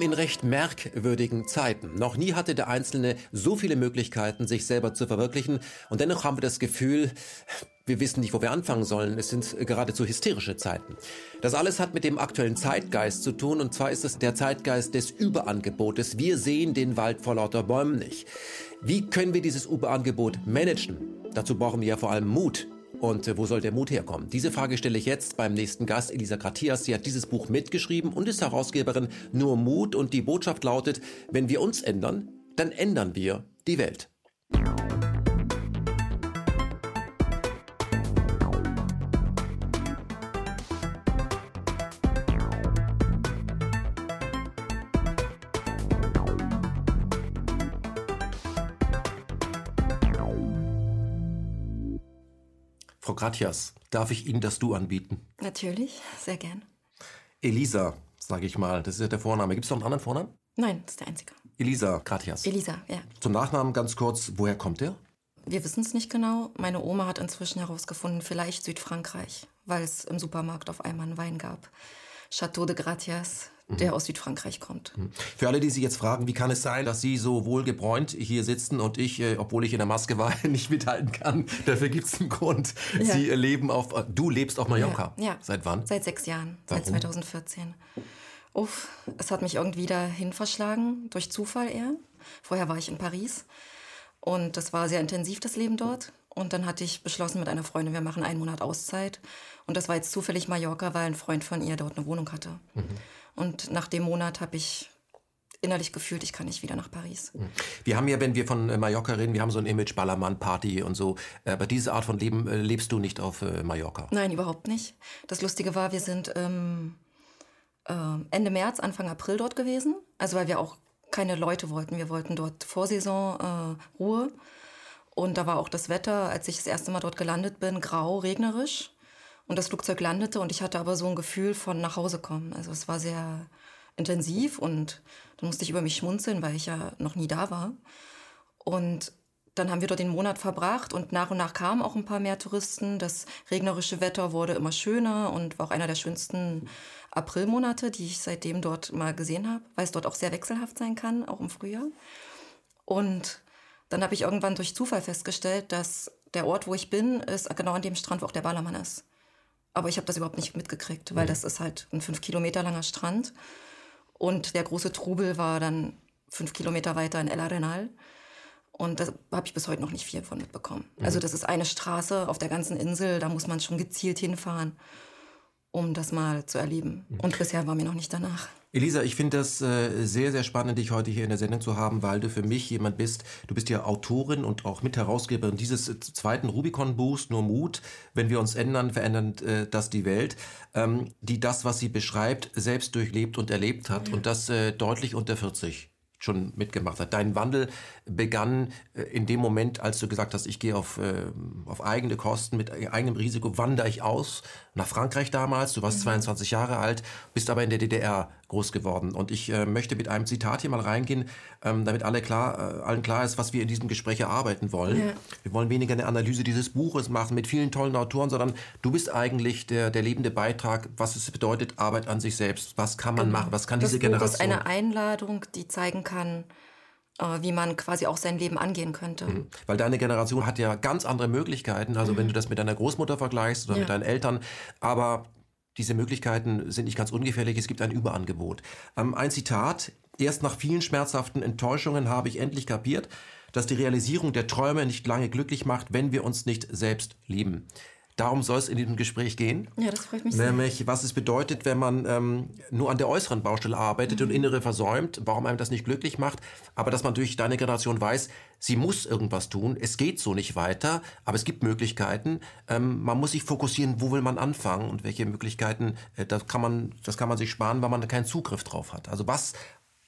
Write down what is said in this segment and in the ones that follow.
In recht merkwürdigen Zeiten. Noch nie hatte der Einzelne so viele Möglichkeiten, sich selber zu verwirklichen. Und dennoch haben wir das Gefühl, wir wissen nicht, wo wir anfangen sollen. Es sind geradezu hysterische Zeiten. Das alles hat mit dem aktuellen Zeitgeist zu tun. Und zwar ist es der Zeitgeist des Überangebotes. Wir sehen den Wald vor lauter Bäumen nicht. Wie können wir dieses Überangebot managen? Dazu brauchen wir ja vor allem Mut. Und äh, wo soll der Mut herkommen? Diese Frage stelle ich jetzt beim nächsten Gast, Elisa Gratias. Sie hat dieses Buch mitgeschrieben und ist Herausgeberin Nur Mut. Und die Botschaft lautet, wenn wir uns ändern, dann ändern wir die Welt. Frau Gratias, darf ich Ihnen das Du anbieten? Natürlich, sehr gern. Elisa, sage ich mal, das ist ja der Vorname. Gibt es noch einen anderen Vornamen? Nein, das ist der einzige. Elisa Gratias. Elisa, ja. Zum Nachnamen ganz kurz, woher kommt der? Wir wissen es nicht genau. Meine Oma hat inzwischen herausgefunden, vielleicht Südfrankreich, weil es im Supermarkt auf einmal einen Wein gab. Chateau de Gratias, der aus Südfrankreich kommt. Für alle, die sich jetzt fragen, wie kann es sein, dass Sie so wohlgebräunt hier sitzen und ich, äh, obwohl ich in der Maske war, nicht mithalten kann, dafür gibt es einen Grund. Ja. Sie leben auf, äh, du lebst auf Mallorca. Ja, ja. Seit wann? Seit sechs Jahren, Warum? seit 2014. Uff, es hat mich irgendwie dahin verschlagen, durch Zufall eher. Vorher war ich in Paris und das war sehr intensiv, das Leben dort. Und dann hatte ich beschlossen mit einer Freundin, wir machen einen Monat Auszeit. Und das war jetzt zufällig Mallorca, weil ein Freund von ihr dort eine Wohnung hatte. Und nach dem Monat habe ich innerlich gefühlt, ich kann nicht wieder nach Paris. Wir haben ja, wenn wir von äh, Mallorca reden, wir haben so ein Image, Ballermann, Party und so. Äh, Aber diese Art von Leben äh, lebst du nicht auf äh, Mallorca. Nein, überhaupt nicht. Das Lustige war, wir sind ähm, ähm, Ende März, Anfang April dort gewesen. Also weil wir auch keine Leute wollten. Wir wollten dort Vorsaison äh, Ruhe. Und da war auch das Wetter, als ich das erste Mal dort gelandet bin, grau, regnerisch. Und das Flugzeug landete und ich hatte aber so ein Gefühl von nach Hause kommen. Also es war sehr intensiv und dann musste ich über mich schmunzeln, weil ich ja noch nie da war. Und dann haben wir dort den Monat verbracht und nach und nach kamen auch ein paar mehr Touristen. Das regnerische Wetter wurde immer schöner und war auch einer der schönsten Aprilmonate, die ich seitdem dort mal gesehen habe, weil es dort auch sehr wechselhaft sein kann, auch im Frühjahr. Und dann habe ich irgendwann durch Zufall festgestellt, dass der Ort, wo ich bin, ist genau an dem Strand, wo auch der Ballermann ist. Aber ich habe das überhaupt nicht mitgekriegt, weil das ist halt ein fünf Kilometer langer Strand. Und der große Trubel war dann fünf Kilometer weiter in El Arenal. Und da habe ich bis heute noch nicht viel von mitbekommen. Also das ist eine Straße auf der ganzen Insel, da muss man schon gezielt hinfahren, um das mal zu erleben. Und bisher war mir noch nicht danach. Elisa, ich finde das äh, sehr, sehr spannend, dich heute hier in der Sendung zu haben, weil du für mich jemand bist, du bist ja Autorin und auch Mitherausgeberin dieses äh, zweiten Rubicon-Buchs, Nur Mut, wenn wir uns ändern, verändern äh, das die Welt, ähm, die das, was sie beschreibt, selbst durchlebt und erlebt hat und das äh, deutlich unter 40 schon mitgemacht hat. Dein Wandel begann äh, in dem Moment, als du gesagt hast, ich gehe auf, äh, auf eigene Kosten, mit eigenem Risiko wandere ich aus nach Frankreich damals. Du warst 22 Jahre alt, bist aber in der DDR groß geworden. Und ich äh, möchte mit einem Zitat hier mal reingehen, ähm, damit alle klar, äh, allen klar ist, was wir in diesem Gespräch erarbeiten wollen. Ja. Wir wollen weniger eine Analyse dieses Buches machen mit vielen tollen Autoren, sondern du bist eigentlich der, der lebende Beitrag, was es bedeutet, Arbeit an sich selbst. Was kann man machen? Was kann Das diese Buch Generation? ist eine Einladung, die zeigen kann, äh, wie man quasi auch sein Leben angehen könnte. Weil deine Generation hat ja ganz andere Möglichkeiten. Also wenn du das mit deiner Großmutter vergleichst oder Ja. mit deinen Eltern. Aber diese Möglichkeiten sind nicht ganz ungefährlich. Es gibt ein Überangebot. Ähm, ein Zitat. Erst nach vielen schmerzhaften Enttäuschungen habe ich endlich kapiert, dass die Realisierung der Träume nicht lange glücklich macht, wenn wir uns nicht selbst lieben. Darum soll es in diesem Gespräch gehen. Ja, das freut mich sehr. Nämlich, was es bedeutet, wenn man ähm, nur an der äußeren Baustelle arbeitet Mhm. und innere versäumt, warum einem das nicht glücklich macht, aber dass man durch deine Generation weiß, sie muss irgendwas tun, es geht so nicht weiter, aber es gibt Möglichkeiten, ähm, man muss sich fokussieren, wo will man anfangen und welche Möglichkeiten, äh, das, kann man, das kann man sich sparen, weil man da keinen Zugriff drauf hat. Also was,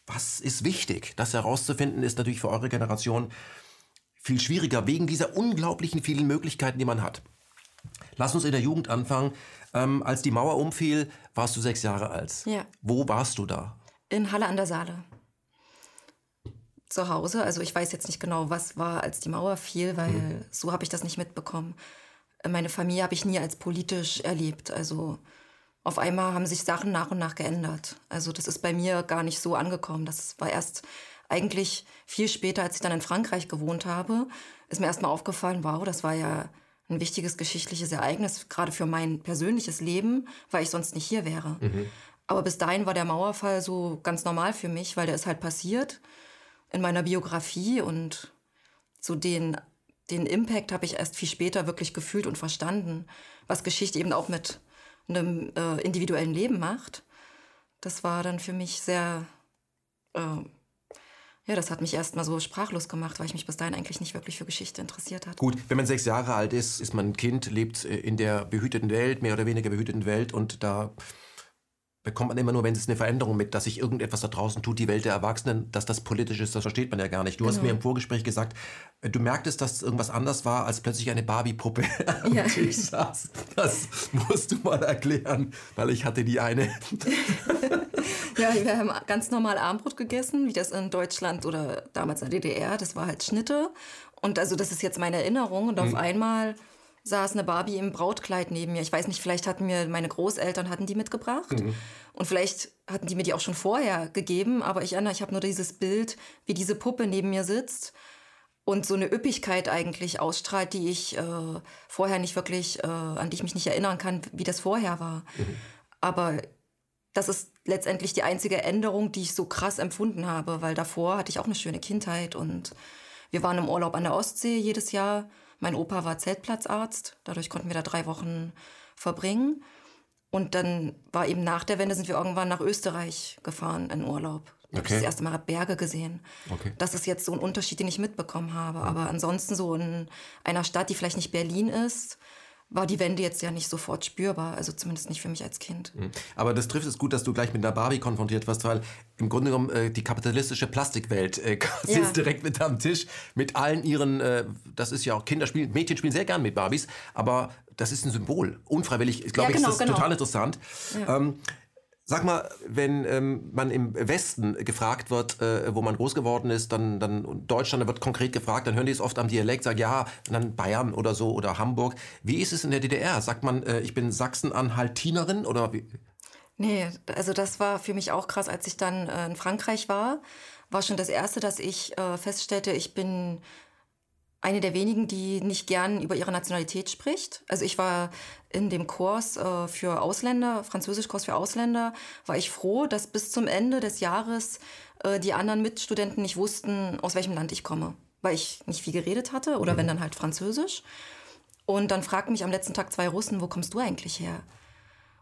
was ist wichtig? Das herauszufinden ist natürlich für eure Generation viel schwieriger, wegen dieser unglaublichen vielen Möglichkeiten, die man hat. Lass uns in der Jugend anfangen. Ähm, als die Mauer umfiel, warst du sechs Jahre alt. Ja. Wo warst du da? In Halle an der Saale. Zu Hause. Also ich weiß jetzt nicht genau, was war, als die Mauer fiel, weil Mhm. so habe ich das nicht mitbekommen. Meine Familie habe ich nie als politisch erlebt. Also auf einmal haben sich Sachen nach und nach geändert. Also das ist bei mir gar nicht so angekommen. Das war erst eigentlich viel später, als ich dann in Frankreich gewohnt habe, ist mir erstmal aufgefallen, wow, das war ja ein wichtiges geschichtliches Ereignis, gerade für mein persönliches Leben, weil ich sonst nicht hier wäre. Mhm. Aber bis dahin war der Mauerfall so ganz normal für mich, weil der ist halt passiert in meiner Biografie und so den, den Impact habe ich erst viel später wirklich gefühlt und verstanden, was Geschichte eben auch mit einem äh, individuellen Leben macht. Das war dann für mich sehr äh, ja, das hat mich erstmal so sprachlos gemacht, weil ich mich bis dahin eigentlich nicht wirklich für Geschichte interessiert hatte. Gut, wenn man sechs Jahre alt ist, ist man ein Kind, lebt äh, in der behüteten Welt, mehr oder weniger behüteten Welt und da bekommt man immer nur, wenn es eine Veränderung mit, dass sich irgendetwas da draußen tut, die Welt der Erwachsenen, dass das politisch ist, das versteht man ja gar nicht. Du genau. hast mir im Vorgespräch gesagt, äh, du merktest, dass irgendwas anders war, als plötzlich eine Barbie-Puppe am ja. Tisch saß. Das musst du mal erklären, weil ich hatte die eine. ja, wir haben ganz normal Armbrot gegessen, wie das in Deutschland oder damals in der DDR. Das war halt Schnitte. Und also das ist jetzt meine Erinnerung. Und auf mhm. einmal saß eine Barbie im Brautkleid neben mir. Ich weiß nicht, vielleicht hatten mir meine Großeltern hatten die mitgebracht mhm. und vielleicht hatten die mir die auch schon vorher gegeben, aber ich erinnere, ich habe nur dieses Bild, wie diese Puppe neben mir sitzt und so eine Üppigkeit eigentlich ausstrahlt, die ich äh, vorher nicht wirklich, äh, an die ich mich nicht erinnern kann, wie das vorher war. Mhm. Aber das ist letztendlich die einzige Änderung, die ich so krass empfunden habe, weil davor hatte ich auch eine schöne Kindheit und wir waren im Urlaub an der Ostsee jedes Jahr mein Opa war Zeltplatzarzt, dadurch konnten wir da drei Wochen verbringen. Und dann war eben nach der Wende sind wir irgendwann nach Österreich gefahren in Urlaub. Da okay. habe ich das erste Mal Berge gesehen. Okay. Das ist jetzt so ein Unterschied, den ich mitbekommen habe. Mhm. Aber ansonsten so in einer Stadt, die vielleicht nicht Berlin ist, war die Wende jetzt ja nicht sofort spürbar, also zumindest nicht für mich als Kind. Mhm. Aber das trifft es gut, dass du gleich mit einer Barbie konfrontiert wirst, weil im Grunde genommen äh, die kapitalistische Plastikwelt äh, sitzt ja. direkt mit am Tisch mit allen ihren, äh, das ist ja auch Kinderspielen, Mädchen spielen sehr gern mit Barbies, aber das ist ein Symbol, unfreiwillig, glaube ja, genau, ich, ist das genau. total interessant. Ja. Ähm, Sag mal, wenn ähm, man im Westen gefragt wird, äh, wo man groß geworden ist, dann, dann Deutschland, da wird konkret gefragt, dann hören die es oft am Dialekt, sagen ja, dann Bayern oder so oder Hamburg. Wie ist es in der DDR? Sagt man, äh, ich bin Sachsen-Anhaltinerin oder wie? Nee, also das war für mich auch krass, als ich dann äh, in Frankreich war, war schon das erste, dass ich äh, feststellte, ich bin eine der wenigen, die nicht gern über ihre Nationalität spricht. Also ich war in dem Kurs äh, für Ausländer, Französischkurs für Ausländer, war ich froh, dass bis zum Ende des Jahres äh, die anderen Mitstudenten nicht wussten, aus welchem Land ich komme, weil ich nicht viel geredet hatte oder mhm. wenn dann halt Französisch. Und dann fragten mich am letzten Tag zwei Russen, wo kommst du eigentlich her?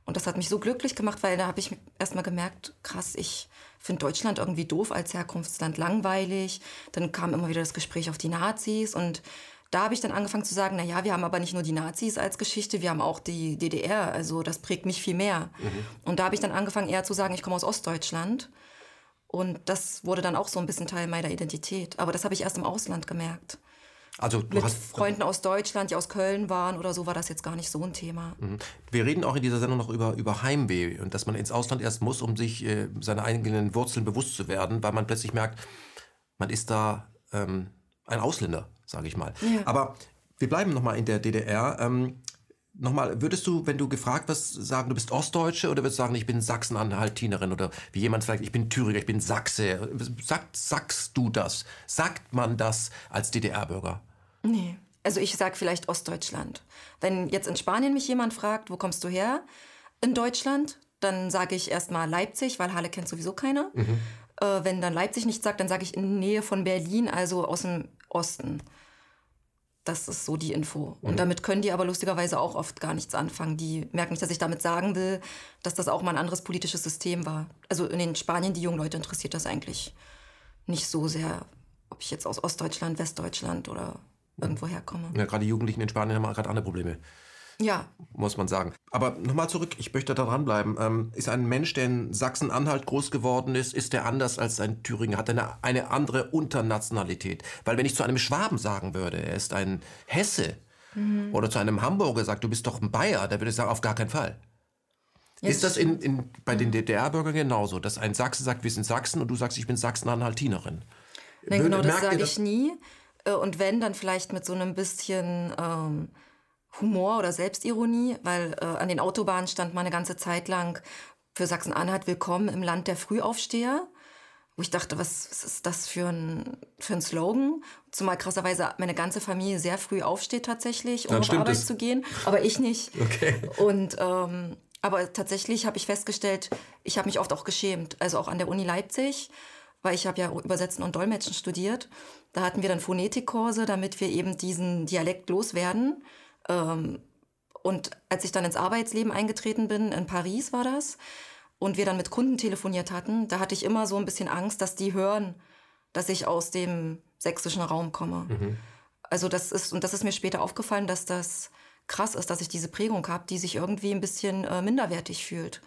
Und das hat mich so glücklich gemacht, weil da habe ich erstmal gemerkt, krass, ich finde Deutschland irgendwie doof als Herkunftsland langweilig. Dann kam immer wieder das Gespräch auf die Nazis und da habe ich dann angefangen zu sagen, na ja, wir haben aber nicht nur die Nazis als Geschichte, wir haben auch die DDR, also das prägt mich viel mehr. Mhm. Und da habe ich dann angefangen eher zu sagen, ich komme aus Ostdeutschland. Und das wurde dann auch so ein bisschen Teil meiner Identität. Aber das habe ich erst im Ausland gemerkt. Also mit hast, Freunden aus Deutschland, die aus Köln waren oder so, war das jetzt gar nicht so ein Thema. Mhm. Wir reden auch in dieser Sendung noch über, über Heimweh und dass man ins Ausland erst muss, um sich äh, seiner eigenen Wurzeln bewusst zu werden, weil man plötzlich merkt, man ist da ähm, ein Ausländer, sage ich mal. Ja. Aber wir bleiben nochmal in der DDR. Ähm, Nochmal, würdest du, wenn du gefragt wirst, sagen, du bist Ostdeutsche oder würdest du sagen, ich bin Sachsen-Anhaltinerin oder wie jemand sagt, ich bin Thüringer, ich bin Sachse? Sagt, sagst du das? Sagt man das als DDR-Bürger? Nee. Also ich sage vielleicht Ostdeutschland. Wenn jetzt in Spanien mich jemand fragt, wo kommst du her? In Deutschland, dann sage ich erstmal Leipzig, weil Halle kennt sowieso keiner. Mhm. Äh, wenn dann Leipzig nicht sagt, dann sage ich in Nähe von Berlin, also aus dem Osten. Das ist so die Info. Mhm. Und damit können die aber lustigerweise auch oft gar nichts anfangen. Die merken nicht, dass ich damit sagen will, dass das auch mal ein anderes politisches System war. Also in den Spanien, die jungen Leute interessiert das eigentlich nicht so sehr, ob ich jetzt aus Ostdeutschland, Westdeutschland oder irgendwo herkomme. Ja, gerade die Jugendlichen in Spanien haben gerade andere Probleme. Ja. Muss man sagen. Aber nochmal zurück, ich möchte da dranbleiben. Ähm, ist ein Mensch, der in Sachsen-Anhalt groß geworden ist, ist der anders als ein Thüringer? Hat eine, eine andere Unternationalität? Weil wenn ich zu einem Schwaben sagen würde, er ist ein Hesse, mhm. oder zu einem Hamburger sagt, du bist doch ein Bayer, der würde ich sagen, auf gar keinen Fall. Jetzt ist das in, in, bei den DDR-Bürgern genauso, dass ein Sachse sagt, wir sind Sachsen und du sagst, ich bin Sachsen-Anhaltinerin? Nein, genau, das sage ich nie. Äh, und wenn, dann vielleicht mit so einem bisschen ähm, Humor oder Selbstironie, weil äh, an den Autobahnen stand mal eine ganze Zeit lang für Sachsen-Anhalt Willkommen im Land der Frühaufsteher. Wo ich dachte, was, was ist das für ein, für ein Slogan? Zumal krasserweise meine ganze Familie sehr früh aufsteht tatsächlich, um Dann auf Arbeit es. zu gehen. Aber ich nicht. Okay. Und ähm, aber tatsächlich habe ich festgestellt, ich habe mich oft auch geschämt. Also auch an der Uni Leipzig, weil ich habe ja Übersetzen und Dolmetschen studiert. Da hatten wir dann Phonetikkurse, damit wir eben diesen Dialekt loswerden. Ähm, und als ich dann ins Arbeitsleben eingetreten bin, in Paris war das, und wir dann mit Kunden telefoniert hatten, da hatte ich immer so ein bisschen Angst, dass die hören, dass ich aus dem sächsischen Raum komme. Also das ist, und das ist mir später aufgefallen, dass das krass ist, dass ich diese Prägung habe, die sich irgendwie ein bisschen äh, minderwertig fühlt.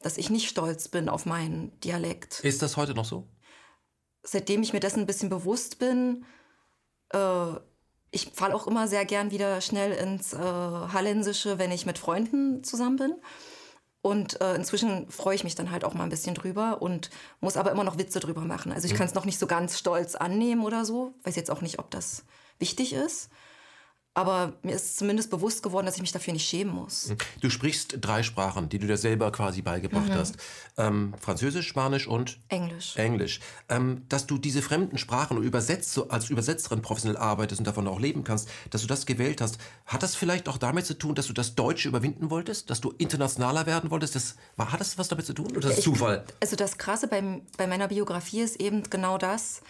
Dass ich nicht stolz bin auf meinen Dialekt. Ist das heute noch so? Seitdem ich mir dessen ein bisschen bewusst bin, äh, ich falle auch immer sehr gern wieder schnell ins äh, Hallensische, wenn ich mit Freunden zusammen bin. Und äh, inzwischen freue ich mich dann halt auch mal ein bisschen drüber und muss aber immer noch Witze drüber machen. Also ich kann es noch nicht so ganz stolz annehmen oder so. Weiß jetzt auch nicht, ob das wichtig ist. Aber mir ist zumindest bewusst geworden, dass ich mich dafür nicht schämen muss. Du sprichst drei Sprachen, die du dir selber quasi beigebracht hast. Ähm, Französisch, Spanisch und Englisch. Englisch. Ähm, dass du diese fremden Sprachen übersetzt, so als Übersetzerin professionell arbeitest und davon auch leben kannst, dass du das gewählt hast, hat das vielleicht auch damit zu tun, dass du das Deutsche überwinden wolltest, dass du internationaler werden wolltest? Das, war, hat das was damit zu tun oder ist das Zufall? Also das Krasse bei, bei meiner Biografie ist eben genau das,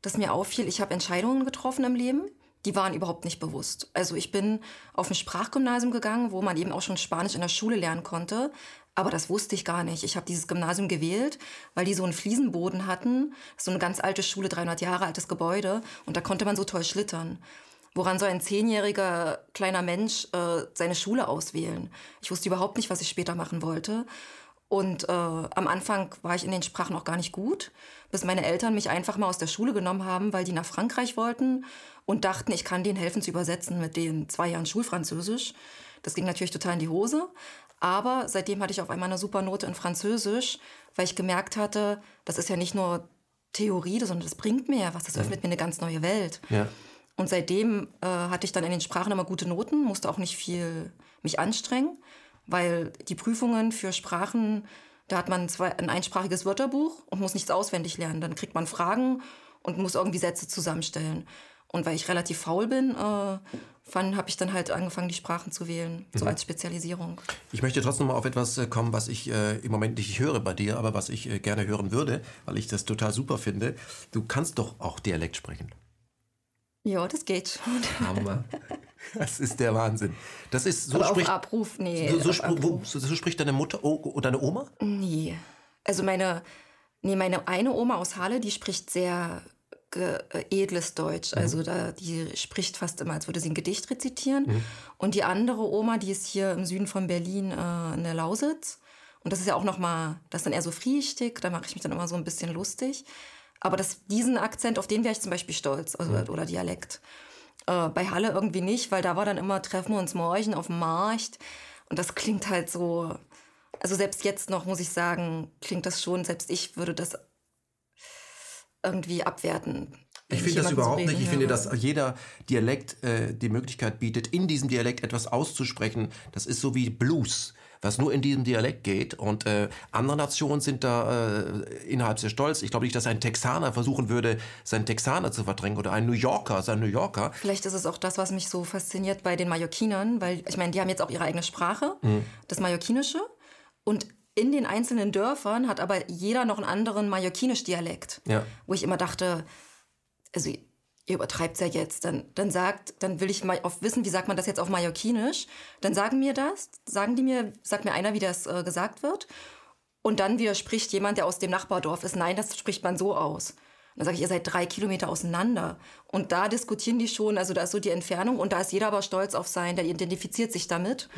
dass mir auffiel, ich habe Entscheidungen getroffen im Leben, die waren überhaupt nicht bewusst. Also ich bin auf ein Sprachgymnasium gegangen, wo man eben auch schon Spanisch in der Schule lernen konnte. Aber das wusste ich gar nicht. Ich habe dieses Gymnasium gewählt, weil die so einen Fliesenboden hatten. So eine ganz alte Schule, 300 Jahre altes Gebäude. Und da konnte man so toll schlittern. Woran soll ein zehnjähriger kleiner Mensch äh, seine Schule auswählen? Ich wusste überhaupt nicht, was ich später machen wollte. Und äh, am Anfang war ich in den Sprachen auch gar nicht gut, bis meine Eltern mich einfach mal aus der Schule genommen haben, weil die nach Frankreich wollten und dachten, ich kann denen helfen zu übersetzen mit den zwei Jahren Schulfranzösisch. Das ging natürlich total in die Hose. Aber seitdem hatte ich auf einmal eine super Note in Französisch, weil ich gemerkt hatte, das ist ja nicht nur Theorie, sondern das bringt mir ja was, das öffnet mir eine ganz neue Welt. Ja. Und seitdem äh, hatte ich dann in den Sprachen immer gute Noten, musste auch nicht viel mich anstrengen, weil die Prüfungen für Sprachen, da hat man zwei, ein einsprachiges Wörterbuch und muss nichts auswendig lernen. Dann kriegt man Fragen und muss irgendwie Sätze zusammenstellen. Und weil ich relativ faul bin, äh, habe ich dann halt angefangen, die Sprachen zu wählen, so als Spezialisierung. Ich möchte trotzdem mal auf etwas äh, kommen, was ich äh, im Moment nicht höre bei dir, aber was ich äh, gerne hören würde, weil ich das total super finde. Du kannst doch auch Dialekt sprechen. Ja, das geht schon. Hammer. Das ist der Wahnsinn. Das ist so Aber auf spricht Abruf, nee. so, so, auf spr- Abruf. so, so spricht deine Mutter oh, oder deine Oma? Nee. Also meine, nee, meine eine Oma aus Halle, die spricht sehr äh, edles Deutsch. Also da, die spricht fast immer, als würde sie ein Gedicht rezitieren. Und die andere Oma, die ist hier im Süden von Berlin äh, in der Lausitz. Und das ist ja auch noch mal, das ist dann eher so friestig, da mache ich mich dann immer so ein bisschen lustig. Aber das, diesen Akzent, auf den wäre ich zum Beispiel stolz, also, oder Dialekt. Äh, bei Halle irgendwie nicht, weil da war dann immer, treffen wir uns morgen auf dem Markt. Und das klingt halt so, also selbst jetzt noch, muss ich sagen, klingt das schon, selbst ich würde das irgendwie abwerten. Ich finde das überhaupt reden nicht. Ich finde, höre. dass jeder Dialekt äh, die Möglichkeit bietet, in diesem Dialekt etwas auszusprechen. Das ist so wie Blues, was nur in diesem Dialekt geht. Und äh, andere Nationen sind da äh, innerhalb sehr stolz. Ich glaube nicht, dass ein Texaner versuchen würde, seinen Texaner zu verdrängen oder ein New Yorker, sein New Yorker. Vielleicht ist es auch das, was mich so fasziniert bei den Mallorquinern, weil ich meine, die haben jetzt auch ihre eigene Sprache, Mhm. das Mallorquinische. Und in den einzelnen Dörfern hat aber jeder noch einen anderen Mallorquinisch-Dialekt. Ja. Wo ich immer dachte, also ihr übertreibt ja jetzt, dann, dann sagt, dann will ich mal auf wissen, wie sagt man das jetzt auf Mallorquinisch. Dann sagen mir das, sagen die mir, sagt mir einer, wie das äh, gesagt wird. Und dann widerspricht jemand, der aus dem Nachbardorf ist, nein, das spricht man so aus. Dann sage ich, ihr seid drei Kilometer auseinander. Und da diskutieren die schon, also da ist so die Entfernung und da ist jeder aber stolz auf sein, der identifiziert sich damit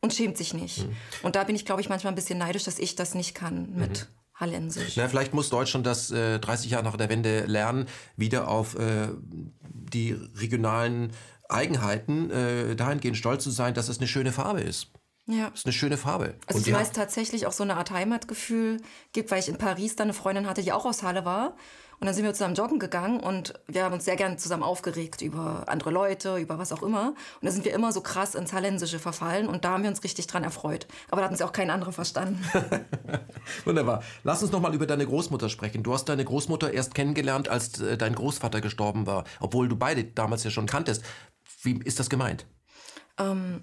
und schämt sich nicht. Und da bin ich, glaube ich, manchmal ein bisschen neidisch, dass ich das nicht kann mit Hallensisch. Na, vielleicht muss Deutschland das äh, 30 Jahre nach der Wende lernen, wieder auf äh, die regionalen Eigenheiten äh, dahingehend stolz zu sein, dass es eine schöne Farbe ist. Ja. Das ist eine schöne Farbe. Also hat- es tatsächlich auch so eine Art Heimatgefühl gibt, weil ich in Paris dann eine Freundin hatte, die auch aus Halle war. Und dann sind wir zusammen joggen gegangen und wir haben uns sehr gern zusammen aufgeregt über andere Leute, über was auch immer. Und da sind wir immer so krass ins Hallensische verfallen und da haben wir uns richtig dran erfreut. Aber da hat uns ja auch kein anderer verstanden. Wunderbar. Lass uns noch mal über deine Großmutter sprechen. Du hast deine Großmutter erst kennengelernt, als äh, dein Großvater gestorben war, obwohl du beide damals ja schon kanntest. Wie ist das gemeint? Ähm,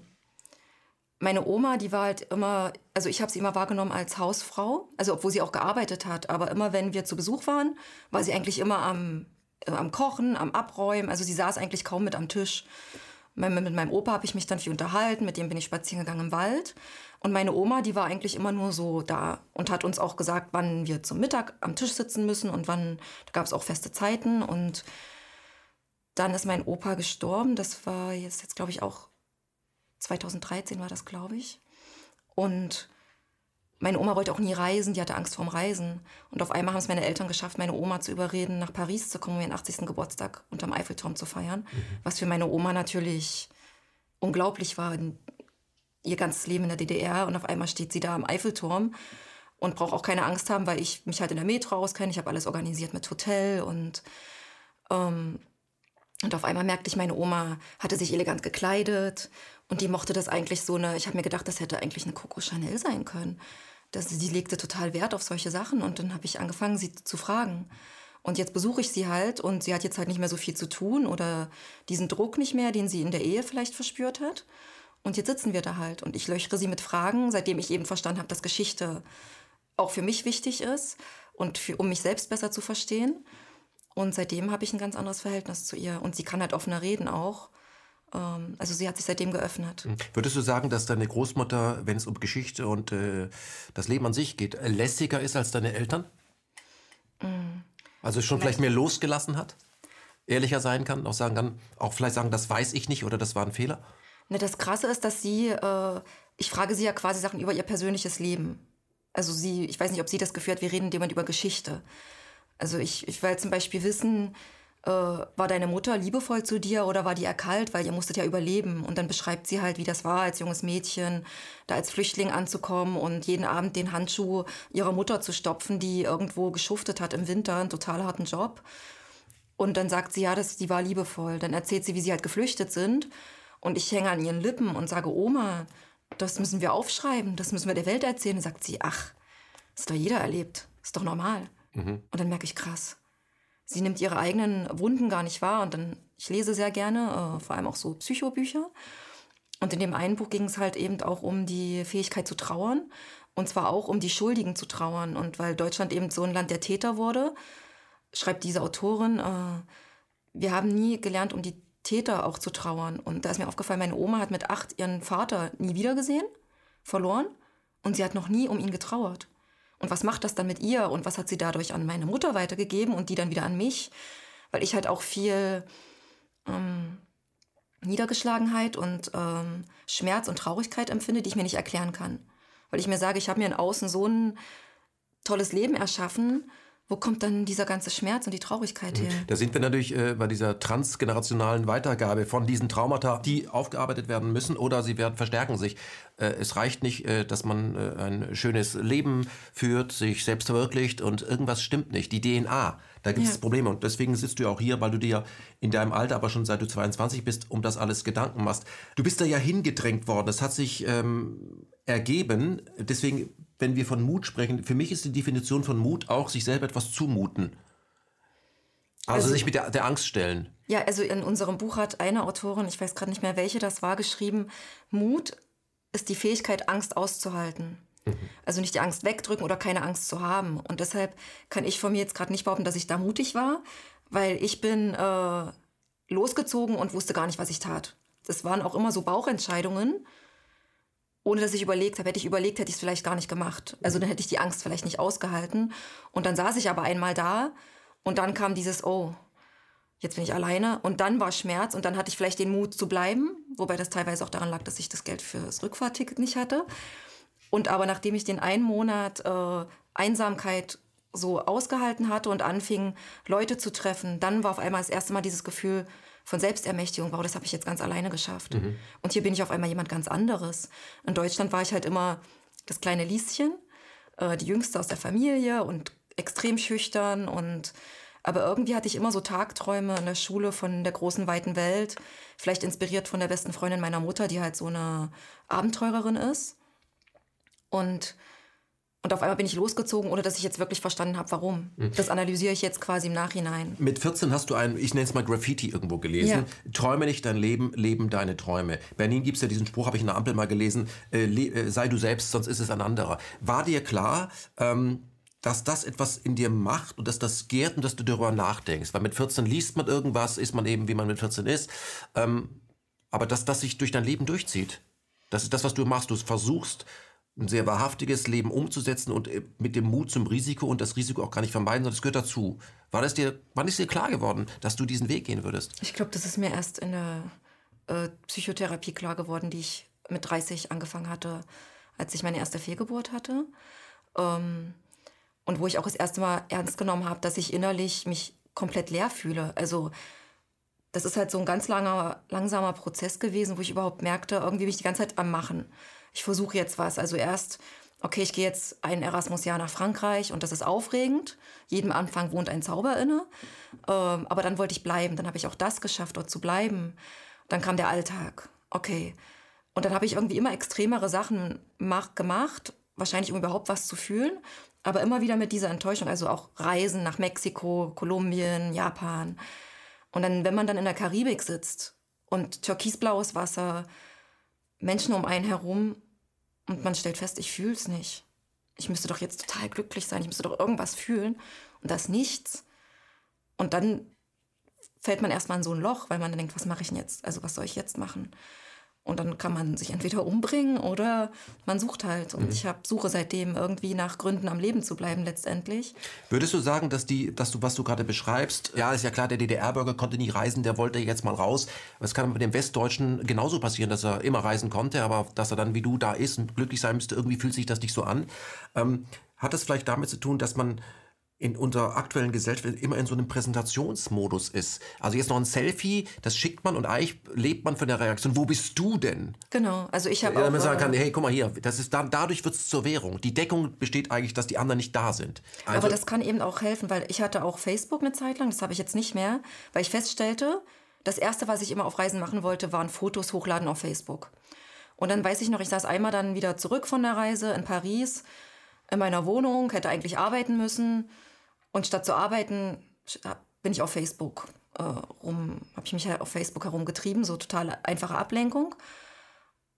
meine Oma, die war halt immer, also ich habe sie immer wahrgenommen als Hausfrau, also obwohl sie auch gearbeitet hat, aber immer wenn wir zu Besuch waren, war sie eigentlich immer am, äh, am Kochen, am Abräumen, also sie saß eigentlich kaum mit am Tisch. Mit, mit meinem Opa habe ich mich dann viel unterhalten, mit dem bin ich spazieren gegangen im Wald. Und meine Oma, die war eigentlich immer nur so da und hat uns auch gesagt, wann wir zum Mittag am Tisch sitzen müssen und wann, da gab es auch feste Zeiten. Und dann ist mein Opa gestorben, das war jetzt, jetzt glaube ich auch 2013 war das, glaube ich. Und meine Oma wollte auch nie reisen, die hatte Angst vorm Reisen. Und auf einmal haben es meine Eltern geschafft, meine Oma zu überreden, nach Paris zu kommen, um ihren 80. Geburtstag unterm Eiffelturm zu feiern. Mhm. Was für meine Oma natürlich unglaublich war. Ihr ganzes Leben in der DDR und auf einmal steht sie da am Eiffelturm und braucht auch keine Angst haben, weil ich mich halt in der Metro auskenne. Ich habe alles organisiert mit Hotel und ähm, und auf einmal merkte ich, meine Oma hatte sich elegant gekleidet und die mochte das eigentlich so eine, ich habe mir gedacht, das hätte eigentlich eine Coco Chanel sein können. Das, die legte total Wert auf solche Sachen und dann habe ich angefangen, sie zu fragen. Und jetzt besuche ich sie halt und sie hat jetzt halt nicht mehr so viel zu tun oder diesen Druck nicht mehr, den sie in der Ehe vielleicht verspürt hat. Und jetzt sitzen wir da halt und ich löchere sie mit Fragen, seitdem ich eben verstanden habe, dass Geschichte auch für mich wichtig ist und für, um mich selbst besser zu verstehen. Und seitdem habe ich ein ganz anderes Verhältnis zu ihr. Und sie kann halt offener reden auch. Ähm, also sie hat sich seitdem geöffnet. Hm. Würdest du sagen, dass deine Großmutter, wenn es um Geschichte und äh, das Leben an sich geht, lässiger ist als deine Eltern? Mhm. Also schon vielleicht mehr losgelassen hat? Ehrlicher sein kann, auch sagen kann, auch vielleicht sagen, das weiß ich nicht oder das war ein Fehler? Ne, das Krasse ist, dass sie, äh, ich frage sie ja quasi Sachen über ihr persönliches Leben. Also sie, ich weiß nicht, ob sie das geführt, wir reden jemand über Geschichte. Also ich, ich will zum Beispiel wissen, äh, war deine Mutter liebevoll zu dir oder war die eher kalt, weil ihr musstet ja überleben. Und dann beschreibt sie halt, wie das war, als junges Mädchen, da als Flüchtling anzukommen und jeden Abend den Handschuh ihrer Mutter zu stopfen, die irgendwo geschuftet hat im Winter, einen total harten Job. Und dann sagt sie, ja, das, die war liebevoll. Dann erzählt sie, wie sie halt geflüchtet sind. Und ich hänge an ihren Lippen und sage, Oma, das müssen wir aufschreiben, das müssen wir der Welt erzählen. Dann sagt sie, ach, das ist doch jeder erlebt, das ist doch normal. Mhm. Und dann merke ich, krass. Sie nimmt ihre eigenen Wunden gar nicht wahr. Und dann, ich lese sehr gerne, äh, vor allem auch so Psychobücher. Und in dem einen Buch ging es halt eben auch um die Fähigkeit zu trauern. Und zwar auch um die Schuldigen zu trauern. Und weil Deutschland eben so ein Land der Täter wurde, schreibt diese Autorin, äh, wir haben nie gelernt, um die Täter auch zu trauern. Und da ist mir aufgefallen, meine Oma hat mit acht ihren Vater nie wiedergesehen, verloren. Und sie hat noch nie um ihn getrauert. Und was macht das dann mit ihr und was hat sie dadurch an meine Mutter weitergegeben und die dann wieder an mich? Weil ich halt auch viel ähm, Niedergeschlagenheit und ähm, Schmerz und Traurigkeit empfinde, die ich mir nicht erklären kann. Weil ich mir sage, ich habe mir in Außen so ein tolles Leben erschaffen wo kommt dann dieser ganze Schmerz und die Traurigkeit her? Da sind wir natürlich äh, bei dieser transgenerationalen Weitergabe von diesen Traumata, die aufgearbeitet werden müssen oder sie werden verstärken sich. Äh, es reicht nicht, äh, dass man äh, ein schönes Leben führt, sich selbst verwirklicht und irgendwas stimmt nicht. Die DNA, da gibt es ja. Probleme und deswegen sitzt du ja auch hier, weil du dir in deinem Alter, aber schon seit du 22 bist, um das alles Gedanken machst. Du bist da ja hingedrängt worden. Das hat sich ähm, ergeben. Deswegen wenn wir von Mut sprechen, für mich ist die Definition von Mut auch, sich selber etwas zumuten. Also, also sich mit der, der, Angst stellen. Ja, also in unserem Buch hat eine Autorin, ich weiß gerade nicht mehr welche das war, geschrieben, Mut ist die Fähigkeit, Angst auszuhalten. Mhm. Also nicht die Angst wegdrücken oder keine Angst zu haben. Und deshalb kann ich von mir jetzt gerade nicht behaupten, dass ich da mutig war, weil ich bin äh, losgezogen und wusste gar nicht, was ich tat. Das waren auch immer so Bauchentscheidungen ohne dass ich überlegt habe. Hätte ich überlegt, hätte ich es vielleicht gar nicht gemacht. Also dann hätte ich die Angst vielleicht nicht ausgehalten. Und dann saß ich aber einmal da und dann kam dieses, oh, jetzt bin ich alleine. Und dann war Schmerz und dann hatte ich vielleicht den Mut zu bleiben, wobei das teilweise auch daran lag, dass ich das Geld für das Rückfahrticket nicht hatte. Und aber nachdem ich den einen Monat äh, Einsamkeit so ausgehalten hatte und anfing, Leute zu treffen, dann war auf einmal das erste Mal dieses Gefühl, von Selbstermächtigung, wow, das habe ich jetzt ganz alleine geschafft. Mhm. Und hier bin ich auf einmal jemand ganz anderes. In Deutschland war ich halt immer das kleine Lieschen, äh, die jüngste aus der Familie und extrem schüchtern und Aber irgendwie hatte ich immer so Tagträume in der Schule von der großen, weiten Welt. Vielleicht inspiriert von der besten Freundin meiner Mutter, die halt so eine Abenteurerin ist. Und, und auf einmal bin ich losgezogen, ohne dass ich jetzt wirklich verstanden habe, warum. Mhm. Das analysiere ich jetzt quasi im Nachhinein. Mit 14 hast du ein, ich nenne es mal Graffiti irgendwo gelesen. Ja. Träume nicht dein Leben, leben deine Träume. Berlin gibt es ja diesen Spruch, habe ich in der Ampel mal gelesen, äh, äh, sei du selbst, sonst ist es ein anderer. War dir klar, ähm, dass das etwas in dir macht und dass das gärt und dass du darüber nachdenkst. Weil mit 14 liest man irgendwas, ist man eben, wie man mit 14 ist. Ähm, aber dass das sich durch dein Leben durchzieht. Das ist das, was du machst. Du versuchst, ein sehr wahrhaftiges Leben umzusetzen und äh, mit dem Mut zum Risiko und das Risiko auch gar nicht vermeiden, sondern das gehört dazu. War das dir, wann ist dir klar geworden, dass du diesen Weg gehen würdest? Ich glaube, das ist mir erst in der äh, Psychotherapie klar geworden, die ich mit 30 angefangen hatte, als ich meine erste Fehlgeburt hatte. Ähm, und wo ich auch das erste Mal ernst genommen habe, dass ich innerlich mich komplett leer fühle. Also das ist halt so ein ganz langer, langsamer Prozess gewesen, wo ich überhaupt merkte, irgendwie bin ich die ganze Zeit am Machen. Ich versuche jetzt was. Also erst, okay, ich gehe jetzt ein Erasmus-Jahr nach Frankreich und das ist aufregend. Jedem Anfang wohnt ein Zauber inne. Ähm, aber dann wollte ich bleiben. Dann habe ich auch das geschafft, dort zu bleiben. Dann kam der Alltag. Okay. Und dann habe ich irgendwie immer extremere Sachen gemacht, wahrscheinlich um überhaupt was zu fühlen aber immer wieder mit dieser Enttäuschung, also auch Reisen nach Mexiko, Kolumbien, Japan. Und dann, wenn man dann in der Karibik sitzt und türkisblaues Wasser, Menschen um einen herum und man stellt fest, ich fühle es nicht. Ich müsste doch jetzt total glücklich sein, ich müsste doch irgendwas fühlen und das nichts. Und dann fällt man erstmal in so ein Loch, weil man dann denkt, was mache ich denn jetzt? Also was soll ich jetzt machen? Und dann kann man sich entweder umbringen oder man sucht halt. Und mhm. ich habe suche seitdem irgendwie nach Gründen am Leben zu bleiben letztendlich. Würdest du sagen, dass die, dass du, was du gerade beschreibst, ja, ist ja klar, der DDR-Bürger konnte nie reisen, der wollte jetzt mal raus. Es kann mit dem Westdeutschen genauso passieren, dass er immer reisen konnte, aber dass er dann wie du da ist und glücklich sein müsste, irgendwie fühlt sich das nicht so an. Ähm, hat das vielleicht damit zu tun, dass man in unserer aktuellen Gesellschaft immer in so einem Präsentationsmodus ist. Also jetzt noch ein Selfie, das schickt man und eigentlich lebt man von der Reaktion. Wo bist du denn? Genau, also ich habe auch... man sagen kann, hey, guck mal hier, das ist da, dadurch wird es zur Währung. Die Deckung besteht eigentlich, dass die anderen nicht da sind. Also, Aber das kann eben auch helfen, weil ich hatte auch Facebook eine Zeit lang, das habe ich jetzt nicht mehr, weil ich feststellte, das Erste, was ich immer auf Reisen machen wollte, waren Fotos hochladen auf Facebook. Und dann weiß ich noch, ich saß einmal dann wieder zurück von der Reise in Paris, in meiner Wohnung, hätte eigentlich arbeiten müssen und statt zu arbeiten, bin ich auf Facebook äh, rum, habe ich mich halt auf Facebook herumgetrieben, so total einfache Ablenkung.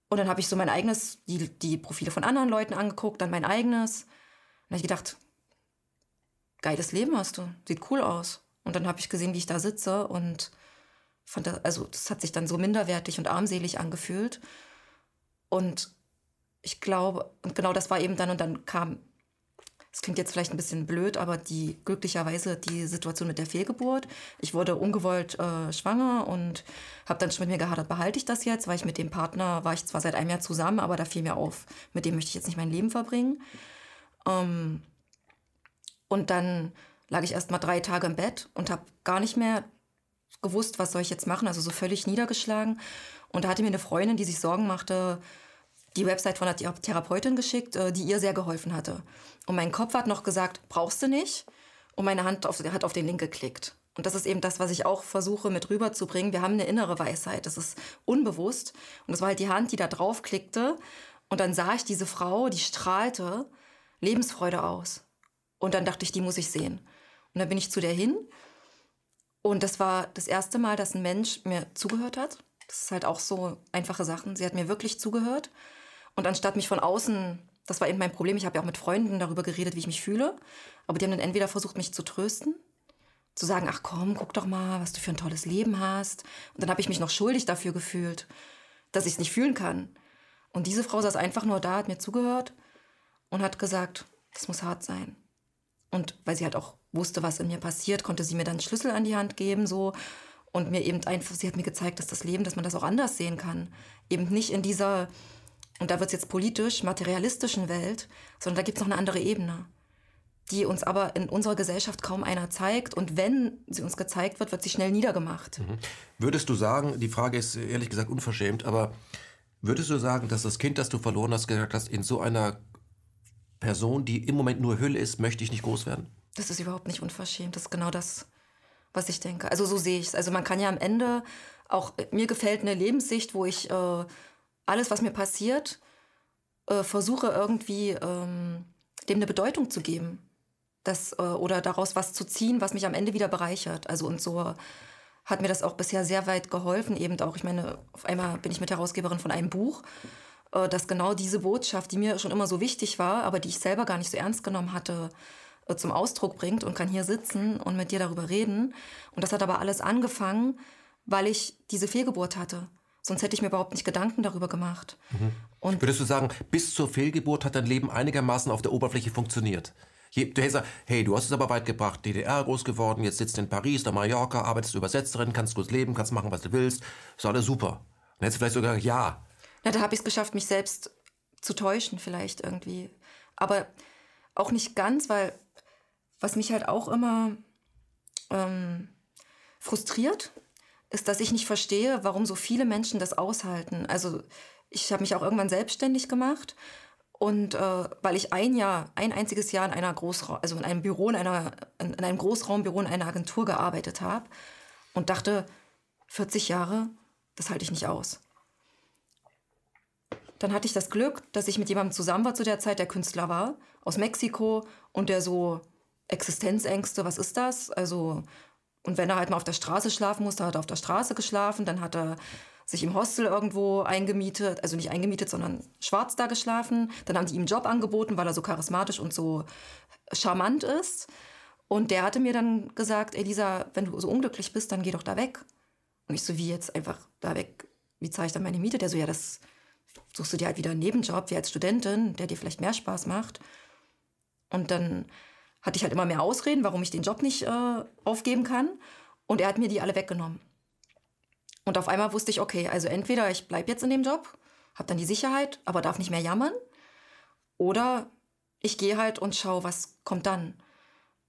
Und dann habe ich so mein eigenes, die, die Profile von anderen Leuten angeguckt, dann mein eigenes. Und dann habe ich gedacht, geiles Leben hast du, sieht cool aus. Und dann habe ich gesehen, wie ich da sitze und fand das, also das hat sich dann so minderwertig und armselig angefühlt. Und ich glaube, und genau das war eben dann, und dann kam das klingt jetzt vielleicht ein bisschen blöd, aber die glücklicherweise die Situation mit der Fehlgeburt. Ich wurde ungewollt äh, schwanger und habe dann schon mit mir gehadert, behalte ich das jetzt, weil ich mit dem Partner war ich zwar seit einem Jahr zusammen, aber da fiel mir auf, mit dem möchte ich jetzt nicht mein Leben verbringen. Ähm, und dann lag ich erst mal drei Tage im Bett und habe gar nicht mehr gewusst, was soll ich jetzt machen, also so völlig niedergeschlagen. Und da hatte mir eine Freundin, die sich Sorgen machte, die Website von der Therapeutin geschickt, äh, die ihr sehr geholfen hatte. Und mein Kopf hat noch gesagt, brauchst du nicht. Und meine Hand auf, hat auf den Link geklickt. Und das ist eben das, was ich auch versuche mit rüberzubringen. Wir haben eine innere Weisheit, das ist unbewusst. Und das war halt die Hand, die da draufklickte. Und dann sah ich diese Frau, die strahlte Lebensfreude aus. Und dann dachte ich, die muss ich sehen. Und dann bin ich zu der hin. Und das war das erste Mal, dass ein Mensch mir zugehört hat. Das ist halt auch so einfache Sachen. Sie hat mir wirklich zugehört. Und anstatt mich von außen, das war eben mein Problem, ich habe ja auch mit Freunden darüber geredet, wie ich mich fühle, aber die haben dann entweder versucht, mich zu trösten, zu sagen, ach komm, guck doch mal, was du für ein tolles Leben hast. Und dann habe ich mich noch schuldig dafür gefühlt, dass ich es nicht fühlen kann. Und diese Frau saß einfach nur da, hat mir zugehört und hat gesagt, das muss hart sein. Und weil sie halt auch wusste, was in mir passiert, konnte sie mir dann Schlüssel an die Hand geben, so. Und mir eben einfach, sie hat mir gezeigt, dass das Leben, dass man das auch anders sehen kann. Eben nicht in dieser und da wird es jetzt politisch, materialistischen Welt, sondern da gibt es noch eine andere Ebene, die uns aber in unserer Gesellschaft kaum einer zeigt. Und wenn sie uns gezeigt wird, wird sie schnell niedergemacht. Mhm. Würdest du sagen, die Frage ist ehrlich gesagt unverschämt, aber würdest du sagen, dass das Kind, das du verloren hast, gesagt hast, in so einer Person, die im Moment nur Hülle ist, möchte ich nicht groß werden? Das ist überhaupt nicht unverschämt. Das ist genau das, was ich denke. Also so sehe ich es. Also man kann ja am Ende auch, mir gefällt eine Lebenssicht, wo ich äh, alles, was mir passiert, äh, versuche irgendwie ähm, dem eine Bedeutung zu geben. Das, äh, oder daraus was zu ziehen, was mich am Ende wieder bereichert. Also und so hat mir das auch bisher sehr weit geholfen. Eben auch, ich meine, auf einmal bin ich mit Herausgeberin von einem Buch, äh, dass genau diese Botschaft, die mir schon immer so wichtig war, aber die ich selber gar nicht so ernst genommen hatte, äh, zum Ausdruck bringt und kann hier sitzen und mit dir darüber reden. Und das hat aber alles angefangen, weil ich diese Fehlgeburt hatte. Sonst hätte ich mir überhaupt nicht Gedanken darüber gemacht. Mhm. Und Würdest du sagen, bis zur Fehlgeburt hat dein Leben einigermaßen auf der Oberfläche funktioniert? Du hättest gesagt, hey, du hast es aber weit gebracht, DDR groß geworden, jetzt sitzt du in Paris, da Mallorca, arbeitest Übersetzerin, kannst gut leben, kannst machen, was du willst, ist alles super. Dann hättest du vielleicht sogar gesagt, ja. Na, da habe ich es geschafft, mich selbst zu täuschen vielleicht irgendwie. Aber auch nicht ganz, weil was mich halt auch immer ähm, frustriert, ist, dass ich nicht verstehe, warum so viele Menschen das aushalten. Also ich habe mich auch irgendwann selbstständig gemacht und äh, weil ich ein Jahr, ein einziges Jahr in einer Großraum, also in einem Büro, in, einer, in, in einem Großraumbüro in einer Agentur gearbeitet habe und dachte, 40 Jahre, das halte ich nicht aus. Dann hatte ich das Glück, dass ich mit jemandem zusammen war zu der Zeit, der Künstler war, aus Mexiko und der so Existenzängste, was ist das? Also und wenn er halt mal auf der Straße schlafen musste, hat er auf der Straße geschlafen. Dann hat er sich im Hostel irgendwo eingemietet, also nicht eingemietet, sondern schwarz da geschlafen. Dann haben die ihm einen Job angeboten, weil er so charismatisch und so charmant ist. Und der hatte mir dann gesagt, Elisa, wenn du so unglücklich bist, dann geh doch da weg. Und ich so, wie jetzt einfach da weg? Wie zahle ich dann meine Miete? Der so, ja, das suchst du dir halt wieder einen Nebenjob, wie als Studentin, der dir vielleicht mehr Spaß macht. Und dann hatte ich halt immer mehr Ausreden, warum ich den Job nicht äh, aufgeben kann. Und er hat mir die alle weggenommen. Und auf einmal wusste ich, okay, also entweder ich bleibe jetzt in dem Job, habe dann die Sicherheit, aber darf nicht mehr jammern, oder ich gehe halt und schaue, was kommt dann.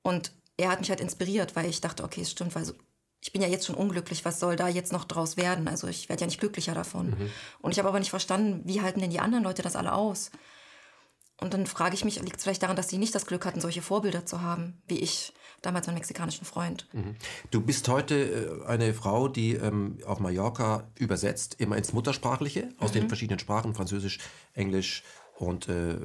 Und er hat mich halt inspiriert, weil ich dachte, okay, es stimmt, weil so, ich bin ja jetzt schon unglücklich, was soll da jetzt noch draus werden? Also ich werde ja nicht glücklicher davon. Mhm. Und ich habe aber nicht verstanden, wie halten denn die anderen Leute das alle aus? Und dann frage ich mich, liegt es vielleicht daran, dass sie nicht das Glück hatten, solche Vorbilder zu haben, wie ich damals meinen mexikanischen Freund. Mhm. Du bist heute äh, eine Frau, die ähm, auf Mallorca übersetzt, immer ins Muttersprachliche, aus mhm. den verschiedenen Sprachen, Französisch, Englisch und äh,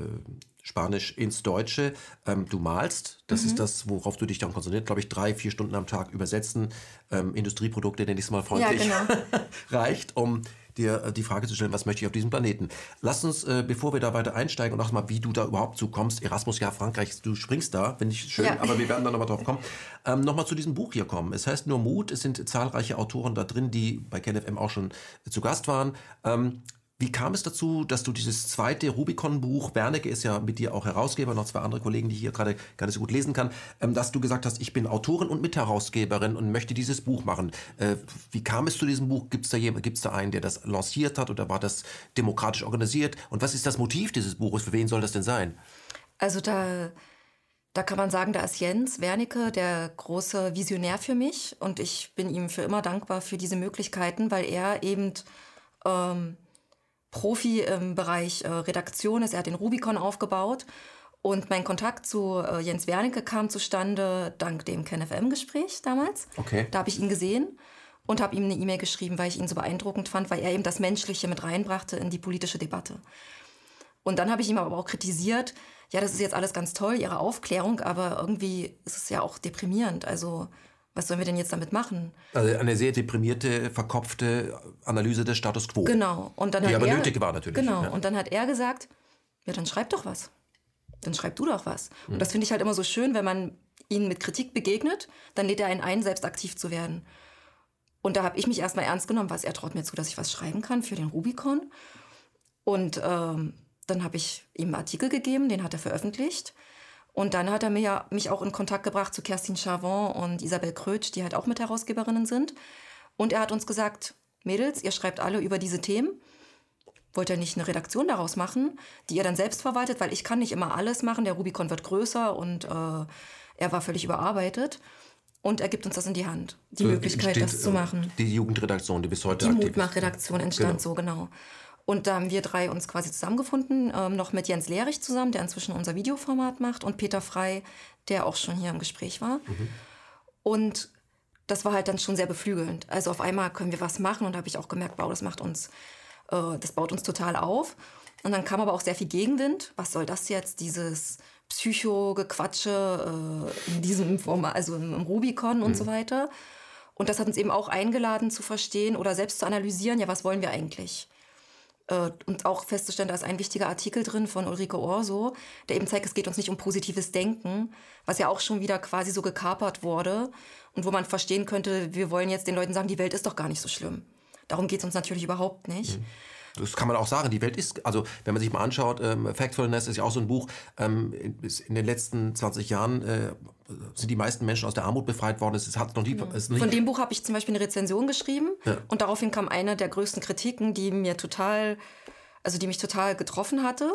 Spanisch ins Deutsche. Ähm, du malst, das mhm. ist das, worauf du dich dann konzentrierst, glaube ich, drei, vier Stunden am Tag übersetzen. Ähm, Industrieprodukte, nenne ich es mal freundlich, ja, genau. reicht, um dir äh, die Frage zu stellen, was möchte ich auf diesem Planeten? Lass uns, äh, bevor wir da weiter einsteigen und auch mal, wie du da überhaupt zukommst, Erasmus, ja, Frankreich, du springst da, finde ich schön, ja. aber wir werden da nochmal drauf kommen, ähm, nochmal zu diesem Buch hier kommen. Es heißt nur Mut, es sind zahlreiche Autoren da drin, die bei KenFM auch schon zu Gast waren. Ähm, wie kam es dazu, dass du dieses zweite Rubicon-Buch, Wernicke ist ja mit dir auch Herausgeber, noch zwei andere Kollegen, die ich hier gerade gar nicht so gut lesen kann, ähm, dass du gesagt hast, ich bin Autorin und Mitherausgeberin und möchte dieses Buch machen. Äh, wie kam es zu diesem Buch? Gibt es da, gibt's da einen, der das lanciert hat oder war das demokratisch organisiert? Und was ist das Motiv dieses Buches? Für wen soll das denn sein? Also da, da kann man sagen, da ist Jens Wernicke der große Visionär für mich und ich bin ihm für immer dankbar für diese Möglichkeiten, weil er eben... Ähm, Profi im Bereich äh, Redaktion ist. Er hat den Rubicon aufgebaut. Und mein Kontakt zu äh, Jens Wernicke kam zustande dank dem KenFM-Gespräch damals. Okay. Da habe ich ihn gesehen und habe ihm eine E-Mail geschrieben, weil ich ihn so beeindruckend fand, weil er eben das Menschliche mit reinbrachte in die politische Debatte. Und dann habe ich ihm aber auch kritisiert, ja, das ist jetzt alles ganz toll, Ihre Aufklärung, aber irgendwie ist es ja auch deprimierend. Also was sollen wir denn jetzt damit machen? Also eine sehr deprimierte, verkopfte Analyse des Status quo. Genau. Und dann die aber er, nötig war natürlich. Genau. Ja. Und dann hat er gesagt, ja, dann schreib doch was. Dann schreib du doch was. Mhm. Und das finde ich halt immer so schön, wenn man ihnen mit Kritik begegnet, dann lädt er einen ein, selbst aktiv zu werden. Und da habe ich mich erstmal ernst genommen, was er traut mir zu, dass ich was schreiben kann für den Rubicon. Und ähm, dann habe ich ihm einen Artikel gegeben, den hat er veröffentlicht. Und dann hat er mir, mich auch in Kontakt gebracht zu Kerstin Chavon und Isabel Krötsch, die halt auch mit Herausgeberinnen sind. Und er hat uns gesagt, Mädels, ihr schreibt alle über diese Themen. Wollt ihr nicht eine Redaktion daraus machen, die ihr dann selbst verwaltet? Weil ich kann nicht immer alles machen. Der Rubicon wird größer und äh, er war völlig überarbeitet. Und er gibt uns das in die Hand, die so Möglichkeit, steht, das zu machen. Die Jugendredaktion, die bis heute die aktiv ist. Die Mutmachredaktion entstand genau. so, genau. Und da haben wir drei uns quasi zusammengefunden, ähm, noch mit Jens Lehrich zusammen, der inzwischen unser Videoformat macht, und Peter Frei, der auch schon hier im Gespräch war. Mhm. Und das war halt dann schon sehr beflügelnd. Also auf einmal können wir was machen und da habe ich auch gemerkt, wow, das macht uns, äh, das baut uns total auf. Und dann kam aber auch sehr viel Gegenwind. Was soll das jetzt, dieses Psycho-Gequatsche äh, in diesem Format, also im, im Rubicon und mhm. so weiter. Und das hat uns eben auch eingeladen zu verstehen oder selbst zu analysieren, ja, was wollen wir eigentlich? Äh, und auch festzustellen, da ist ein wichtiger Artikel drin von Ulrike Orso, der eben zeigt, es geht uns nicht um positives Denken, was ja auch schon wieder quasi so gekapert wurde und wo man verstehen könnte, wir wollen jetzt den Leuten sagen, die Welt ist doch gar nicht so schlimm. Darum geht es uns natürlich überhaupt nicht. Mhm. Das kann man auch sagen. Die Welt ist, also wenn man sich mal anschaut, ähm, Factfulness ist ja auch so ein Buch. Ähm, in den letzten 20 Jahren äh, sind die meisten Menschen aus der Armut befreit worden. Es hat noch nie, mhm. es Von dem Buch habe ich zum Beispiel eine Rezension geschrieben ja. und daraufhin kam eine der größten Kritiken, die mir total, also die mich total getroffen hatte.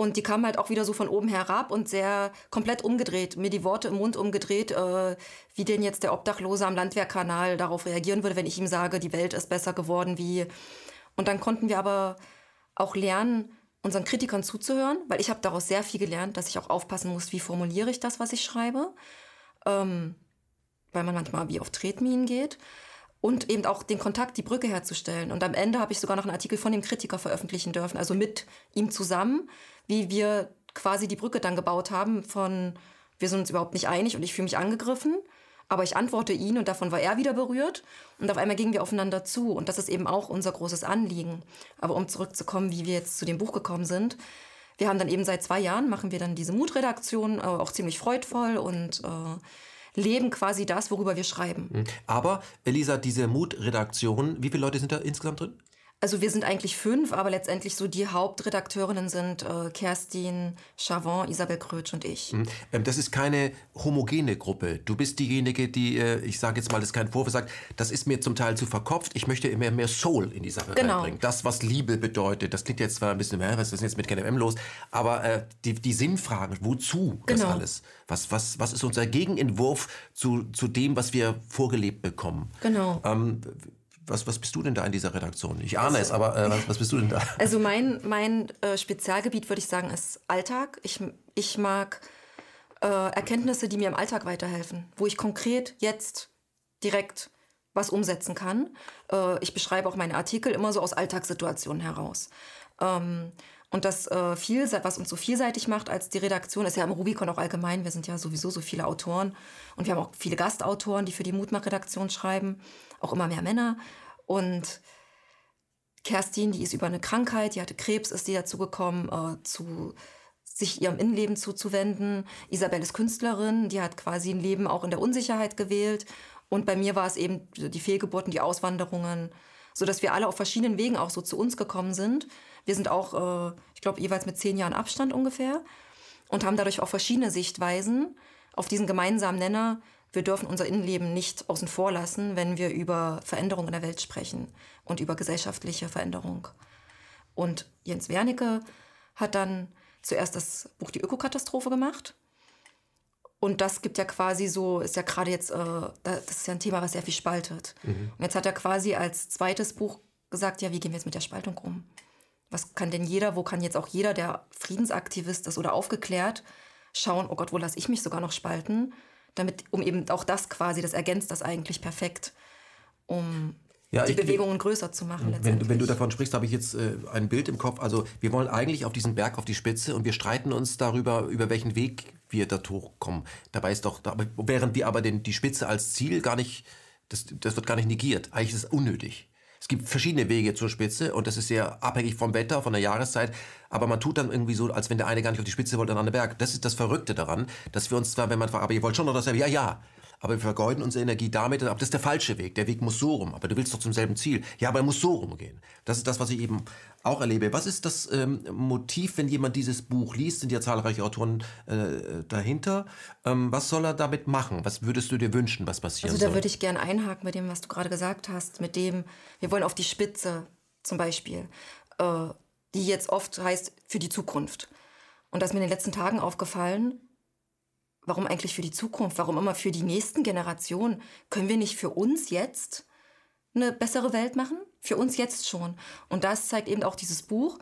Und die kam halt auch wieder so von oben herab und sehr komplett umgedreht, mir die Worte im Mund umgedreht, äh, wie denn jetzt der Obdachlose am Landwehrkanal darauf reagieren würde, wenn ich ihm sage, die Welt ist besser geworden, wie und dann konnten wir aber auch lernen, unseren Kritikern zuzuhören, weil ich habe daraus sehr viel gelernt, dass ich auch aufpassen muss, wie formuliere ich das, was ich schreibe, ähm, weil man manchmal wie auf Tretminen geht. Und eben auch den Kontakt, die Brücke herzustellen. Und am Ende habe ich sogar noch einen Artikel von dem Kritiker veröffentlichen dürfen, also mit ihm zusammen, wie wir quasi die Brücke dann gebaut haben von wir sind uns überhaupt nicht einig und ich fühle mich angegriffen aber ich antworte ihn und davon war er wieder berührt. Und auf einmal gingen wir aufeinander zu. Und das ist eben auch unser großes Anliegen. Aber um zurückzukommen, wie wir jetzt zu dem Buch gekommen sind. Wir haben dann eben seit zwei Jahren, machen wir dann diese Mutredaktion, äh, auch ziemlich freudvoll und äh, leben quasi das, worüber wir schreiben. Mhm. Aber Elisa, diese Mutredaktion, wie viele Leute sind da insgesamt drin? Also wir sind eigentlich fünf, aber letztendlich so die Hauptredakteurinnen sind äh, Kerstin Chavon, Isabel Krötsch und ich. Mhm. Ähm, das ist keine homogene Gruppe. Du bist diejenige, die, äh, ich sage jetzt mal, das ist kein Vorwurf, sagt, das ist mir zum Teil zu verkopft. Ich möchte immer mehr Soul in die Sache genau. reinbringen. Das, was Liebe bedeutet, das klingt jetzt zwar ein bisschen, was ist jetzt mit KNM los, aber äh, die, die Sinnfragen, wozu genau. das alles? Was, was, was ist unser Gegenentwurf zu, zu dem, was wir vorgelebt bekommen? Genau. Ähm, was, was bist du denn da in dieser Redaktion? Ich ahne also, es, aber äh, was, was, bist du denn da? Also mein, mein äh, Spezialgebiet, würde ich sagen, ist Alltag. Ich, ich mag äh, Erkenntnisse, die mir im Alltag weiterhelfen, wo ich konkret jetzt direkt was umsetzen kann. Äh, ich beschreibe auch meine Artikel immer so aus Alltagssituationen heraus. Ähm, und das äh, viel, was uns so vielseitig macht als die Redaktion, ist ja im Rubicon auch allgemein. Wir sind ja sowieso so viele Autoren und wir haben auch viele Gastautoren, die für die Mutmach-Redaktion schreiben auch immer mehr Männer. Und Kerstin, die ist über eine Krankheit, die hatte Krebs, ist die dazu gekommen, äh, zu sich ihrem Innenleben zuzuwenden. Isabel ist Künstlerin, die hat quasi ein Leben auch in der Unsicherheit gewählt. Und bei mir war es eben die Fehlgeburten, die Auswanderungen, so dass wir alle auf verschiedenen Wegen auch so zu uns gekommen sind. Wir sind auch, äh, ich glaube, jeweils mit zehn Jahren Abstand ungefähr und haben dadurch auch verschiedene Sichtweisen auf diesen gemeinsamen Nenner, wir dürfen unser Innenleben nicht außen vor lassen, wenn wir über Veränderungen in der Welt sprechen und über gesellschaftliche Veränderung. Und Jens Wernicke hat dann zuerst das Buch Die Ökokatastrophe gemacht. Und das gibt ja quasi so, ist ja gerade jetzt, äh, das ist ja ein Thema, was sehr viel spaltet. Mhm. Und jetzt hat er quasi als zweites Buch gesagt, ja, wie gehen wir jetzt mit der Spaltung um? Was kann denn jeder, wo kann jetzt auch jeder, der Friedensaktivist ist oder aufgeklärt, schauen, oh Gott, wo lasse ich mich sogar noch spalten? Damit, um eben auch das quasi, das ergänzt das eigentlich perfekt, um ja, die ich, Bewegungen größer zu machen. Wenn, wenn, du davon sprichst, habe ich jetzt äh, ein Bild im Kopf. Also wir wollen eigentlich auf diesen Berg, auf die Spitze und wir streiten uns darüber, über welchen Weg wir da hochkommen. Dabei ist doch, während wir aber den, die Spitze als Ziel gar nicht, das, das wird gar nicht negiert. Eigentlich ist es unnötig. Es gibt verschiedene Wege zur Spitze und das ist sehr abhängig vom Wetter, von der Jahreszeit. Aber man tut dann irgendwie so, als wenn der eine gar nicht auf die Spitze wollte, der andere Berg. Das ist das Verrückte daran, dass wir uns zwar, wenn man fragt, aber ihr wollt schon noch dasselbe, ja, ja. Aber wir vergeuden unsere Energie damit, aber das ist der falsche Weg. Der Weg muss so rum. Aber du willst doch zum selben Ziel. Ja, aber er muss so rumgehen. Das ist das, was ich eben auch erlebe. Was ist das ähm, Motiv, wenn jemand dieses Buch liest? Sind ja zahlreiche Autoren äh, dahinter. Ähm, was soll er damit machen? Was würdest du dir wünschen, was passieren Also da soll? würde ich gerne einhaken mit dem, was du gerade gesagt hast. Mit dem, wir wollen auf die Spitze zum Beispiel. Äh, die jetzt oft heißt für die Zukunft. Und das ist mir in den letzten Tagen aufgefallen, Warum eigentlich für die Zukunft? Warum immer für die nächsten Generationen? Können wir nicht für uns jetzt eine bessere Welt machen? Für uns jetzt schon. Und das zeigt eben auch dieses Buch.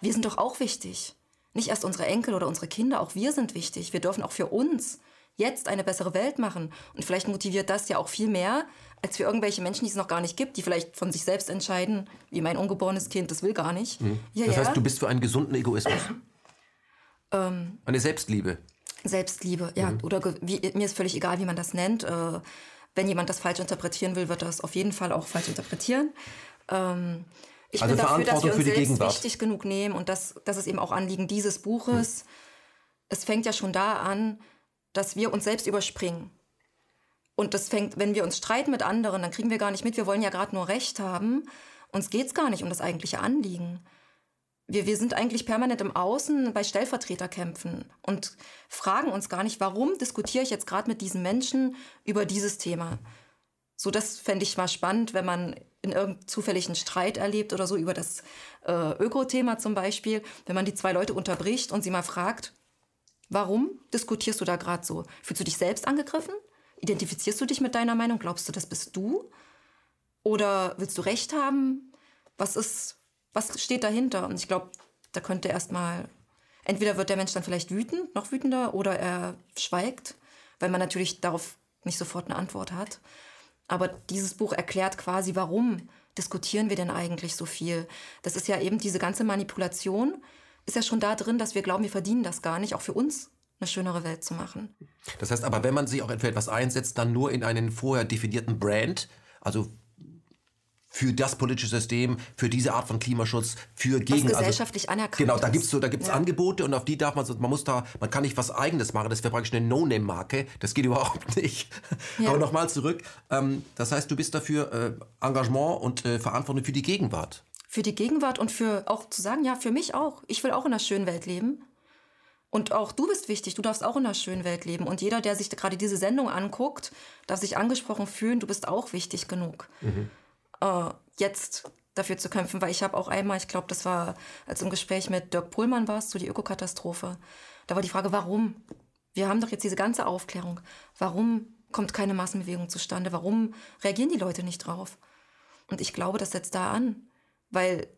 Wir sind doch auch wichtig. Nicht erst unsere Enkel oder unsere Kinder, auch wir sind wichtig. Wir dürfen auch für uns jetzt eine bessere Welt machen. Und vielleicht motiviert das ja auch viel mehr, als für irgendwelche Menschen, die es noch gar nicht gibt, die vielleicht von sich selbst entscheiden, wie mein ungeborenes Kind, das will gar nicht. Mhm. Ja, das heißt, du bist für einen gesunden Egoismus. Ähm, eine Selbstliebe. Selbstliebe, ja. Mhm. Oder wie, mir ist völlig egal, wie man das nennt. Äh, wenn jemand das falsch interpretieren will, wird das auf jeden Fall auch falsch interpretieren. Ähm, ich also bin dafür, dass wir uns selbst wichtig genug nehmen und das, das ist eben auch Anliegen dieses Buches. Mhm. Es fängt ja schon da an, dass wir uns selbst überspringen. Und das fängt, wenn wir uns streiten mit anderen, dann kriegen wir gar nicht mit, wir wollen ja gerade nur Recht haben. Uns geht es gar nicht um das eigentliche Anliegen wir, wir sind eigentlich permanent im Außen bei Stellvertreterkämpfen und fragen uns gar nicht, warum diskutiere ich jetzt gerade mit diesen Menschen über dieses Thema. So, das fände ich mal spannend, wenn man in irgendeinem zufälligen Streit erlebt oder so über das äh, Öko-Thema zum Beispiel, wenn man die zwei Leute unterbricht und sie mal fragt, warum diskutierst du da gerade so? Fühlst du dich selbst angegriffen? Identifizierst du dich mit deiner Meinung? Glaubst du, das bist du? Oder willst du Recht haben? Was ist, was steht dahinter? Und ich glaube, da könnte erstmal, entweder wird der Mensch dann vielleicht wütend, noch wütender, oder er schweigt, weil man natürlich darauf nicht sofort eine Antwort hat. Aber dieses Buch erklärt quasi, warum diskutieren wir denn eigentlich so viel? Das ist ja eben diese ganze Manipulation, ist ja schon da drin, dass wir glauben, wir verdienen das gar nicht, auch für uns eine schönere Welt zu machen. Das heißt aber, wenn man sich auch für etwas einsetzt, dann nur in einen vorher definierten Brand, also für das politische System, für diese Art von Klimaschutz, für gegen was also gesellschaftlich also, anerkannt Genau, da gibt's so, da gibt's ja. Angebote und auf die darf man so, man muss da, man kann nicht was Eigenes machen. Das wäre praktisch eine No-Name-Marke. Das geht überhaupt nicht. Ja. Aber nochmal zurück. Ähm, das heißt, du bist dafür äh, Engagement und äh, Verantwortung für die Gegenwart. Für die Gegenwart und für auch zu sagen, ja, für mich auch. Ich will auch in einer schönen Welt leben. Und auch du bist wichtig, du darfst auch in einer schönen Welt leben. Und jeder, der sich gerade diese Sendung anguckt, darf sich angesprochen fühlen, du bist auch wichtig genug. Mhm äh, jetzt dafür zu kämpfen, weil ich habe auch einmal, ich glaube, das war, als im Gespräch mit Dirk Pohlmann war es, zu die Ökokatastrophe, da war die Frage, warum? Wir haben doch jetzt diese ganze Aufklärung. Warum kommt keine Massenbewegung zustande? Warum reagieren die Leute nicht drauf? Und ich glaube, das setzt da an, weil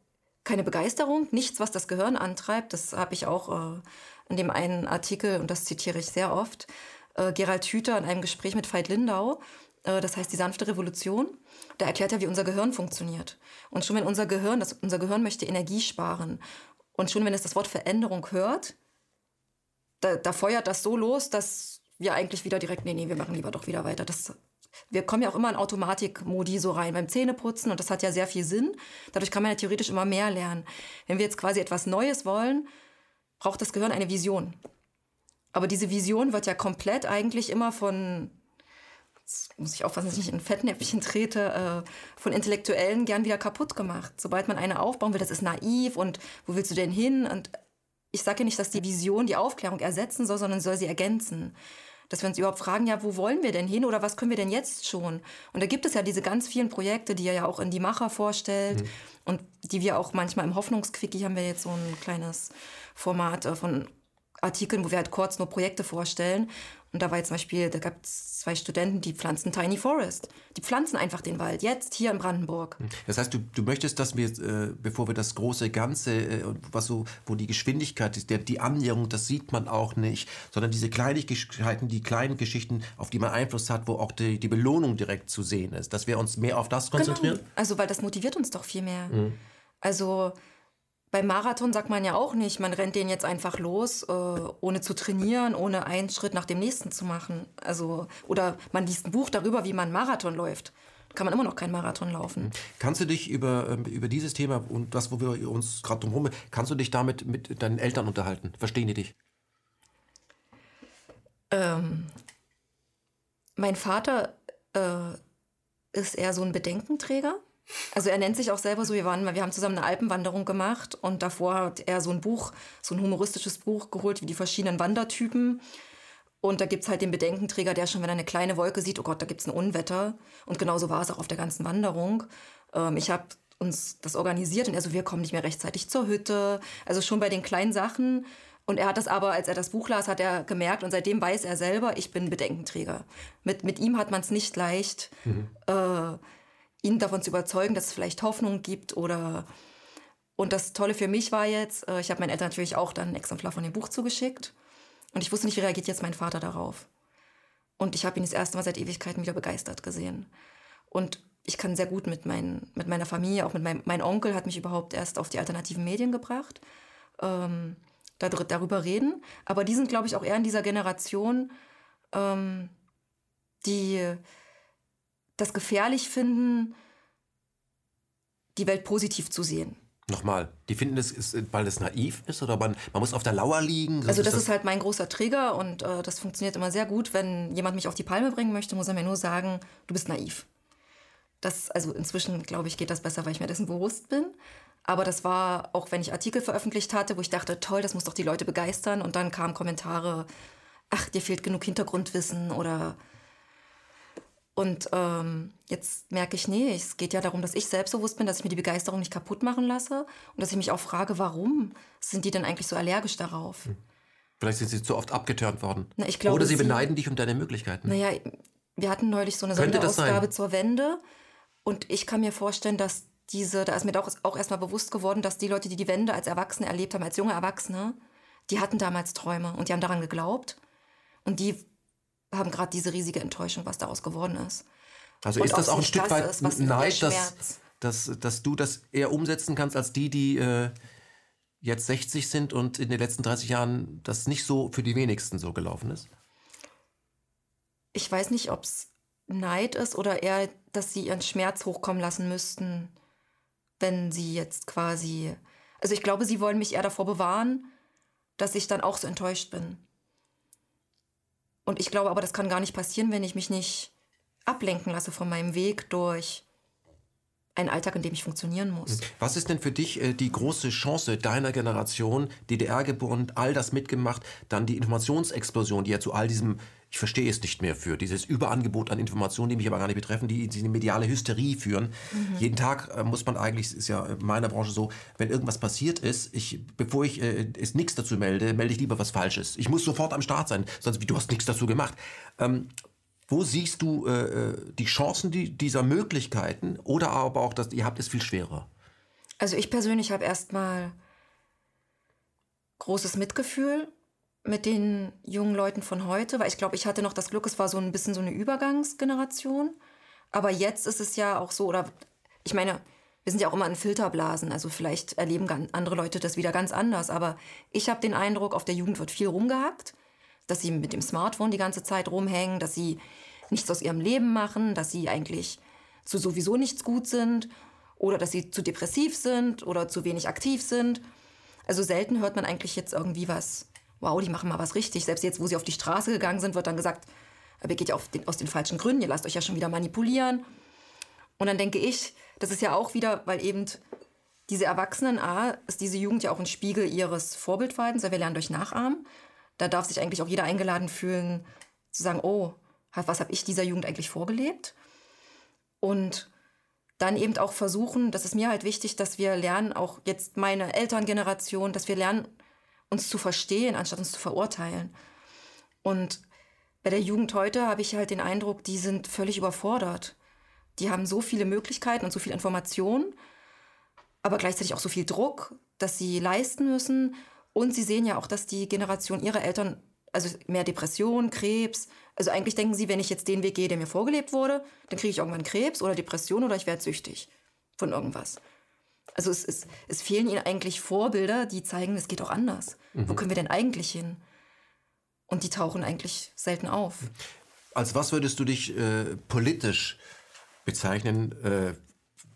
keine Begeisterung, nichts, was das Gehirn antreibt, das habe ich auch äh, in dem einen Artikel, und das zitiere ich sehr oft, äh, Gerald Hüther in einem Gespräch mit Veit Lindau, das heißt die sanfte Revolution, da erklärt er, wie unser Gehirn funktioniert. Und schon wenn unser Gehirn, das, unser Gehirn möchte Energie sparen, und schon wenn es das Wort Veränderung hört, da, da feuert das so los, dass wir eigentlich wieder direkt, nee, nee, wir machen lieber doch wieder weiter. Das, wir kommen ja auch immer in Automatikmodi so rein beim Zähneputzen und das hat ja sehr viel Sinn. Dadurch kann man ja theoretisch immer mehr lernen. Wenn wir jetzt quasi etwas Neues wollen, braucht das Gehirn eine Vision. Aber diese Vision wird ja komplett eigentlich immer von jetzt muss ich aufpassen, dass ich nicht in Fettnäpfchen trete, äh, von Intellektuellen gern wieder kaputt gemacht. Sobald man eine aufbauen will, das ist naiv und wo willst du denn hin? Und ich sage ja nicht, dass die Vision die Aufklärung ersetzen soll, sondern soll sie ergänzen. Dass wir uns überhaupt fragen, ja, wo wollen wir denn hin oder was können wir denn jetzt schon? Und da gibt es ja diese ganz vielen Projekte, die er ja auch in die Macher vorstellt mhm. und die wir auch manchmal im Hoffnungsquickie haben wir jetzt so ein kleines Format äh, von Artikeln, wo wir halt kurz nur Projekte vorstellen. Und da war jetzt zum Beispiel, da gab es zwei Studenten, die pflanzen Tiny Forest. Die pflanzen einfach den Wald, jetzt hier in Brandenburg. Hm. Das heißt, du, du möchtest, dass wir, äh, bevor wir das große Ganze, äh, was so, wo die Geschwindigkeit ist, der, die Annäherung, das sieht man auch nicht, sondern diese Kleinigkeiten, die kleinen Geschichten, auf die man Einfluss hat, wo auch die, die Belohnung direkt zu sehen ist, dass wir uns mehr auf das konzentrieren? Genau. Also, weil das motiviert uns doch viel mehr. Mhm. Also, beim Marathon sagt man ja auch nicht, man rennt den jetzt einfach los, äh, ohne zu trainieren, ohne einen Schritt nach dem nächsten zu machen. Also, oder man liest ein Buch darüber, wie man Marathon läuft. Kann man immer noch keinen Marathon laufen. Kannst du dich über, ähm, über dieses Thema und das, wo wir uns gerade drum herum, kannst du dich damit mit deinen Eltern unterhalten? Verstehen die dich? Ähm, mein Vater äh, ist eher so ein Bedenkenträger. Also er nennt sich auch selber so, wir waren, wir haben zusammen eine Alpenwanderung gemacht und davor hat er so ein Buch, so ein humoristisches Buch geholt, wie die verschiedenen Wandertypen. Und da gibt es halt den Bedenkenträger, der schon, wenn er eine kleine Wolke sieht, oh Gott, da gibt es ein Unwetter. Und genauso war es auch auf der ganzen Wanderung. Ähm, ich habe uns das organisiert und er so, wir kommen nicht mehr rechtzeitig zur Hütte. Also schon bei den kleinen Sachen. Und er hat das aber, als er das Buch las, hat er gemerkt und seitdem weiß er selber, ich bin Bedenkenträger. Mit, mit ihm hat man es nicht leicht. Mhm. Äh, ihn davon zu überzeugen, dass es vielleicht Hoffnung gibt oder und das Tolle für mich war jetzt, äh, ich habe meinen Eltern natürlich auch dann ein Exemplar von dem Buch zugeschickt und ich wusste nicht, wie reagiert jetzt mein Vater darauf. Und ich habe ihn das erste Mal seit Ewigkeiten wieder begeistert gesehen. Und ich kann sehr gut mit, mein, mit meiner Familie, auch mit meinem mein Onkel hat mich überhaupt erst auf die alternativen Medien gebracht, ähm, darüber reden. Aber die sind, glaube ich, auch eher in dieser Generation, ähm, die das gefährlich finden, die Welt positiv zu sehen. Nochmal, die finden das, ist, weil es naiv ist oder man, man muss auf der Lauer liegen? Also das ist, das ist halt mein großer Trigger und äh, das funktioniert immer sehr gut. Wenn jemand mich auf die Palme bringen möchte, muss er mir nur sagen, du bist naiv. Das, also inzwischen, glaube ich, geht das besser, weil ich mir dessen bewusst bin. Aber das war auch, wenn ich Artikel veröffentlicht hatte, wo ich dachte, toll, das muss doch die Leute begeistern. Und dann kamen Kommentare, ach, dir fehlt genug Hintergrundwissen oder und ähm, jetzt merke ich, nee, es geht ja darum, dass ich selbstbewusst bin, dass ich mir die Begeisterung nicht kaputt machen lasse und dass ich mich auch frage, warum sind die denn eigentlich so allergisch darauf? Hm. Vielleicht sind sie zu oft abgeturnt worden. Na, glaube, Oder sie, sie beneiden dich um deine Möglichkeiten. Naja, wir hatten neulich so eine Sonderausgabe zur Wende und ich kann mir vorstellen, dass diese, da ist mir auch, auch erstmal bewusst geworden, dass die Leute, die die Wende als Erwachsene erlebt haben, als junge Erwachsene, die hatten damals Träume und die haben daran geglaubt. Und die haben gerade diese riesige Enttäuschung, was daraus geworden ist. Also und ist das auch ein Stück weit ist, Neid, dass, dass, dass du das eher umsetzen kannst als die, die äh, jetzt 60 sind und in den letzten 30 Jahren das nicht so für die wenigsten so gelaufen ist? Ich weiß nicht, ob es Neid ist oder eher, dass sie ihren Schmerz hochkommen lassen müssten, wenn sie jetzt quasi. Also ich glaube, sie wollen mich eher davor bewahren, dass ich dann auch so enttäuscht bin. Und ich glaube aber, das kann gar nicht passieren, wenn ich mich nicht ablenken lasse von meinem Weg durch einen Alltag, in dem ich funktionieren muss. Was ist denn für dich äh, die große Chance deiner Generation, DDR geboren, all das mitgemacht, dann die Informationsexplosion, die ja zu all diesem, ich verstehe es nicht mehr für, dieses Überangebot an Informationen, die mich aber gar nicht betreffen, die, die eine mediale Hysterie führen. Mhm. Jeden Tag äh, muss man eigentlich, ist ja in meiner Branche so, wenn irgendwas passiert ist, ich, bevor ich äh, es nichts dazu melde, melde ich lieber was Falsches. Ich muss sofort am Start sein, sonst wie du hast nichts dazu gemacht. Ähm, wo siehst du äh, äh, die Chancen die, dieser Möglichkeiten oder aber auch, dass ihr habt es viel schwerer? Also ich persönlich habe erstmal großes Mitgefühl mit den jungen Leuten von heute, weil ich glaube, ich hatte noch das Glück, es war so ein bisschen so eine Übergangsgeneration. Aber jetzt ist es ja auch so, oder ich meine, wir sind ja auch immer in Filterblasen, also vielleicht erleben andere Leute das wieder ganz anders. Aber ich habe den Eindruck, auf der Jugend wird viel rumgehackt dass sie mit dem Smartphone die ganze Zeit rumhängen, dass sie nichts aus ihrem Leben machen, dass sie eigentlich zu sowieso nichts gut sind oder dass sie zu depressiv sind oder zu wenig aktiv sind. Also selten hört man eigentlich jetzt irgendwie was, wow, die machen mal was richtig. Selbst jetzt, wo sie auf die Straße gegangen sind, wird dann gesagt, ihr geht ja den, aus den falschen Gründen, ihr lasst euch ja schon wieder manipulieren. Und dann denke ich, das ist ja auch wieder, weil eben diese Erwachsenen, A, ist diese Jugend ja auch ein Spiegel ihres Vorbildverhaltens, weil wir lernen durch Nachahmen da darf sich eigentlich auch jeder eingeladen fühlen, zu sagen, oh, was habe ich dieser Jugend eigentlich vorgelebt? Und dann eben auch versuchen, das ist mir halt wichtig, dass wir lernen, auch jetzt meine Elterngeneration, dass wir lernen, uns zu verstehen, anstatt uns zu verurteilen. Und bei der Jugend heute habe ich halt den Eindruck, die sind völlig überfordert. Die haben so viele Möglichkeiten und so viel Informationen, aber gleichzeitig auch so viel Druck, dass sie leisten müssen und sie sehen ja auch, dass die Generation ihrer Eltern, also mehr Depression, Krebs, also eigentlich denken sie, wenn ich jetzt den Weg gehe, der mir vorgelebt wurde, dann kriege ich irgendwann Krebs oder Depression oder ich werde süchtig von irgendwas. Also es, es, es fehlen ihnen eigentlich Vorbilder, die zeigen, es geht auch anders. Mhm. Wo können wir denn eigentlich hin? Und die tauchen eigentlich selten auf. Als was würdest du dich äh, politisch bezeichnen? Äh,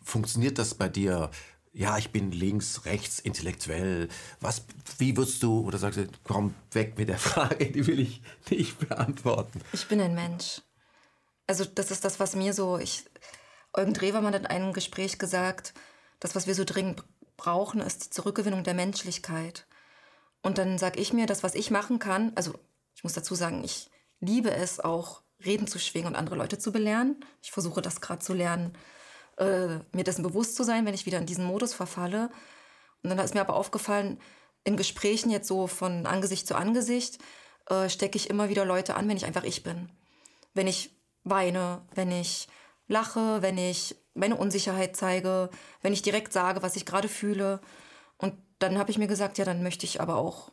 funktioniert das bei dir? Ja, ich bin links, rechts, intellektuell. Was, wie würdest du, oder sagst du, komm weg mit der Frage, die will ich nicht beantworten. Ich bin ein Mensch. Also das ist das, was mir so, ich, Eugen Drewermann hat in einem Gespräch gesagt, das, was wir so dringend brauchen, ist die Zurückgewinnung der Menschlichkeit. Und dann sage ich mir, das, was ich machen kann, also ich muss dazu sagen, ich liebe es auch, Reden zu schwingen und andere Leute zu belehren. Ich versuche das gerade zu lernen, äh, mir dessen bewusst zu sein, wenn ich wieder in diesen Modus verfalle. Und dann ist mir aber aufgefallen, in Gesprächen jetzt so von Angesicht zu Angesicht äh, stecke ich immer wieder Leute an, wenn ich einfach ich bin. Wenn ich weine, wenn ich lache, wenn ich meine Unsicherheit zeige, wenn ich direkt sage, was ich gerade fühle. Und dann habe ich mir gesagt, ja, dann möchte ich aber auch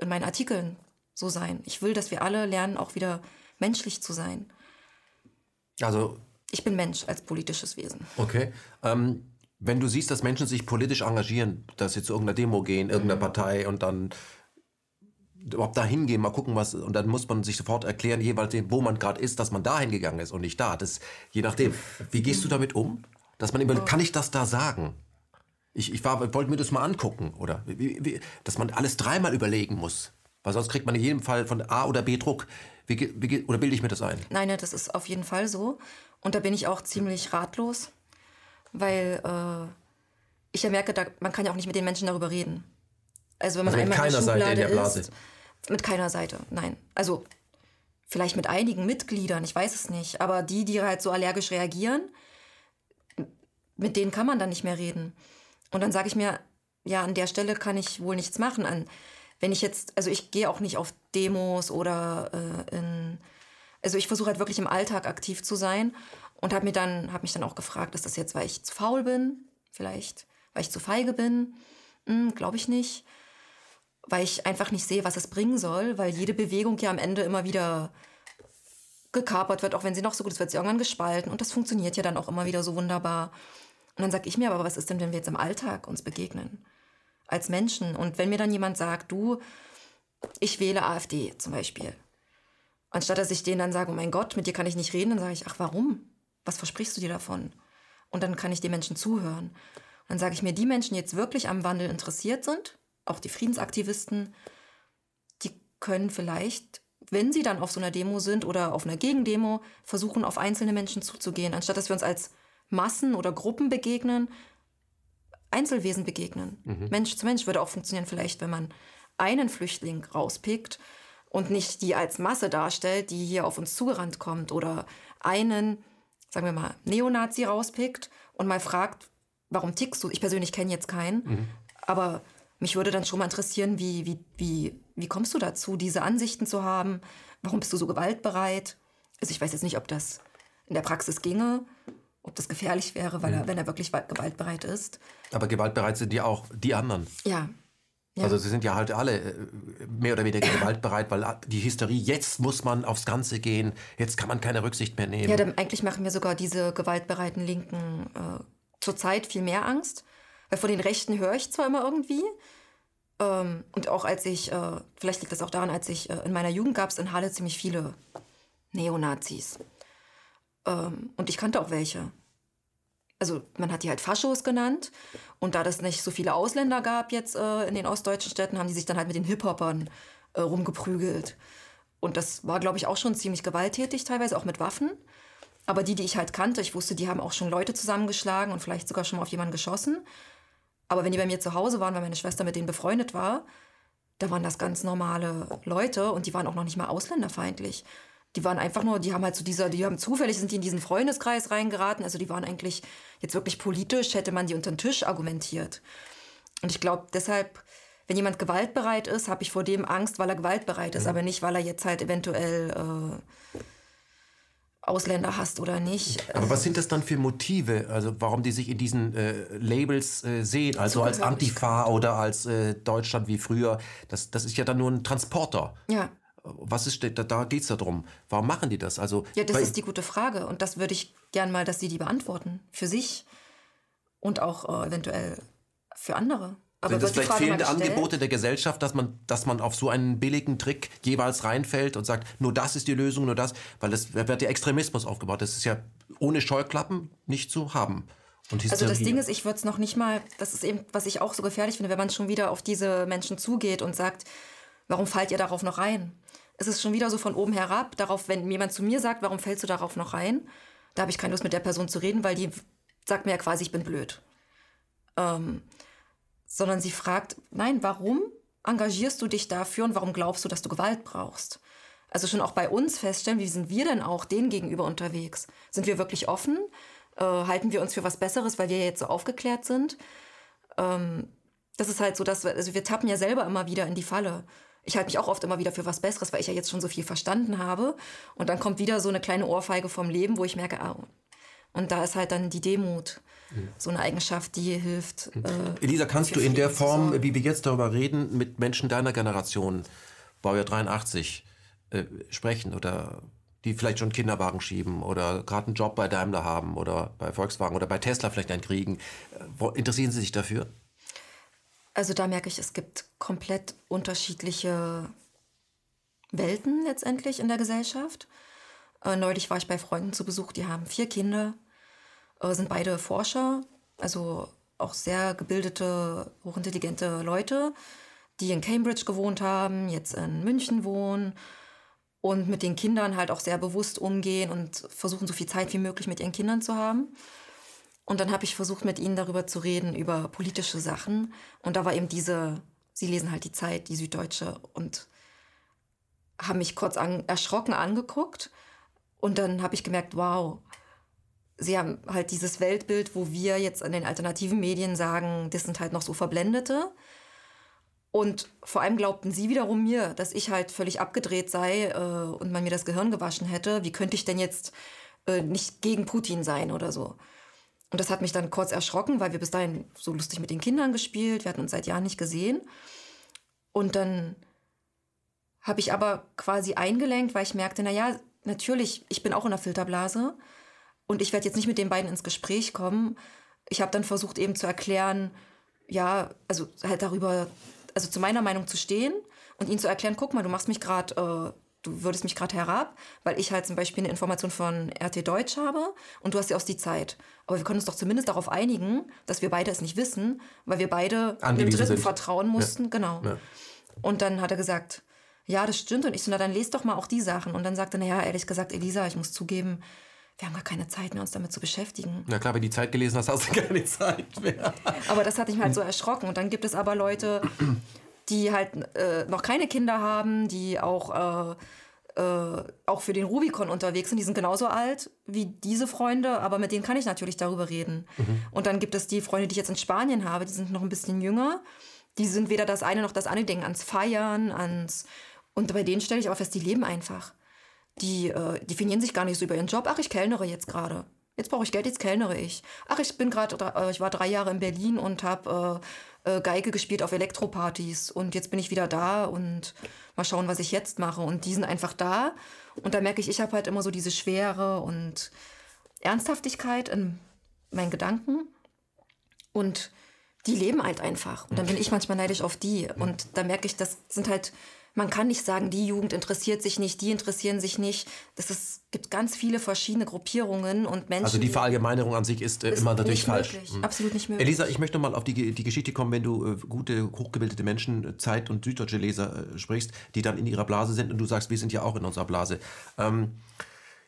in meinen Artikeln so sein. Ich will, dass wir alle lernen, auch wieder menschlich zu sein. Also. Ich bin Mensch als politisches Wesen. Okay. Ähm, wenn du siehst, dass Menschen sich politisch engagieren, dass sie zu irgendeiner Demo gehen, irgendeiner mhm. Partei und dann überhaupt da hingehen, mal gucken, was, und dann muss man sich sofort erklären, jeweils, wo man gerade ist, dass man da hingegangen ist und nicht da. Das, je nachdem. Wie gehst du damit um? Dass man immer, kann ich das da sagen? Ich, ich war, wollte mir das mal angucken, oder? Wie, wie, dass man alles dreimal überlegen muss. Weil sonst kriegt man in jedem Fall von A oder B Druck. Wie, wie, oder bilde ich mir das ein? Nein, das ist auf jeden Fall so. Und da bin ich auch ziemlich ratlos, weil äh, ich ja merke, da, man kann ja auch nicht mit den Menschen darüber reden. Also wenn man also mit einmal keiner in der Seite in der Blase. Ist, mit keiner Seite, nein. Also vielleicht mit einigen Mitgliedern, ich weiß es nicht. Aber die, die halt so allergisch reagieren, mit denen kann man dann nicht mehr reden. Und dann sage ich mir, ja, an der Stelle kann ich wohl nichts machen. An, wenn ich jetzt, also ich gehe auch nicht auf Demos oder äh, in, also ich versuche halt wirklich im Alltag aktiv zu sein und habe mir dann, habe mich dann auch gefragt, ist das jetzt, weil ich zu faul bin, vielleicht, weil ich zu feige bin, hm, glaube ich nicht weil ich einfach nicht sehe, was es bringen soll, weil jede Bewegung ja am Ende immer wieder gekapert wird, auch wenn sie noch so gut ist, wird sie irgendwann gespalten und das funktioniert ja dann auch immer wieder so wunderbar. Und dann sage ich mir, aber was ist denn, wenn wir jetzt im Alltag uns begegnen? Als Menschen. Und wenn mir dann jemand sagt, du, ich wähle AfD zum Beispiel. Anstatt dass ich denen dann sage, oh mein Gott, mit dir kann ich nicht reden, dann sage ich, ach warum? Was versprichst du dir davon? Und dann kann ich den Menschen zuhören. Und dann sage ich mir, die Menschen, die jetzt wirklich am Wandel interessiert sind, auch die Friedensaktivisten, die können vielleicht, wenn sie dann auf so einer Demo sind oder auf einer Gegendemo, versuchen, auf einzelne Menschen zuzugehen, anstatt dass wir uns als Massen oder Gruppen begegnen, Einzelwesen begegnen. Mhm. Mensch zu Mensch würde auch funktionieren, vielleicht, wenn man einen Flüchtling rauspickt und nicht die als Masse darstellt, die hier auf uns zugerannt kommt oder einen, sagen wir mal, Neonazi rauspickt und mal fragt, warum tickst du? Ich persönlich kenne jetzt keinen, mhm. aber mich würde dann schon mal interessieren, wie, wie, wie, wie kommst du dazu, diese Ansichten zu haben? Warum bist du so gewaltbereit? Also ich weiß jetzt nicht, ob das in der Praxis ginge, ob das gefährlich wäre, weil er, mhm. wenn er wirklich gewaltbereit ist. Aber gewaltbereit sind ja auch die anderen. Ja. ja. Also sie sind ja halt alle äh, mehr oder weniger gewaltbereit, weil die Hysterie, jetzt muss man aufs Ganze gehen, jetzt kann man keine Rücksicht mehr nehmen. Ja, dann eigentlich machen mir sogar diese gewaltbereiten Linken äh, zurzeit viel mehr Angst. Weil von den Rechten höre ich zwar immer irgendwie. Ähm, und auch als ich, äh, vielleicht liegt das auch daran, als ich äh, in meiner Jugend gab es in Halle ziemlich viele Neonazis. Ähm, und ich kannte auch welche. Also man hat die halt Faschos genannt. Und da das nicht so viele Ausländer gab jetzt äh, in den ostdeutschen Städten, haben die sich dann halt mit den Hip-Hopern äh, rumgeprügelt. Und das war, glaube ich, auch schon ziemlich gewalttätig, teilweise auch mit Waffen. Aber die, die ich halt kannte, ich wusste, die haben auch schon Leute zusammengeschlagen und vielleicht sogar schon mal auf jemanden geschossen. Aber wenn die bei mir zu Hause waren, weil meine Schwester mit denen befreundet war, da waren das ganz normale Leute und die waren auch noch nicht mal ausländerfeindlich. Die waren einfach nur, die haben halt so dieser, die haben zufällig sind die in diesen Freundeskreis reingeraten. Also die waren eigentlich jetzt wirklich politisch, hätte man die unter den Tisch argumentiert. Und ich glaube deshalb, wenn jemand gewaltbereit ist, habe ich vor dem Angst, weil er gewaltbereit ist, mhm. aber nicht, weil er jetzt halt eventuell äh, Ausländer hast oder nicht. Aber was sind das dann für Motive? Also warum die sich in diesen äh, Labels äh, sehen? Also als Antifa oder als äh, Deutschland wie früher. Das, das ist ja dann nur ein Transporter. Ja. Was ist, da, da geht es darum. Warum machen die das? Also, ja, das ist die gute Frage. Und das würde ich gern mal, dass sie die beantworten. Für sich und auch äh, eventuell für andere. Aber sind das vielleicht fehlende Angebote der Gesellschaft, dass man, dass man auf so einen billigen Trick jeweils reinfällt und sagt, nur das ist die Lösung, nur das, weil das wird ja Extremismus aufgebaut. Das ist ja ohne Scheuklappen nicht zu haben. also das Ding ist, ich würde es noch nicht mal, das ist eben, was ich auch so gefährlich finde, wenn man schon wieder auf diese Menschen zugeht und sagt, warum fallt ihr darauf noch rein? Es ist schon wieder so von oben herab, darauf, wenn jemand zu mir sagt, warum fällst du darauf noch rein? Da habe ich keine Lust mit der Person zu reden, weil die sagt mir ja quasi, ich bin blöd. Ähm, sondern sie fragt, nein, warum engagierst du dich dafür und warum glaubst du, dass du Gewalt brauchst? Also schon auch bei uns feststellen, wie sind wir denn auch denen gegenüber unterwegs? Sind wir wirklich offen? Äh, halten wir uns für was Besseres, weil wir jetzt so aufgeklärt sind? Ähm, das ist halt so, dass wir, also wir tappen ja selber immer wieder in die Falle. Ich halte mich auch oft immer wieder für was Besseres, weil ich ja jetzt schon so viel verstanden habe. Und dann kommt wieder so eine kleine Ohrfeige vom Leben, wo ich merke, ah, und da ist halt dann die Demut so eine Eigenschaft, die hilft. Äh, Elisa, kannst du in der Form, wie wir jetzt darüber reden, mit Menschen deiner Generation, Baujahr 83, äh, sprechen oder die vielleicht schon Kinderwagen schieben oder gerade einen Job bei Daimler haben oder bei Volkswagen oder bei Tesla vielleicht einen kriegen. Interessieren Sie sich dafür? Also da merke ich, es gibt komplett unterschiedliche Welten letztendlich in der Gesellschaft. Äh, neulich war ich bei Freunden zu Besuch, die haben vier Kinder, äh, sind beide Forscher, also auch sehr gebildete, hochintelligente Leute, die in Cambridge gewohnt haben, jetzt in München wohnen und mit den Kindern halt auch sehr bewusst umgehen und versuchen, so viel Zeit wie möglich mit ihren Kindern zu haben. Und dann habe ich versucht, mit ihnen darüber zu reden, über politische Sachen. Und da war eben diese, sie lesen halt die Zeit, die Süddeutsche, und haben mich kurz an, erschrocken angeguckt. Und dann habe ich gemerkt, wow, sie haben halt dieses Weltbild, wo wir jetzt an den alternativen Medien sagen, das sind halt noch so Verblendete. Und vor allem glaubten sie wiederum mir, dass ich halt völlig abgedreht sei äh, und man mir das Gehirn gewaschen hätte. Wie könnte ich denn jetzt äh, nicht gegen Putin sein oder so? Und das hat mich dann kurz erschrocken, weil wir bis dahin so lustig mit den Kindern gespielt, wir hatten uns seit Jahren nicht gesehen. Und dann habe ich aber quasi eingelenkt, weil ich merkte, naja, natürlich, ich bin auch in der Filterblase und ich werde jetzt nicht mit den beiden ins Gespräch kommen. Ich habe dann versucht eben zu erklären, ja, also halt darüber, also zu meiner Meinung zu stehen und ihnen zu erklären, guck mal, du machst mich gerade, äh, du würdest mich gerade herab, weil ich halt zum Beispiel eine Information von RT Deutsch habe und du hast ja aus die Zeit. Aber wir können uns doch zumindest darauf einigen, dass wir beide es nicht wissen, weil wir beide dem Dritten sind. vertrauen mussten. Ja. Genau. Ja. Und dann hat er gesagt, ja, das stimmt. Und ich so, na dann lest doch mal auch die Sachen. Und dann sagte er, naja, ehrlich gesagt, Elisa, ich muss zugeben, wir haben gar keine Zeit mehr, uns damit zu beschäftigen. Na klar, wenn du die Zeit gelesen hast, hast du keine Zeit mehr. Aber das hat mich halt so erschrocken. Und dann gibt es aber Leute, die halt äh, noch keine Kinder haben, die auch, äh, äh, auch für den Rubicon unterwegs sind. Die sind genauso alt wie diese Freunde, aber mit denen kann ich natürlich darüber reden. Mhm. Und dann gibt es die Freunde, die ich jetzt in Spanien habe, die sind noch ein bisschen jünger. Die sind weder das eine noch das andere, die denken ans Feiern, ans. Und bei denen stelle ich auch fest, die leben einfach die äh, definieren sich gar nicht so über ihren Job. Ach, ich kellnere jetzt gerade. Jetzt brauche ich Geld, jetzt kellnere ich. Ach, ich bin gerade, äh, ich war drei Jahre in Berlin und habe äh, Geige gespielt auf Elektropartys und jetzt bin ich wieder da und mal schauen, was ich jetzt mache. Und die sind einfach da und da merke ich, ich habe halt immer so diese Schwere und Ernsthaftigkeit in meinen Gedanken und die leben halt einfach. Und dann bin ich manchmal neidisch auf die. Und da merke ich, das sind halt man kann nicht sagen, die Jugend interessiert sich nicht, die interessieren sich nicht. Es gibt ganz viele verschiedene Gruppierungen und Menschen. Also die Verallgemeinerung an sich ist, äh, ist immer natürlich falsch. Möglich. Mhm. Absolut nicht möglich. Elisa, ich möchte mal auf die, die Geschichte kommen, wenn du äh, gute, hochgebildete Menschen, äh, Zeit- und süddeutsche Leser äh, sprichst, die dann in ihrer Blase sind und du sagst, wir sind ja auch in unserer Blase. Ähm,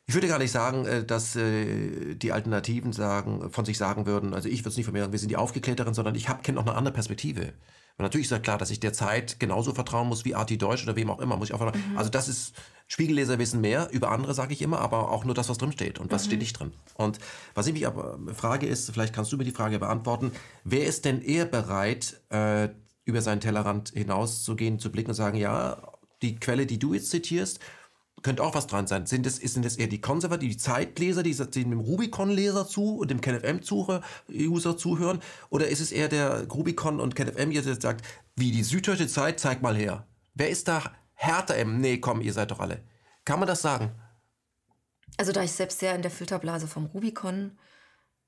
ich würde gar nicht sagen, äh, dass äh, die Alternativen sagen, von sich sagen würden, also ich würde es nicht von mir sagen, wir sind die Aufgeklärteren, sondern ich kenne auch eine andere Perspektive. Und natürlich ist ja klar, dass ich der Zeit genauso vertrauen muss wie Arti Deutsch oder wem auch immer. Muss ich auch Mhm. Also das ist, Spiegelleser wissen mehr, über andere sage ich immer, aber auch nur das, was drin steht und was mhm. steht nicht drin. Und was ich mich aber frage ist, vielleicht kannst du mir die Frage beantworten, wer ist denn eher bereit, äh, über seinen Tellerrand hinauszugehen, zu blicken und sagen, ja, die Quelle, die du jetzt zitierst, könnte auch was dran sein. Sind es, sind es eher die Konservativen, die Zeitleser, die, die dem Rubicon-Leser zu und dem KenFM-User zuhören? Oder ist es eher der Rubicon- und KenFM-User, der sagt, wie die Süddeutsche Zeit, zeig mal her. Wer ist da härter im, nee, komm, ihr seid doch alle. Kann man das sagen? Also da ich selbst sehr in der Filterblase vom Rubicon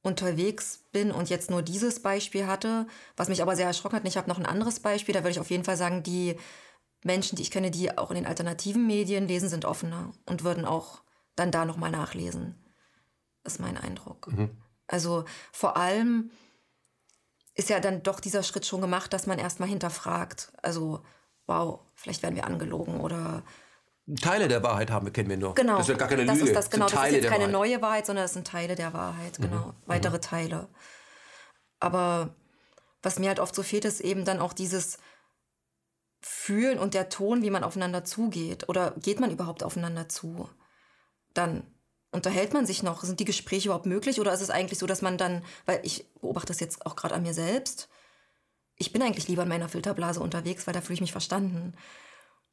unterwegs bin und jetzt nur dieses Beispiel hatte, was mich aber sehr erschrocken hat, ich habe noch ein anderes Beispiel, da würde ich auf jeden Fall sagen, die Menschen, die ich kenne, die auch in den alternativen Medien lesen, sind offener und würden auch dann da nochmal nachlesen. Ist mein Eindruck. Mhm. Also vor allem ist ja dann doch dieser Schritt schon gemacht, dass man erstmal hinterfragt. Also, wow, vielleicht werden wir angelogen oder. Teile der Wahrheit haben wir, kennen wir nur. Genau. Das ist ja gar keine das Lüge. Ist das, genau, das, ist jetzt keine Wahrheit. neue Wahrheit, sondern das sind Teile der Wahrheit, mhm. genau. Mhm. Weitere Teile. Aber was mir halt oft so fehlt, ist eben dann auch dieses, Fühlen und der Ton, wie man aufeinander zugeht. Oder geht man überhaupt aufeinander zu? Dann unterhält man sich noch? Sind die Gespräche überhaupt möglich? Oder ist es eigentlich so, dass man dann, weil ich beobachte das jetzt auch gerade an mir selbst, ich bin eigentlich lieber in meiner Filterblase unterwegs, weil da fühle ich mich verstanden.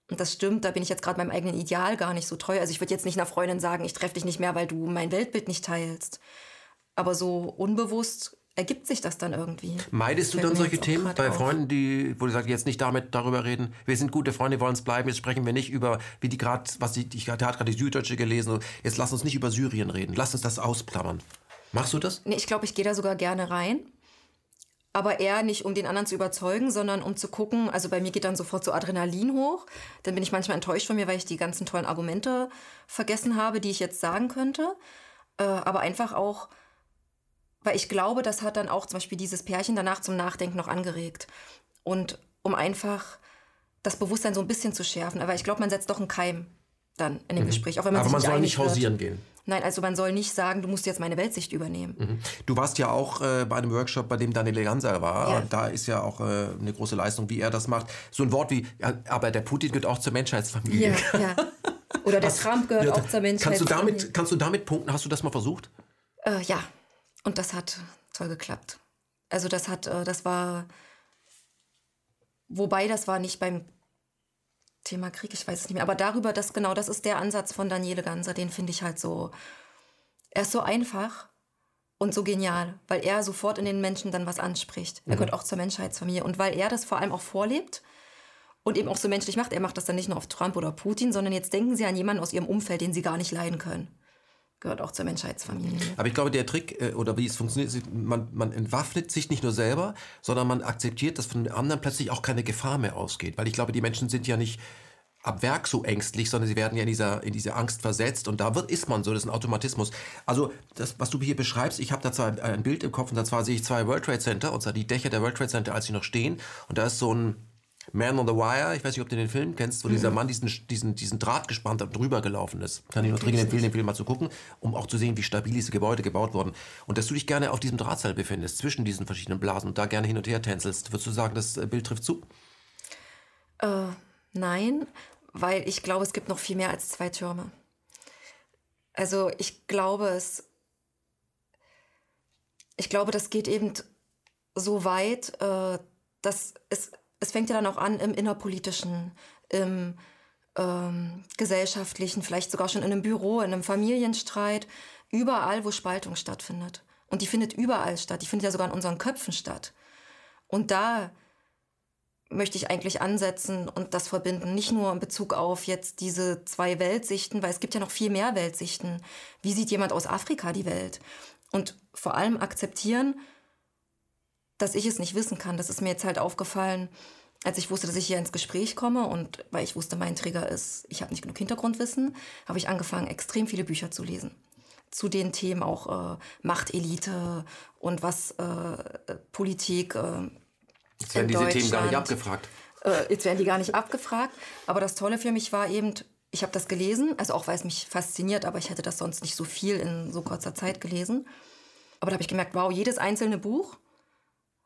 Und das stimmt, da bin ich jetzt gerade meinem eigenen Ideal gar nicht so treu. Also ich würde jetzt nicht einer Freundin sagen, ich treffe dich nicht mehr, weil du mein Weltbild nicht teilst. Aber so unbewusst ergibt sich das dann irgendwie. Meidest du dann solche Themen bei auf. Freunden, die, wo du sagst, jetzt nicht damit darüber reden, wir sind gute Freunde, wollen es bleiben, jetzt sprechen wir nicht über, wie die gerade, was die, ich hatte gerade die Süddeutsche gelesen, jetzt lass uns nicht über Syrien reden, lass uns das ausklammern. Machst du das? Nee, ich glaube, ich gehe da sogar gerne rein. Aber eher nicht, um den anderen zu überzeugen, sondern um zu gucken, also bei mir geht dann sofort so Adrenalin hoch. Dann bin ich manchmal enttäuscht von mir, weil ich die ganzen tollen Argumente vergessen habe, die ich jetzt sagen könnte. Äh, aber einfach auch, weil ich glaube, das hat dann auch zum Beispiel dieses Pärchen danach zum Nachdenken noch angeregt. Und um einfach das Bewusstsein so ein bisschen zu schärfen. Aber ich glaube, man setzt doch einen Keim dann in dem mhm. Gespräch. Auch wenn man Aber man soll nicht hausieren wird. gehen. Nein, also man soll nicht sagen, du musst jetzt meine Weltsicht übernehmen. Mhm. Du warst ja auch äh, bei einem Workshop, bei dem Daniel Ganser war. Ja. Da ist ja auch äh, eine große Leistung, wie er das macht. So ein Wort wie, ja, aber der Putin gehört auch zur Menschheitsfamilie. Ja, ja. Oder der Was, Trump gehört ja, auch zur Menschheitsfamilie. Kannst du, damit, kannst du damit punkten? Hast du das mal versucht? Äh, ja, und das hat toll geklappt. Also das hat, äh, das war, wobei das war nicht beim Thema Krieg, ich weiß es nicht mehr, aber darüber, dass genau das ist der Ansatz von Daniele Ganser, den finde ich halt so, er ist so einfach und so genial, weil er sofort in den Menschen dann was anspricht. Er mhm. gehört auch zur Menschheitsfamilie und weil er das vor allem auch vorlebt und eben auch so menschlich macht. Er macht das dann nicht nur auf Trump oder Putin, sondern jetzt denken Sie an jemanden aus Ihrem Umfeld, den Sie gar nicht leiden können gehört auch zur Menschheitsfamilie. Aber ich glaube, der Trick äh, oder wie es funktioniert, man, man entwaffnet sich nicht nur selber, sondern man akzeptiert, dass von anderen plötzlich auch keine Gefahr mehr ausgeht. Weil ich glaube, die Menschen sind ja nicht ab Werk so ängstlich, sondern sie werden ja in dieser, in diese Angst versetzt und da wird, ist man so, das ist ein Automatismus. Also das, was du hier beschreibst, ich habe da zwar ein Bild im Kopf und da zwar sehe ich zwei World Trade Center, und zwar die Dächer der World Trade Center, als sie noch stehen und da ist so ein man on the Wire, ich weiß nicht, ob du den Film kennst, wo mhm. dieser Mann diesen, diesen, diesen Draht gespannt hat und drüber gelaufen ist. Kann ich nur dringend empfehlen, den Film mal zu gucken, um auch zu sehen, wie stabil diese Gebäude gebaut wurden. Und dass du dich gerne auf diesem Drahtseil befindest, zwischen diesen verschiedenen Blasen und da gerne hin und her tänzelst. Würdest du sagen, das äh, Bild trifft zu? Äh, nein, weil ich glaube, es gibt noch viel mehr als zwei Türme. Also ich glaube, es. Ich glaube, das geht eben so weit, äh, dass es es fängt ja dann auch an im innerpolitischen, im ähm, gesellschaftlichen, vielleicht sogar schon in einem Büro, in einem Familienstreit, überall, wo Spaltung stattfindet. Und die findet überall statt. Die findet ja sogar in unseren Köpfen statt. Und da möchte ich eigentlich ansetzen und das verbinden. Nicht nur in Bezug auf jetzt diese zwei Weltsichten, weil es gibt ja noch viel mehr Weltsichten. Wie sieht jemand aus Afrika die Welt? Und vor allem akzeptieren, dass ich es nicht wissen kann. Das ist mir jetzt halt aufgefallen, als ich wusste, dass ich hier ins Gespräch komme und weil ich wusste, mein Trigger ist, ich habe nicht genug Hintergrundwissen, habe ich angefangen, extrem viele Bücher zu lesen. Zu den Themen auch äh, Machtelite und was äh, Politik. Äh, jetzt werden diese Themen gar nicht abgefragt. Äh, jetzt werden die gar nicht abgefragt. Aber das Tolle für mich war eben, ich habe das gelesen, also auch weil es mich fasziniert, aber ich hätte das sonst nicht so viel in so kurzer Zeit gelesen. Aber da habe ich gemerkt, wow, jedes einzelne Buch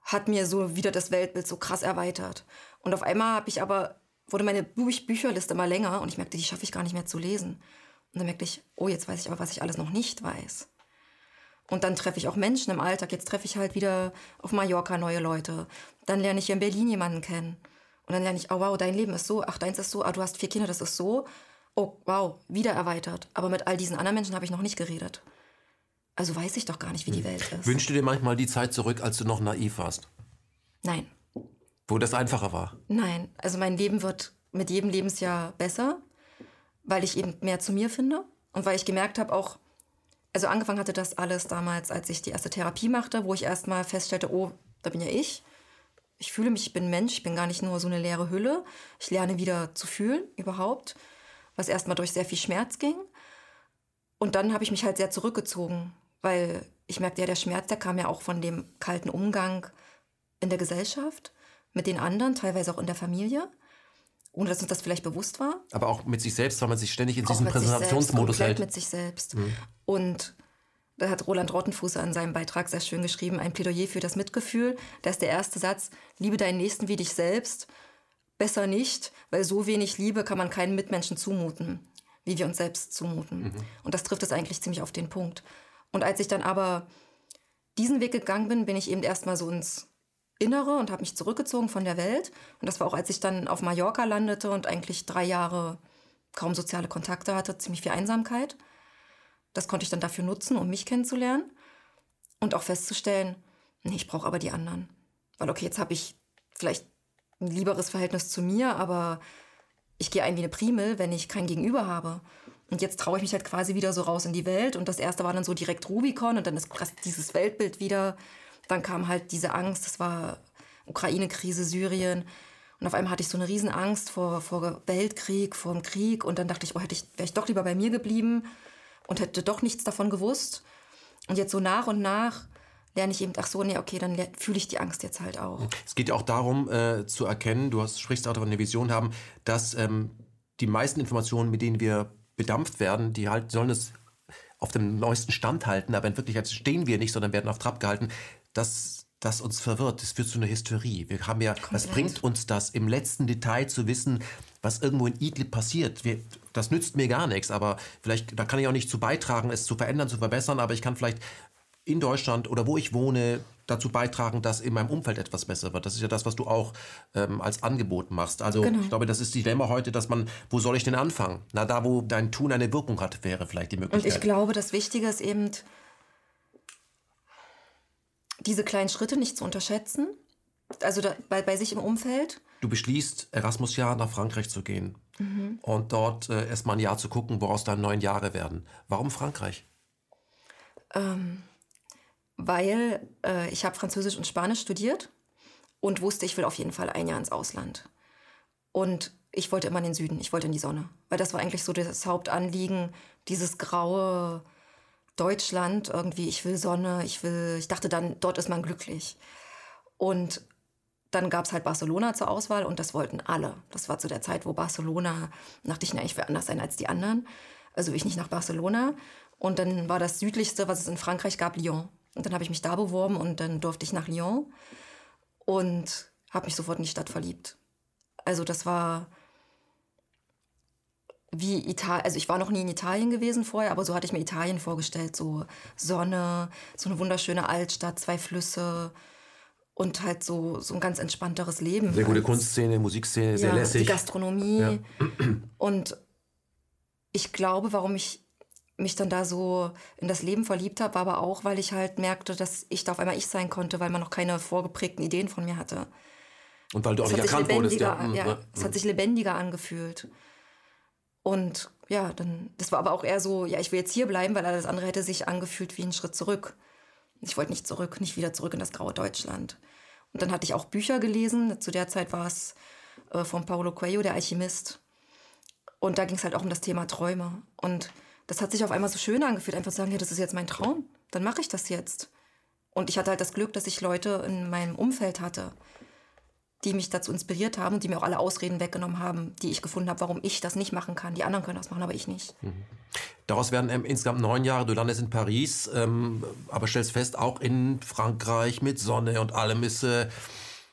hat mir so wieder das Weltbild so krass erweitert. Und auf einmal habe ich aber, wurde meine Bücherliste immer länger und ich merkte, die schaffe ich gar nicht mehr zu lesen. Und dann merkte ich, oh, jetzt weiß ich aber, was ich alles noch nicht weiß. Und dann treffe ich auch Menschen im Alltag. Jetzt treffe ich halt wieder auf Mallorca neue Leute. Dann lerne ich hier in Berlin jemanden kennen. Und dann lerne ich, oh wow, dein Leben ist so, ach, deins ist so, ah, du hast vier Kinder, das ist so. Oh, wow, wieder erweitert. Aber mit all diesen anderen Menschen habe ich noch nicht geredet. Also weiß ich doch gar nicht, wie die hm. Welt ist. Wünschst du dir manchmal die Zeit zurück, als du noch naiv warst? Nein. Wo das einfacher war? Nein. Also mein Leben wird mit jedem Lebensjahr besser, weil ich eben mehr zu mir finde und weil ich gemerkt habe auch, also angefangen hatte das alles damals, als ich die erste Therapie machte, wo ich erstmal feststellte, oh, da bin ja ich. Ich fühle mich, ich bin Mensch, ich bin gar nicht nur so eine leere Hülle. Ich lerne wieder zu fühlen überhaupt, was erstmal durch sehr viel Schmerz ging. Und dann habe ich mich halt sehr zurückgezogen weil ich merkte ja, der Schmerz, der kam ja auch von dem kalten Umgang in der Gesellschaft, mit den anderen, teilweise auch in der Familie, ohne dass uns das vielleicht bewusst war. Aber auch mit sich selbst, weil man sich ständig in diesem Präsentationsmodus hält. mit sich selbst. Mhm. Und da hat Roland Rottenfußer in seinem Beitrag sehr schön geschrieben, ein Plädoyer für das Mitgefühl. Da ist der erste Satz, liebe deinen Nächsten wie dich selbst. Besser nicht, weil so wenig Liebe kann man keinen Mitmenschen zumuten, wie wir uns selbst zumuten. Mhm. Und das trifft es eigentlich ziemlich auf den Punkt. Und als ich dann aber diesen Weg gegangen bin, bin ich eben erstmal so ins Innere und habe mich zurückgezogen von der Welt. Und das war auch, als ich dann auf Mallorca landete und eigentlich drei Jahre kaum soziale Kontakte hatte, ziemlich viel Einsamkeit. Das konnte ich dann dafür nutzen, um mich kennenzulernen und auch festzustellen, Nee, ich brauche aber die anderen. Weil, okay, jetzt habe ich vielleicht ein lieberes Verhältnis zu mir, aber ich gehe ein wie eine Primel, wenn ich kein Gegenüber habe. Und jetzt traue ich mich halt quasi wieder so raus in die Welt. Und das erste war dann so direkt Rubicon und dann ist dieses Weltbild wieder. Dann kam halt diese Angst, das war Ukraine-Krise, Syrien. Und auf einmal hatte ich so eine Riesenangst vor, vor Weltkrieg, vor dem Krieg. Und dann dachte ich, oh, hätte ich, wäre ich doch lieber bei mir geblieben und hätte doch nichts davon gewusst. Und jetzt so nach und nach lerne ich eben, ach so, nee, okay, dann fühle ich die Angst jetzt halt auch. Es geht auch darum äh, zu erkennen, du hast, sprichst auch davon, eine Vision haben, dass ähm, die meisten Informationen, mit denen wir bedampft werden, die halt sollen es auf dem neuesten Stand halten, aber in Wirklichkeit stehen wir nicht, sondern werden auf Trab gehalten. Das, das uns verwirrt, das führt zu einer Hysterie. Wir haben ja, Komplett. was bringt uns das, im letzten Detail zu wissen, was irgendwo in Idlib passiert? Wir, das nützt mir gar nichts, aber vielleicht, da kann ich auch nicht zu beitragen, es zu verändern, zu verbessern, aber ich kann vielleicht in Deutschland oder wo ich wohne dazu beitragen, dass in meinem Umfeld etwas besser wird. Das ist ja das, was du auch ähm, als Angebot machst. Also genau. ich glaube, das ist die Dilemma heute, dass man, wo soll ich denn anfangen? Na, da, wo dein Tun eine Wirkung hat, wäre vielleicht die Möglichkeit. Und ich glaube, das Wichtige ist eben, diese kleinen Schritte nicht zu unterschätzen. Also da, bei, bei sich im Umfeld. Du beschließt, Erasmus-Jahr nach Frankreich zu gehen mhm. und dort äh, erstmal ein Jahr zu gucken, woraus dann neun Jahre werden. Warum Frankreich? Ähm weil äh, ich habe Französisch und Spanisch studiert und wusste, ich will auf jeden Fall ein Jahr ins Ausland. Und ich wollte immer in den Süden, ich wollte in die Sonne, weil das war eigentlich so das Hauptanliegen, dieses graue Deutschland irgendwie, ich will Sonne, ich will, ich dachte dann, dort ist man glücklich. Und dann gab es halt Barcelona zur Auswahl und das wollten alle. Das war zu der Zeit, wo Barcelona, dachte ich, na, ich will anders sein als die anderen. Also will ich nicht nach Barcelona. Und dann war das südlichste, was es in Frankreich gab, Lyon. Und dann habe ich mich da beworben und dann durfte ich nach Lyon und habe mich sofort in die Stadt verliebt. Also das war wie Italien, also ich war noch nie in Italien gewesen vorher, aber so hatte ich mir Italien vorgestellt, so Sonne, so eine wunderschöne Altstadt, zwei Flüsse und halt so, so ein ganz entspannteres Leben. Sehr gute Kunstszene, Musikszene, ja, sehr lässig. Die Gastronomie. Ja. Und ich glaube, warum ich mich dann da so in das Leben verliebt habe, war aber auch, weil ich halt merkte, dass ich da auf einmal ich sein konnte, weil man noch keine vorgeprägten Ideen von mir hatte. Und weil du auch nicht erkannt wurdest, ja. Mhm, ja. Es hat sich lebendiger angefühlt. Und ja, dann, das war aber auch eher so, ja, ich will jetzt hier bleiben, weil alles andere hätte sich angefühlt wie ein Schritt zurück. Ich wollte nicht zurück, nicht wieder zurück in das graue Deutschland. Und dann hatte ich auch Bücher gelesen. Zu der Zeit war es äh, von Paulo Coelho, der Alchemist. Und da ging es halt auch um das Thema Träume. Und das hat sich auf einmal so schön angefühlt, einfach zu sagen, ja, das ist jetzt mein Traum, dann mache ich das jetzt. Und ich hatte halt das Glück, dass ich Leute in meinem Umfeld hatte, die mich dazu inspiriert haben und die mir auch alle Ausreden weggenommen haben, die ich gefunden habe, warum ich das nicht machen kann. Die anderen können das machen, aber ich nicht. Mhm. Daraus werden ähm, insgesamt neun Jahre. Du landest in Paris, ähm, aber stellst fest, auch in Frankreich mit Sonne und allem ist äh,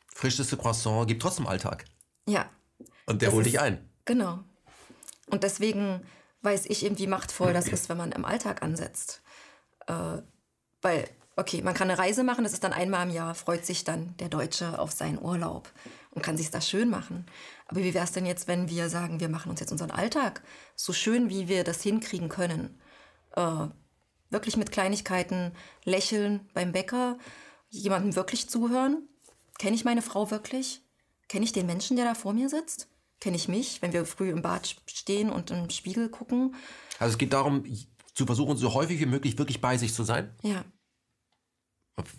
frischeste Croissant, gibt trotzdem Alltag. Ja. Und der holt dich ein. Genau. Und deswegen weiß ich eben, wie machtvoll das ist, wenn man im Alltag ansetzt. Äh, weil, okay, man kann eine Reise machen, das ist dann einmal im Jahr, freut sich dann der Deutsche auf seinen Urlaub und kann sich das schön machen. Aber wie wäre es denn jetzt, wenn wir sagen, wir machen uns jetzt unseren Alltag so schön, wie wir das hinkriegen können? Äh, wirklich mit Kleinigkeiten lächeln beim Bäcker, jemandem wirklich zuhören. Kenne ich meine Frau wirklich? Kenne ich den Menschen, der da vor mir sitzt? Kenne ich mich, wenn wir früh im Bad stehen und im Spiegel gucken. Also es geht darum, zu versuchen, so häufig wie möglich wirklich bei sich zu sein? Ja.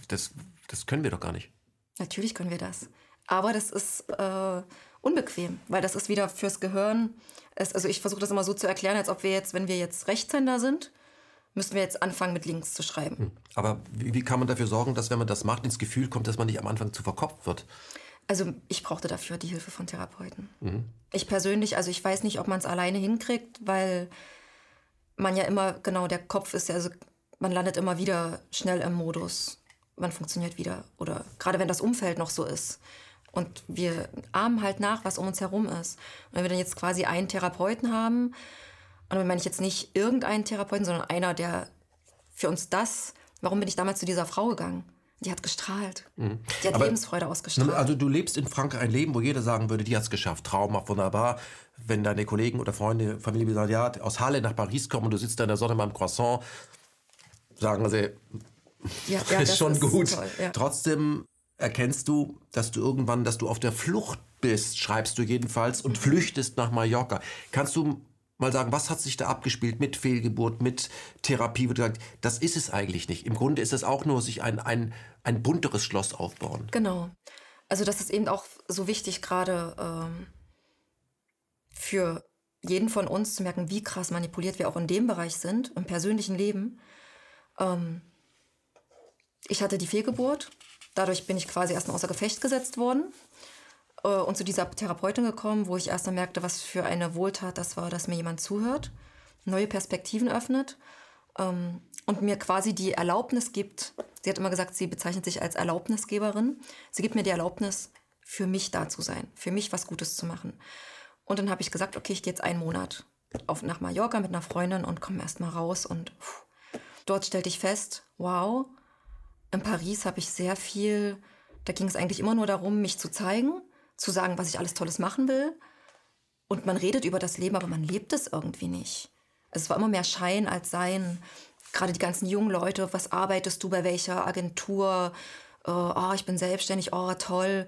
Das, das können wir doch gar nicht. Natürlich können wir das. Aber das ist äh, unbequem, weil das ist wieder fürs Gehirn. Es, also ich versuche das immer so zu erklären, als ob wir jetzt, wenn wir jetzt Rechtshänder sind, müssen wir jetzt anfangen, mit links zu schreiben. Hm. Aber wie, wie, kann man dafür sorgen, dass wenn man das macht, ins Gefühl kommt, dass man nicht am Anfang zu verkopft wird? Also ich brauchte dafür die Hilfe von Therapeuten. Mhm. Ich persönlich, also ich weiß nicht, ob man es alleine hinkriegt, weil man ja immer, genau, der Kopf ist ja, also man landet immer wieder schnell im Modus. Man funktioniert wieder. Oder gerade wenn das Umfeld noch so ist. Und wir ahmen halt nach, was um uns herum ist. Und wenn wir dann jetzt quasi einen Therapeuten haben, und dann meine ich jetzt nicht irgendeinen Therapeuten, sondern einer, der für uns das, warum bin ich damals zu dieser Frau gegangen? Die hat gestrahlt. Mhm. Die hat Aber, Lebensfreude ausgestrahlt. Also du lebst in Frankreich ein Leben, wo jeder sagen würde, die hat es geschafft, traumhaft, wunderbar. Wenn deine Kollegen oder Freunde, Familie sagen, ja, aus Halle nach Paris kommen und du sitzt da in der Sonne beim Croissant, sagen sie, Ja, ja, ist schon ist gut. Toll, ja. Trotzdem erkennst du, dass du irgendwann, dass du auf der Flucht bist, schreibst du jedenfalls, und flüchtest nach Mallorca. Kannst du mal sagen, was hat sich da abgespielt mit Fehlgeburt, mit Therapie? Wo du sagst, das ist es eigentlich nicht. Im Grunde ist es auch nur sich ein, ein, ein bunteres Schloss aufbauen. Genau. Also das ist eben auch so wichtig gerade ähm, für jeden von uns zu merken, wie krass manipuliert wir auch in dem Bereich sind, im persönlichen Leben. Ähm, ich hatte die Fehlgeburt, dadurch bin ich quasi erstmal außer Gefecht gesetzt worden äh, und zu dieser Therapeutin gekommen, wo ich erst mal merkte, was für eine Wohltat das war, dass mir jemand zuhört, neue Perspektiven öffnet ähm, und mir quasi die Erlaubnis gibt. Sie hat immer gesagt, sie bezeichnet sich als Erlaubnisgeberin. Sie gibt mir die Erlaubnis, für mich da zu sein, für mich was Gutes zu machen. Und dann habe ich gesagt, okay, ich gehe jetzt einen Monat auf, nach Mallorca mit einer Freundin und komme erst mal raus. Und pff, dort stellte ich fest, wow, in Paris habe ich sehr viel, da ging es eigentlich immer nur darum, mich zu zeigen zu sagen, was ich alles Tolles machen will. Und man redet über das Leben, aber man lebt es irgendwie nicht. Es war immer mehr Schein als Sein. Gerade die ganzen jungen Leute, was arbeitest du bei welcher Agentur? Oh ich bin selbstständig, oh, toll.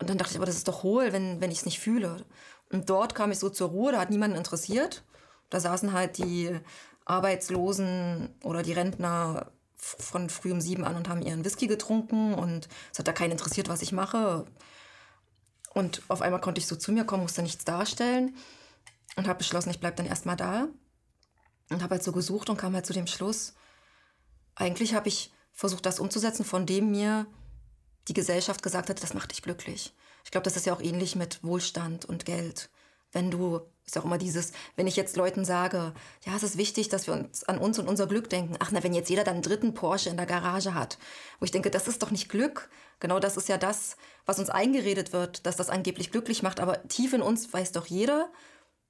Und dann dachte ich, aber das ist doch hohl, wenn, wenn ich es nicht fühle. Und dort kam ich so zur Ruhe, da hat niemanden interessiert. Da saßen halt die Arbeitslosen oder die Rentner von früh um sieben an und haben ihren Whisky getrunken und es hat da keinen interessiert, was ich mache. Und auf einmal konnte ich so zu mir kommen, musste nichts darstellen und habe beschlossen, ich bleibe dann erstmal da. Und habe halt so gesucht und kam halt zu dem Schluss, eigentlich habe ich versucht, das umzusetzen, von dem mir die Gesellschaft gesagt hat, das macht dich glücklich. Ich glaube, das ist ja auch ähnlich mit Wohlstand und Geld. Wenn du, ist ja auch immer dieses, wenn ich jetzt Leuten sage, ja, es ist wichtig, dass wir uns an uns und unser Glück denken. Ach, na, wenn jetzt jeder dann einen dritten Porsche in der Garage hat. Wo ich denke, das ist doch nicht Glück. Genau das ist ja das, was uns eingeredet wird, dass das angeblich glücklich macht. Aber tief in uns weiß doch jeder,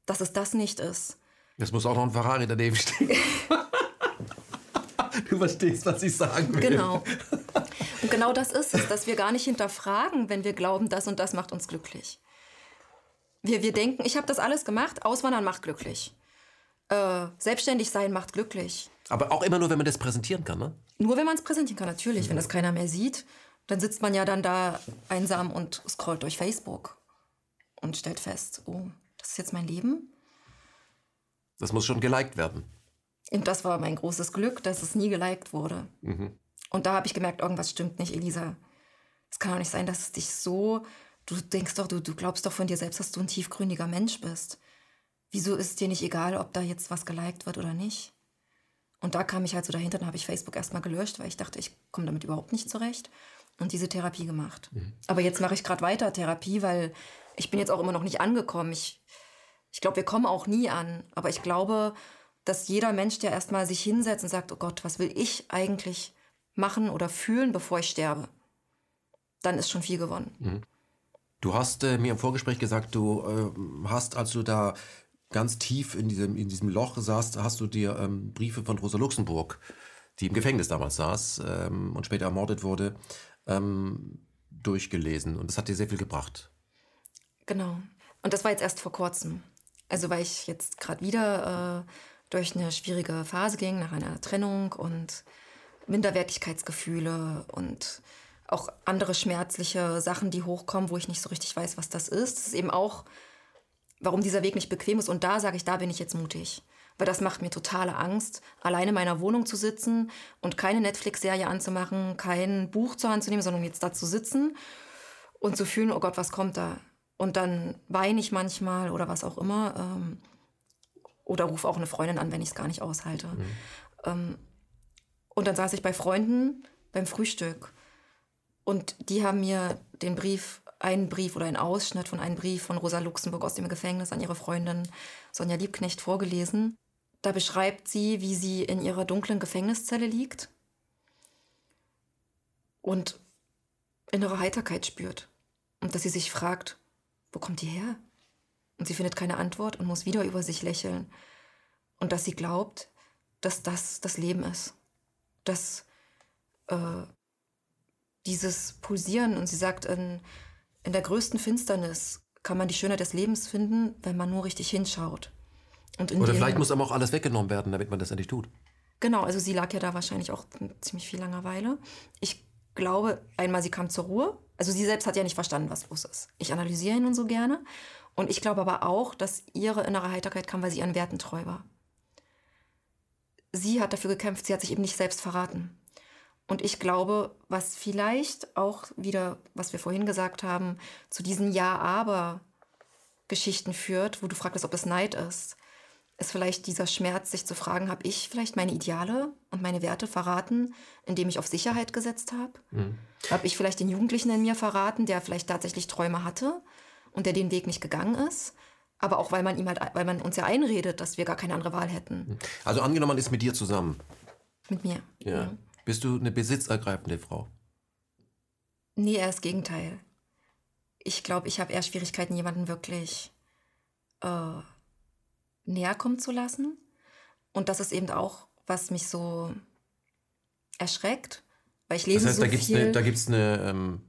dass es das nicht ist. Es muss auch noch ein Ferrari daneben stehen. du verstehst, was ich sagen will. Genau. Und genau das ist es, dass wir gar nicht hinterfragen, wenn wir glauben, das und das macht uns glücklich. Wir, wir denken, ich habe das alles gemacht, Auswandern macht glücklich. Äh, selbstständig sein macht glücklich. Aber auch immer nur, wenn man das präsentieren kann, ne? Nur wenn man es präsentieren kann, natürlich. Mhm. Wenn das keiner mehr sieht, dann sitzt man ja dann da einsam und scrollt durch Facebook und stellt fest, oh, das ist jetzt mein Leben. Das muss schon geliked werden. Und das war mein großes Glück, dass es nie geliked wurde. Mhm. Und da habe ich gemerkt, irgendwas stimmt nicht, Elisa. Es kann doch nicht sein, dass es dich so. Du denkst doch, du, du glaubst doch von dir selbst, dass du ein tiefgründiger Mensch bist. Wieso ist es dir nicht egal, ob da jetzt was geliked wird oder nicht? Und da kam ich halt so dahinter, dann habe ich Facebook erstmal gelöscht, weil ich dachte, ich komme damit überhaupt nicht zurecht und diese Therapie gemacht. Mhm. Aber jetzt mache ich gerade weiter Therapie, weil ich bin jetzt auch immer noch nicht angekommen. Ich, ich glaube, wir kommen auch nie an. Aber ich glaube, dass jeder Mensch, der erstmal sich hinsetzt und sagt, oh Gott, was will ich eigentlich machen oder fühlen, bevor ich sterbe, dann ist schon viel gewonnen. Mhm. Du hast äh, mir im Vorgespräch gesagt, du äh, hast, als du da ganz tief in diesem, in diesem Loch saßt, hast du dir ähm, Briefe von Rosa Luxemburg, die im Gefängnis damals saß ähm, und später ermordet wurde, ähm, durchgelesen und das hat dir sehr viel gebracht. Genau. Und das war jetzt erst vor kurzem. Also weil ich jetzt gerade wieder äh, durch eine schwierige Phase ging nach einer Trennung und Minderwertigkeitsgefühle und auch andere schmerzliche Sachen, die hochkommen, wo ich nicht so richtig weiß, was das ist. Das ist eben auch, warum dieser Weg nicht bequem ist. Und da sage ich, da bin ich jetzt mutig weil das macht mir totale Angst, alleine in meiner Wohnung zu sitzen und keine Netflix-Serie anzumachen, kein Buch zur Hand zu nehmen, sondern jetzt da zu sitzen und zu fühlen, oh Gott, was kommt da? Und dann weine ich manchmal oder was auch immer. Ähm, oder rufe auch eine Freundin an, wenn ich es gar nicht aushalte. Mhm. Ähm, und dann saß ich bei Freunden beim Frühstück. Und die haben mir den Brief, einen Brief oder einen Ausschnitt von einem Brief von Rosa Luxemburg aus dem Gefängnis an ihre Freundin Sonja Liebknecht vorgelesen. Da beschreibt sie, wie sie in ihrer dunklen Gefängniszelle liegt und innere Heiterkeit spürt. Und dass sie sich fragt, wo kommt die her? Und sie findet keine Antwort und muss wieder über sich lächeln. Und dass sie glaubt, dass das das Leben ist. Dass äh, dieses Pulsieren, und sie sagt, in, in der größten Finsternis kann man die Schönheit des Lebens finden, wenn man nur richtig hinschaut. Oder vielleicht muss aber auch alles weggenommen werden, damit man das endlich tut. Genau, also sie lag ja da wahrscheinlich auch ziemlich viel Langeweile. Ich glaube, einmal sie kam zur Ruhe. Also sie selbst hat ja nicht verstanden, was los ist. Ich analysiere ihn nun so gerne. Und ich glaube aber auch, dass ihre innere Heiterkeit kam, weil sie ihren Werten treu war. Sie hat dafür gekämpft, sie hat sich eben nicht selbst verraten. Und ich glaube, was vielleicht auch wieder, was wir vorhin gesagt haben, zu diesen Ja-Aber-Geschichten führt, wo du fragst, ob es Neid ist, ist vielleicht dieser Schmerz, sich zu fragen, habe ich vielleicht meine Ideale und meine Werte verraten, indem ich auf Sicherheit gesetzt habe? Mhm. Habe ich vielleicht den Jugendlichen in mir verraten, der vielleicht tatsächlich Träume hatte und der den Weg nicht gegangen ist? Aber auch weil man ihm halt, weil man uns ja einredet, dass wir gar keine andere Wahl hätten. Mhm. Also angenommen, man ist mit dir zusammen. Mit mir. Ja. ja. Bist du eine besitzergreifende Frau? Nee, eher das Gegenteil. Ich glaube, ich habe eher Schwierigkeiten, jemanden wirklich äh, näher kommen zu lassen. Und das ist eben auch, was mich so erschreckt, weil ich lese das heißt, so da gibt's viel. Eine, da gibt es eine, ähm,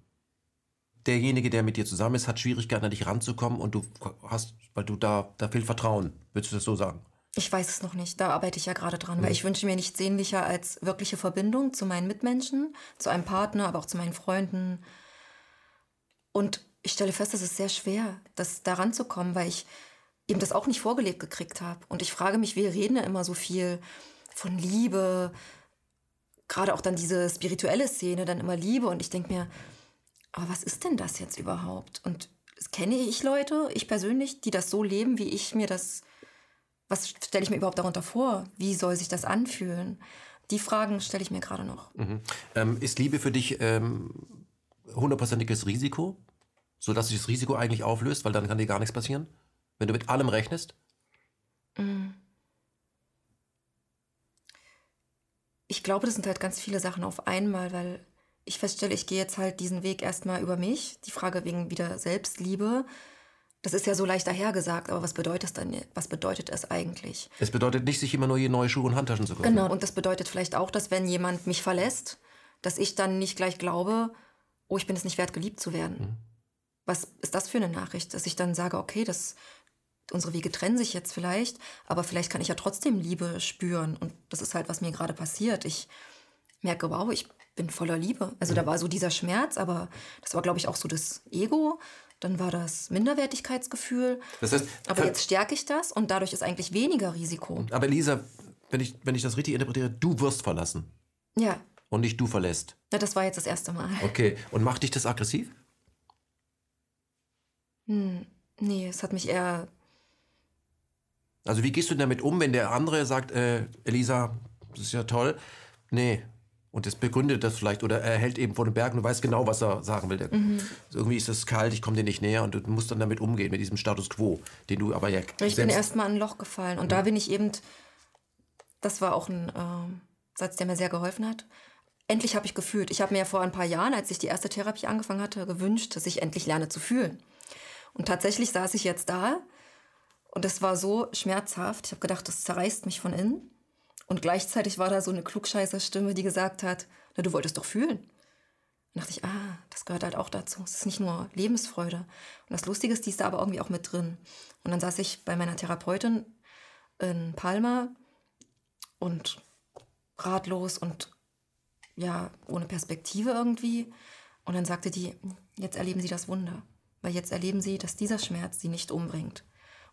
derjenige, der mit dir zusammen ist, hat Schwierigkeiten, an dich ranzukommen und du hast, weil du da, da fehlt Vertrauen. Würdest du das so sagen? Ich weiß es noch nicht. Da arbeite ich ja gerade dran, mhm. weil ich wünsche mir nichts sehnlicher als wirkliche Verbindung zu meinen Mitmenschen, zu einem Partner, aber auch zu meinen Freunden. Und ich stelle fest, es ist sehr schwer, das da ranzukommen, weil ich eben das auch nicht vorgelebt gekriegt habe. Und ich frage mich, wir reden ja immer so viel von Liebe, gerade auch dann diese spirituelle Szene, dann immer Liebe. Und ich denke mir, aber was ist denn das jetzt überhaupt? Und kenne ich Leute, ich persönlich, die das so leben, wie ich mir das, was stelle ich mir überhaupt darunter vor? Wie soll sich das anfühlen? Die Fragen stelle ich mir gerade noch. Mhm. Ähm, ist Liebe für dich ähm, hundertprozentiges Risiko, sodass sich das Risiko eigentlich auflöst, weil dann kann dir gar nichts passieren? Wenn du mit allem rechnest? Mm. Ich glaube, das sind halt ganz viele Sachen auf einmal, weil ich feststelle, ich gehe jetzt halt diesen Weg erstmal über mich. Die Frage wegen wieder Selbstliebe. Das ist ja so leicht dahergesagt, aber was bedeutet es dann? Was bedeutet es eigentlich? Es bedeutet nicht, sich immer nur neue Schuhe und Handtaschen zu kaufen. Genau, und das bedeutet vielleicht auch, dass wenn jemand mich verlässt, dass ich dann nicht gleich glaube, oh, ich bin es nicht wert, geliebt zu werden. Mhm. Was ist das für eine Nachricht? Dass ich dann sage, okay, das unsere Wege trennen sich jetzt vielleicht, aber vielleicht kann ich ja trotzdem Liebe spüren. Und das ist halt, was mir gerade passiert. Ich merke, wow, ich bin voller Liebe. Also da war so dieser Schmerz, aber das war, glaube ich, auch so das Ego. Dann war das Minderwertigkeitsgefühl. Das heißt, aber jetzt stärke ich das und dadurch ist eigentlich weniger Risiko. Aber Lisa, wenn ich, wenn ich das richtig interpretiere, du wirst verlassen. Ja. Und nicht du verlässt. Ja, das war jetzt das erste Mal. Okay. Und macht dich das aggressiv? Hm, nee, es hat mich eher also wie gehst du damit um, wenn der andere sagt, äh, Elisa, das ist ja toll. Nee. Und das begründet das vielleicht oder er hält eben vor den Bergen und weiß genau, was er sagen will. Mhm. Also irgendwie ist es kalt, ich komme dir nicht näher und du musst dann damit umgehen, mit diesem Status quo, den du aber ja. Ich bin erstmal in ein Loch gefallen und mhm. da bin ich eben, das war auch ein äh, Satz, der mir sehr geholfen hat. Endlich habe ich gefühlt. Ich habe mir ja vor ein paar Jahren, als ich die erste Therapie angefangen hatte, gewünscht, dass ich endlich lerne zu fühlen. Und tatsächlich saß ich jetzt da und das war so schmerzhaft. Ich habe gedacht, das zerreißt mich von innen. Und gleichzeitig war da so eine Klugscheißer-Stimme, die gesagt hat, na, du wolltest doch fühlen. Und dachte ich, ah, das gehört halt auch dazu. Es ist nicht nur Lebensfreude. Und das Lustige ist, die ist da aber irgendwie auch mit drin. Und dann saß ich bei meiner Therapeutin in Palma und ratlos und ja, ohne Perspektive irgendwie. Und dann sagte die, jetzt erleben Sie das Wunder. Weil jetzt erleben Sie, dass dieser Schmerz Sie nicht umbringt.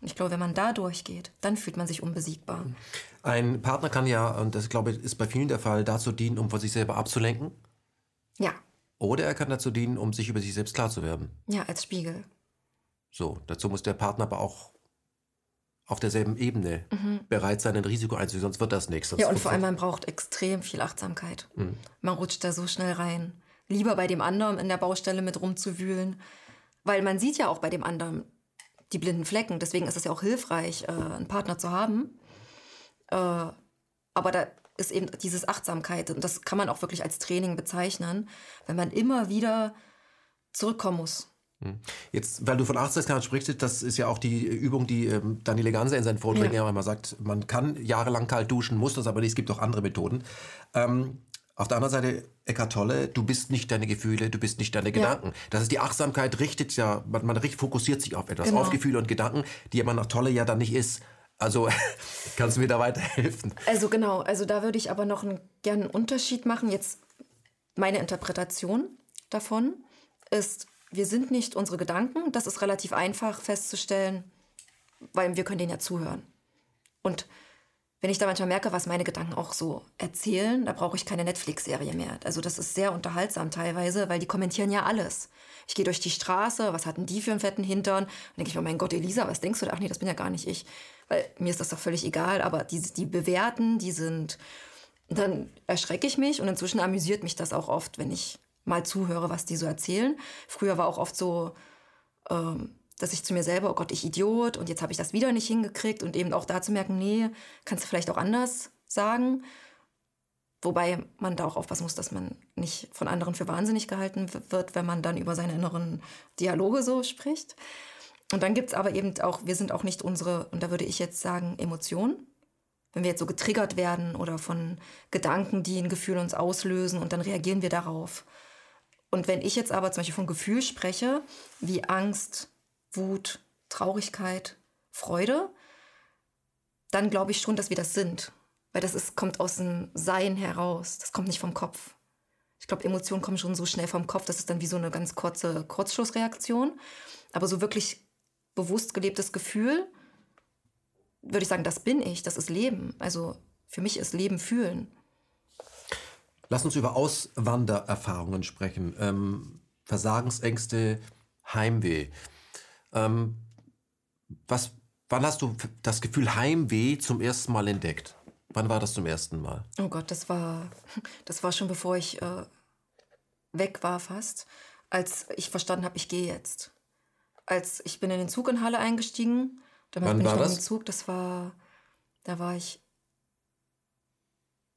Und ich glaube, wenn man da durchgeht, dann fühlt man sich unbesiegbar. Ein Partner kann ja, und das glaube ich ist bei vielen der Fall, dazu dienen, um von sich selber abzulenken. Ja. Oder er kann dazu dienen, um sich über sich selbst klar zu werden. Ja, als Spiegel. So, dazu muss der Partner aber auch auf derselben Ebene mhm. bereit sein, ein Risiko einzugehen, sonst wird das nichts. Ja, und vor allem, man braucht extrem viel Achtsamkeit. Mhm. Man rutscht da so schnell rein. Lieber bei dem anderen in der Baustelle mit rumzuwühlen, weil man sieht ja auch bei dem anderen, die blinden Flecken. Deswegen ist es ja auch hilfreich, äh, einen Partner zu haben. Äh, aber da ist eben dieses Achtsamkeit und das kann man auch wirklich als Training bezeichnen, wenn man immer wieder zurückkommen muss. Hm. Jetzt, weil du von Achtsamkeit sprichst, das ist ja auch die Übung, die ähm, Daniele Ganser in seinen Vorträgen ja. immer sagt, man kann jahrelang kalt duschen, muss das aber nicht, es gibt auch andere Methoden. Ähm, auf der anderen Seite, Eckart Tolle, du bist nicht deine Gefühle, du bist nicht deine Gedanken. Ja. Das ist die Achtsamkeit, richtet ja, man, man fokussiert sich auf etwas, genau. auf Gefühle und Gedanken, die man nach Tolle ja dann nicht ist. Also kannst du mir da weiterhelfen? Also genau, also da würde ich aber noch einen, gerne einen Unterschied machen. Jetzt meine Interpretation davon ist, wir sind nicht unsere Gedanken. Das ist relativ einfach festzustellen, weil wir können denen ja zuhören. Und wenn ich da manchmal merke, was meine Gedanken auch so erzählen, da brauche ich keine Netflix-Serie mehr. Also das ist sehr unterhaltsam teilweise, weil die kommentieren ja alles. Ich gehe durch die Straße, was hatten die für einen fetten Hintern? Und denke ich mir, mein Gott, Elisa, was denkst du da? Ach nee, das bin ja gar nicht ich. Weil mir ist das doch völlig egal, aber die, die bewerten, die sind... Dann erschrecke ich mich und inzwischen amüsiert mich das auch oft, wenn ich mal zuhöre, was die so erzählen. Früher war auch oft so... Ähm, dass ich zu mir selber, oh Gott, ich Idiot und jetzt habe ich das wieder nicht hingekriegt und eben auch da zu merken, nee, kannst du vielleicht auch anders sagen. Wobei man da auch aufpassen muss, dass man nicht von anderen für wahnsinnig gehalten wird, wenn man dann über seine inneren Dialoge so spricht. Und dann gibt es aber eben auch, wir sind auch nicht unsere, und da würde ich jetzt sagen, Emotionen. Wenn wir jetzt so getriggert werden oder von Gedanken, die ein Gefühl uns auslösen und dann reagieren wir darauf. Und wenn ich jetzt aber zum Beispiel von Gefühl spreche, wie Angst, Wut, Traurigkeit, Freude, dann glaube ich schon, dass wir das sind. Weil das ist, kommt aus dem Sein heraus. Das kommt nicht vom Kopf. Ich glaube, Emotionen kommen schon so schnell vom Kopf, das ist dann wie so eine ganz kurze Kurzschlussreaktion. Aber so wirklich bewusst gelebtes Gefühl, würde ich sagen, das bin ich, das ist Leben. Also für mich ist Leben fühlen. Lass uns über Auswandererfahrungen sprechen. Ähm, Versagensängste, Heimweh. Ähm, was, wann hast du das Gefühl Heimweh zum ersten Mal entdeckt? Wann war das zum ersten Mal? Oh Gott, das war, das war schon bevor ich äh, weg war fast, als ich verstanden habe, ich gehe jetzt. Als ich bin in den Zug in Halle eingestiegen, damit Wann bin war ich das? im Zug, das war, da war ich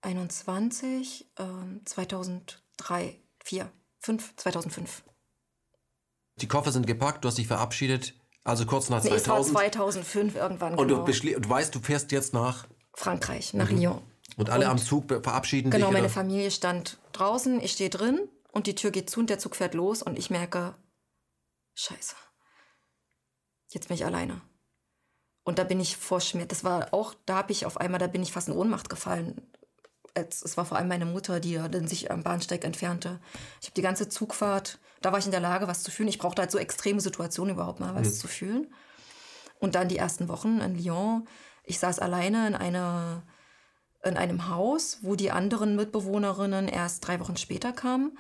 21, äh, 2003, 4, 5, 2005. Die Koffer sind gepackt, du hast dich verabschiedet, also kurz nach nee, 2000. Es war 2005 irgendwann. Und genau. du, weißt, du fährst jetzt nach Frankreich, nach mhm. Lyon. Und alle und am Zug verabschieden genau, sich? Genau, meine Familie stand draußen, ich stehe drin und die Tür geht zu und der Zug fährt los und ich merke, scheiße, jetzt bin ich alleine. Und da bin ich vor Schmerz. Das war auch, da habe ich auf einmal, da bin ich fast in Ohnmacht gefallen es war vor allem meine Mutter, die dann sich am Bahnsteig entfernte. Ich habe die ganze Zugfahrt, da war ich in der Lage, was zu fühlen. Ich brauchte halt so extreme Situationen überhaupt mal was mhm. zu fühlen. Und dann die ersten Wochen in Lyon. Ich saß alleine in einer in einem Haus, wo die anderen Mitbewohnerinnen erst drei Wochen später kamen.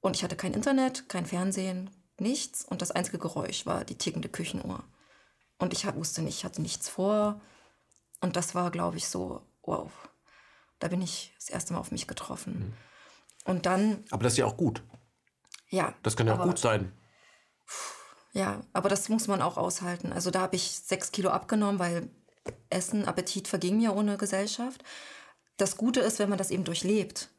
Und ich hatte kein Internet, kein Fernsehen, nichts. Und das einzige Geräusch war die tickende Küchenuhr. Und ich wusste nicht, ich hatte nichts vor. Und das war, glaube ich, so, wow, da bin ich das erste Mal auf mich getroffen. Mhm. Und dann. Aber das ist ja auch gut. Ja. Das kann ja auch gut sein. Ja, aber das muss man auch aushalten. Also da habe ich sechs Kilo abgenommen, weil Essen, Appetit verging mir ohne Gesellschaft. Das Gute ist, wenn man das eben durchlebt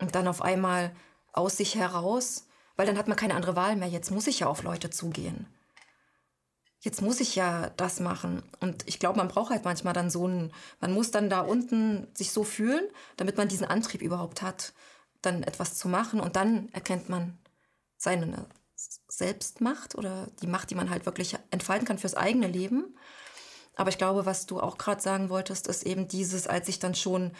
und dann auf einmal aus sich heraus, weil dann hat man keine andere Wahl mehr. Jetzt muss ich ja auf Leute zugehen jetzt muss ich ja das machen. Und ich glaube, man braucht halt manchmal dann so einen, man muss dann da unten sich so fühlen, damit man diesen Antrieb überhaupt hat, dann etwas zu machen. Und dann erkennt man seine Selbstmacht oder die Macht, die man halt wirklich entfalten kann fürs eigene Leben. Aber ich glaube, was du auch gerade sagen wolltest, ist eben dieses, als ich dann schon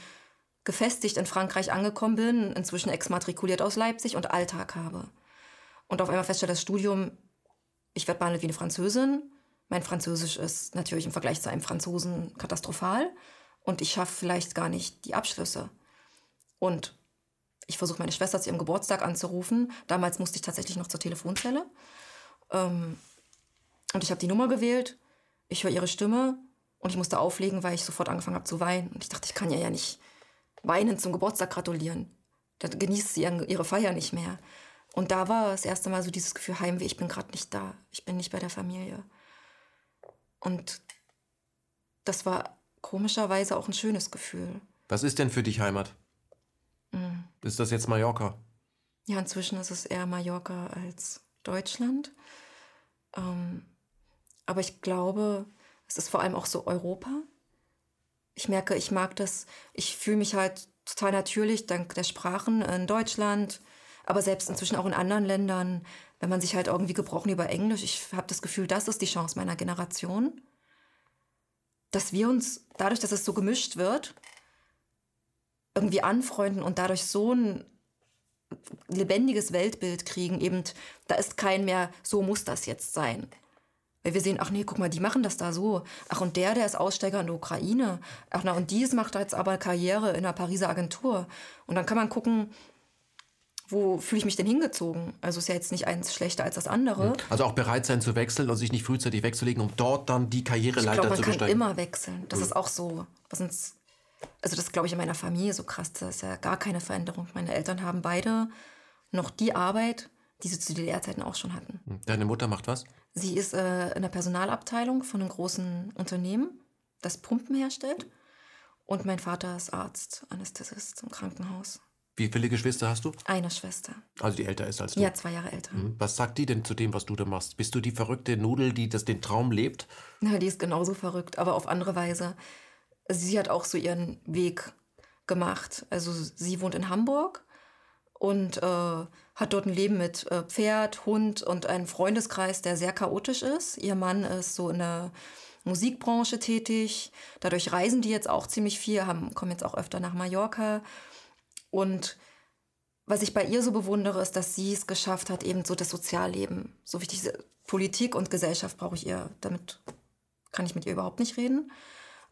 gefestigt in Frankreich angekommen bin, inzwischen exmatrikuliert aus Leipzig und Alltag habe. Und auf einmal feststelle, das Studium, ich werde behandelt wie eine Französin, mein Französisch ist natürlich im Vergleich zu einem Franzosen katastrophal und ich schaffe vielleicht gar nicht die Abschlüsse. Und ich versuche meine Schwester zu ihrem Geburtstag anzurufen. Damals musste ich tatsächlich noch zur Telefonzelle. Ähm, und ich habe die Nummer gewählt. Ich höre ihre Stimme und ich musste auflegen, weil ich sofort angefangen habe zu weinen. Und ich dachte, ich kann ihr ja nicht weinen zum Geburtstag gratulieren. Dann genießt sie ihre Feier nicht mehr. Und da war das erste Mal so dieses Gefühl, Heimweh, ich bin gerade nicht da. Ich bin nicht bei der Familie. Und das war komischerweise auch ein schönes Gefühl. Was ist denn für dich Heimat? Mhm. Ist das jetzt Mallorca? Ja, inzwischen ist es eher Mallorca als Deutschland. Ähm, aber ich glaube, es ist vor allem auch so Europa. Ich merke, ich mag das, ich fühle mich halt total natürlich dank der Sprachen in Deutschland, aber selbst inzwischen auch in anderen Ländern wenn man sich halt irgendwie gebrochen über Englisch, ich habe das Gefühl, das ist die Chance meiner Generation. dass wir uns dadurch, dass es so gemischt wird, irgendwie anfreunden und dadurch so ein lebendiges Weltbild kriegen, eben, da ist kein mehr, so muss das jetzt sein. Weil wir sehen, ach nee, guck mal, die machen das da so. Ach, und der, der ist Aussteiger in der Ukraine. Ach, na, und dies macht jetzt aber Karriere in einer Pariser Agentur. Und dann kann man gucken, wo fühle ich mich denn hingezogen? Also ist ja jetzt nicht eins schlechter als das andere. Mhm. Also auch bereit sein zu wechseln und sich nicht frühzeitig wegzulegen, um dort dann die Karriereleiter ich glaub, zu besteigen. Man kann immer wechseln. Das mhm. ist auch so. Was uns, also das glaube ich in meiner Familie so krass. Das ist ja gar keine Veränderung. Meine Eltern haben beide noch die Arbeit, die sie zu DDR-Zeiten auch schon hatten. Mhm. Deine Mutter macht was? Sie ist äh, in der Personalabteilung von einem großen Unternehmen, das Pumpen herstellt. Und mein Vater ist Arzt, Anästhesist im Krankenhaus. Wie viele Geschwister hast du? Eine Schwester. Also die älter ist als du? Ja, zwei Jahre älter. Mhm. Was sagt die denn zu dem, was du da machst? Bist du die verrückte Nudel, die das den Traum lebt? Na, die ist genauso verrückt, aber auf andere Weise. Sie hat auch so ihren Weg gemacht. Also sie wohnt in Hamburg und äh, hat dort ein Leben mit äh, Pferd, Hund und einem Freundeskreis, der sehr chaotisch ist. Ihr Mann ist so in der Musikbranche tätig. Dadurch reisen die jetzt auch ziemlich viel, haben, kommen jetzt auch öfter nach Mallorca. Und was ich bei ihr so bewundere, ist, dass sie es geschafft hat, eben so das Sozialleben. So wichtig, Politik und Gesellschaft brauche ich ihr. Damit kann ich mit ihr überhaupt nicht reden.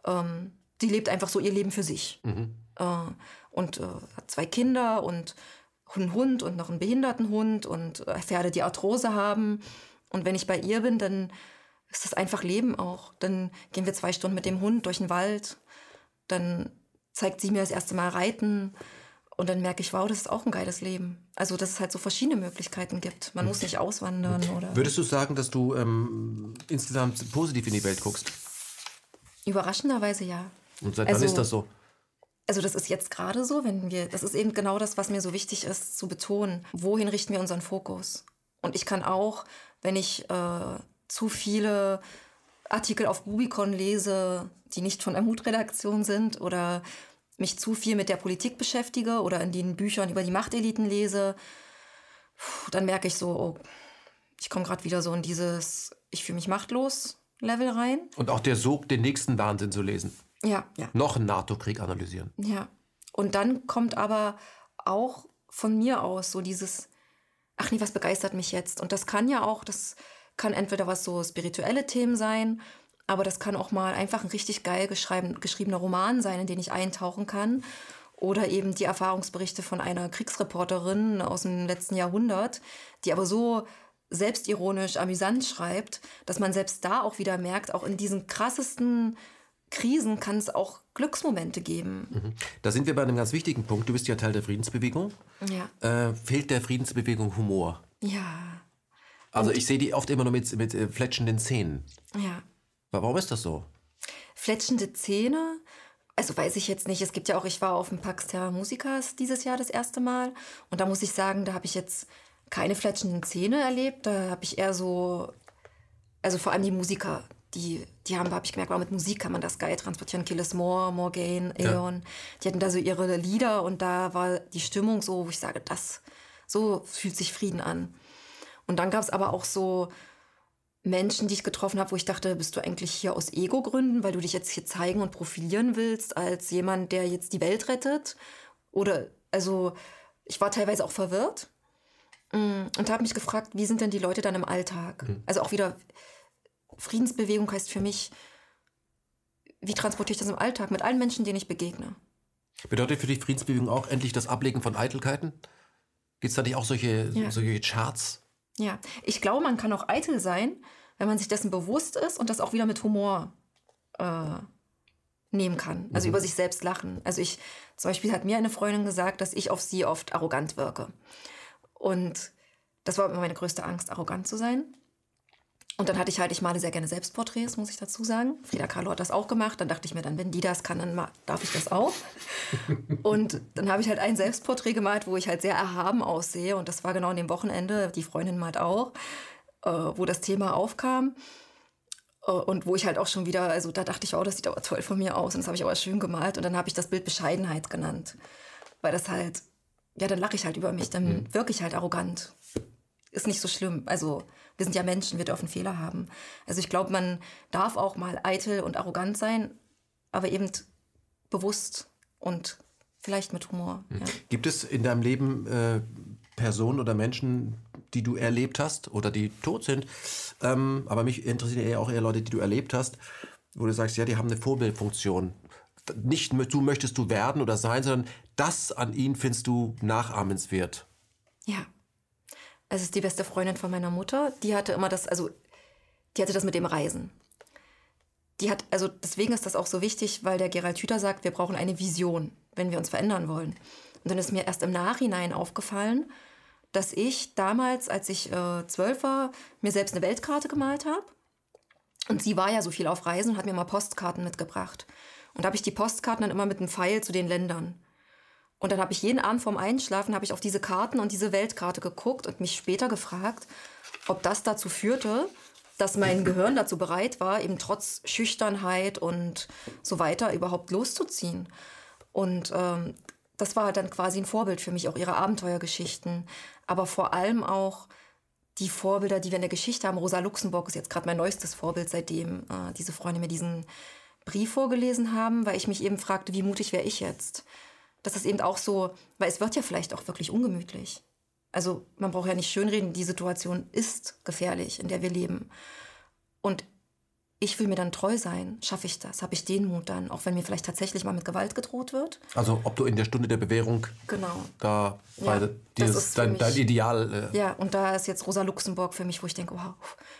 Ähm, die lebt einfach so ihr Leben für sich. Mhm. Äh, und äh, hat zwei Kinder und einen Hund und noch einen Behindertenhund und äh, Pferde, die Arthrose haben. Und wenn ich bei ihr bin, dann ist das einfach Leben auch. Dann gehen wir zwei Stunden mit dem Hund durch den Wald. Dann zeigt sie mir das erste Mal Reiten. Und dann merke ich, wow, das ist auch ein geiles Leben. Also, dass es halt so verschiedene Möglichkeiten gibt. Man muss nicht auswandern oder. Würdest du sagen, dass du ähm, insgesamt positiv in die Welt guckst? Überraschenderweise ja. Und seit also, wann ist das so? Also das ist jetzt gerade so, wenn wir, das ist eben genau das, was mir so wichtig ist zu betonen. Wohin richten wir unseren Fokus? Und ich kann auch, wenn ich äh, zu viele Artikel auf Rubicon lese, die nicht von der Mutredaktion sind oder mich zu viel mit der Politik beschäftige oder in den Büchern über die Machteliten lese, dann merke ich so, oh, ich komme gerade wieder so in dieses Ich fühle mich machtlos Level rein. Und auch der Sog, den nächsten Wahnsinn zu lesen. Ja, ja. Noch einen NATO-Krieg analysieren. Ja. Und dann kommt aber auch von mir aus so dieses, ach nee, was begeistert mich jetzt? Und das kann ja auch, das kann entweder was so spirituelle Themen sein aber das kann auch mal einfach ein richtig geil geschriebener Roman sein, in den ich eintauchen kann. Oder eben die Erfahrungsberichte von einer Kriegsreporterin aus dem letzten Jahrhundert, die aber so selbstironisch, amüsant schreibt, dass man selbst da auch wieder merkt, auch in diesen krassesten Krisen kann es auch Glücksmomente geben. Mhm. Da sind wir bei einem ganz wichtigen Punkt. Du bist ja Teil der Friedensbewegung. Ja. Äh, fehlt der Friedensbewegung Humor? Ja. Also Und ich sehe die oft immer nur mit, mit äh, fletschenden Zähnen. Ja. Warum ist das so? Fletschende Zähne, also weiß ich jetzt nicht. Es gibt ja auch, ich war auf dem Pax Terra Musicas dieses Jahr das erste Mal und da muss ich sagen, da habe ich jetzt keine fletschenden Zähne erlebt. Da habe ich eher so, also vor allem die Musiker, die, die haben, habe ich gemerkt, mit Musik kann man das geil transportieren. Killis Moore, Morgaine, Aeon. Ja. Die hatten da so ihre Lieder und da war die Stimmung so, wo ich sage, das, so fühlt sich Frieden an. Und dann gab es aber auch so Menschen, die ich getroffen habe, wo ich dachte, bist du eigentlich hier aus Ego-Gründen, weil du dich jetzt hier zeigen und profilieren willst als jemand, der jetzt die Welt rettet? Oder, also, ich war teilweise auch verwirrt mm, und habe mich gefragt, wie sind denn die Leute dann im Alltag? Mhm. Also auch wieder, Friedensbewegung heißt für mich, wie transportiere ich das im Alltag mit allen Menschen, denen ich begegne? Bedeutet für dich Friedensbewegung auch endlich das Ablegen von Eitelkeiten? Gibt es da nicht auch solche, ja. solche Charts? Ja, ich glaube, man kann auch eitel sein, wenn man sich dessen bewusst ist und das auch wieder mit Humor äh, nehmen kann. Also mhm. über sich selbst lachen. Also ich, zum Beispiel hat mir eine Freundin gesagt, dass ich auf sie oft arrogant wirke. Und das war immer meine größte Angst, arrogant zu sein. Und dann hatte ich halt, ich male sehr gerne Selbstporträts, muss ich dazu sagen. Frida Kahlo hat das auch gemacht. Dann dachte ich mir dann, wenn die das kann, dann darf ich das auch. und dann habe ich halt ein Selbstporträt gemalt, wo ich halt sehr erhaben aussehe. Und das war genau an dem Wochenende, die Freundin malt auch, äh, wo das Thema aufkam. Äh, und wo ich halt auch schon wieder, also da dachte ich, oh, das sieht aber toll von mir aus. Und das habe ich aber schön gemalt. Und dann habe ich das Bild Bescheidenheit genannt. Weil das halt, ja, dann lache ich halt über mich, dann mhm. wirke ich halt arrogant. ist nicht so schlimm. Also wir sind ja Menschen, wir dürfen Fehler haben. Also ich glaube, man darf auch mal eitel und arrogant sein, aber eben bewusst und vielleicht mit Humor. Ja. Gibt es in deinem Leben äh, Personen oder Menschen, die du erlebt hast oder die tot sind, ähm, aber mich interessieren eher auch eher Leute, die du erlebt hast, wo du sagst, ja, die haben eine Vorbildfunktion. Nicht du möchtest du werden oder sein, sondern das an ihnen findest du nachahmenswert. Ja. Es ist die beste Freundin von meiner Mutter. Die hatte immer das, also die hatte das mit dem Reisen. Die hat, also deswegen ist das auch so wichtig, weil der Gerald Hüther sagt, wir brauchen eine Vision, wenn wir uns verändern wollen. Und dann ist mir erst im Nachhinein aufgefallen, dass ich damals, als ich äh, zwölf war, mir selbst eine Weltkarte gemalt habe. Und sie war ja so viel auf Reisen und hat mir mal Postkarten mitgebracht. Und da habe ich die Postkarten dann immer mit einem Pfeil zu den Ländern. Und dann habe ich jeden Abend vorm Einschlafen habe ich auf diese Karten und diese Weltkarte geguckt und mich später gefragt, ob das dazu führte, dass mein Gehirn dazu bereit war, eben trotz Schüchternheit und so weiter überhaupt loszuziehen. Und ähm, das war dann quasi ein Vorbild für mich, auch ihre Abenteuergeschichten aber vor allem auch die Vorbilder, die wir in der Geschichte haben. Rosa Luxemburg ist jetzt gerade mein neuestes Vorbild, seitdem äh, diese Freunde mir diesen Brief vorgelesen haben, weil ich mich eben fragte, wie mutig wäre ich jetzt? Das ist eben auch so, weil es wird ja vielleicht auch wirklich ungemütlich. Also man braucht ja nicht schönreden, die Situation ist gefährlich, in der wir leben. Und ich will mir dann treu sein. Schaffe ich das? Habe ich den Mut dann, auch wenn mir vielleicht tatsächlich mal mit Gewalt gedroht wird? Also ob du in der Stunde der Bewährung genau. da ja, dieses, dein, mich, dein, Ideal. Äh ja, und da ist jetzt Rosa Luxemburg für mich, wo ich denke, wow,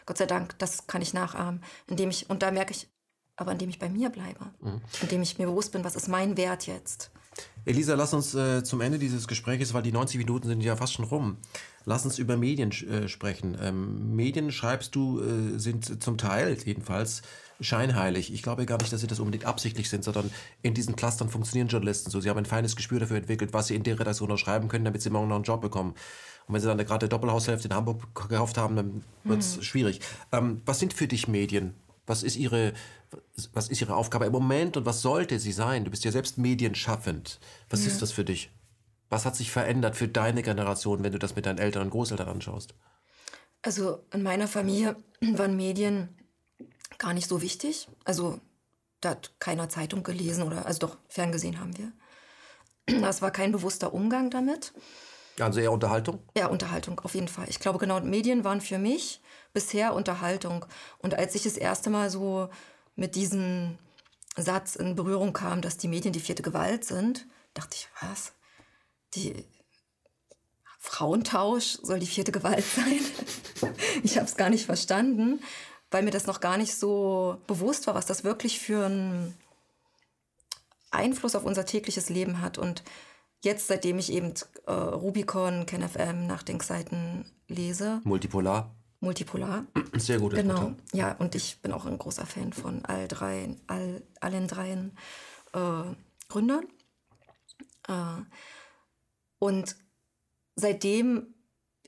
Gott sei Dank, das kann ich nachahmen. Indem ich, und da merke ich, aber indem ich bei mir bleibe, mhm. indem ich mir bewusst bin, was ist mein Wert jetzt. Elisa, lass uns äh, zum Ende dieses Gesprächs, weil die 90 Minuten sind ja fast schon rum. Lass uns über Medien äh, sprechen. Ähm, Medien, schreibst du, äh, sind zum Teil jedenfalls scheinheilig. Ich glaube gar nicht, dass sie das unbedingt absichtlich sind, sondern in diesen Clustern funktionieren Journalisten so. Sie haben ein feines Gespür dafür entwickelt, was sie in der Redaktion noch schreiben können, damit sie morgen noch einen Job bekommen. Und wenn sie dann gerade Doppelhaushälfte in Hamburg gekauft haben, dann wird es hm. schwierig. Ähm, was sind für dich Medien? Was ist, ihre, was ist Ihre Aufgabe im Moment und was sollte sie sein? Du bist ja selbst medienschaffend. Was ja. ist das für dich? Was hat sich verändert für deine Generation, wenn du das mit deinen Eltern und Großeltern anschaust? Also in meiner Familie waren Medien gar nicht so wichtig. Also da hat keiner Zeitung gelesen oder, also doch, ferngesehen haben wir. Das war kein bewusster Umgang damit. Also eher Unterhaltung? Ja, Unterhaltung, auf jeden Fall. Ich glaube, genau, Medien waren für mich bisher Unterhaltung. Und als ich das erste Mal so mit diesem Satz in Berührung kam, dass die Medien die vierte Gewalt sind, dachte ich, was? die Frauentausch soll die vierte Gewalt sein. ich habe es gar nicht verstanden, weil mir das noch gar nicht so bewusst war, was das wirklich für einen Einfluss auf unser tägliches Leben hat. Und jetzt, seitdem ich eben äh, Rubicon, KenFM, Nachdenkseiten lese. Multipolar. Multipolar. Sehr gut. Genau. Mutter. Ja, und ich bin auch ein großer Fan von all drei, all, allen dreien äh, Gründern. Äh, und seitdem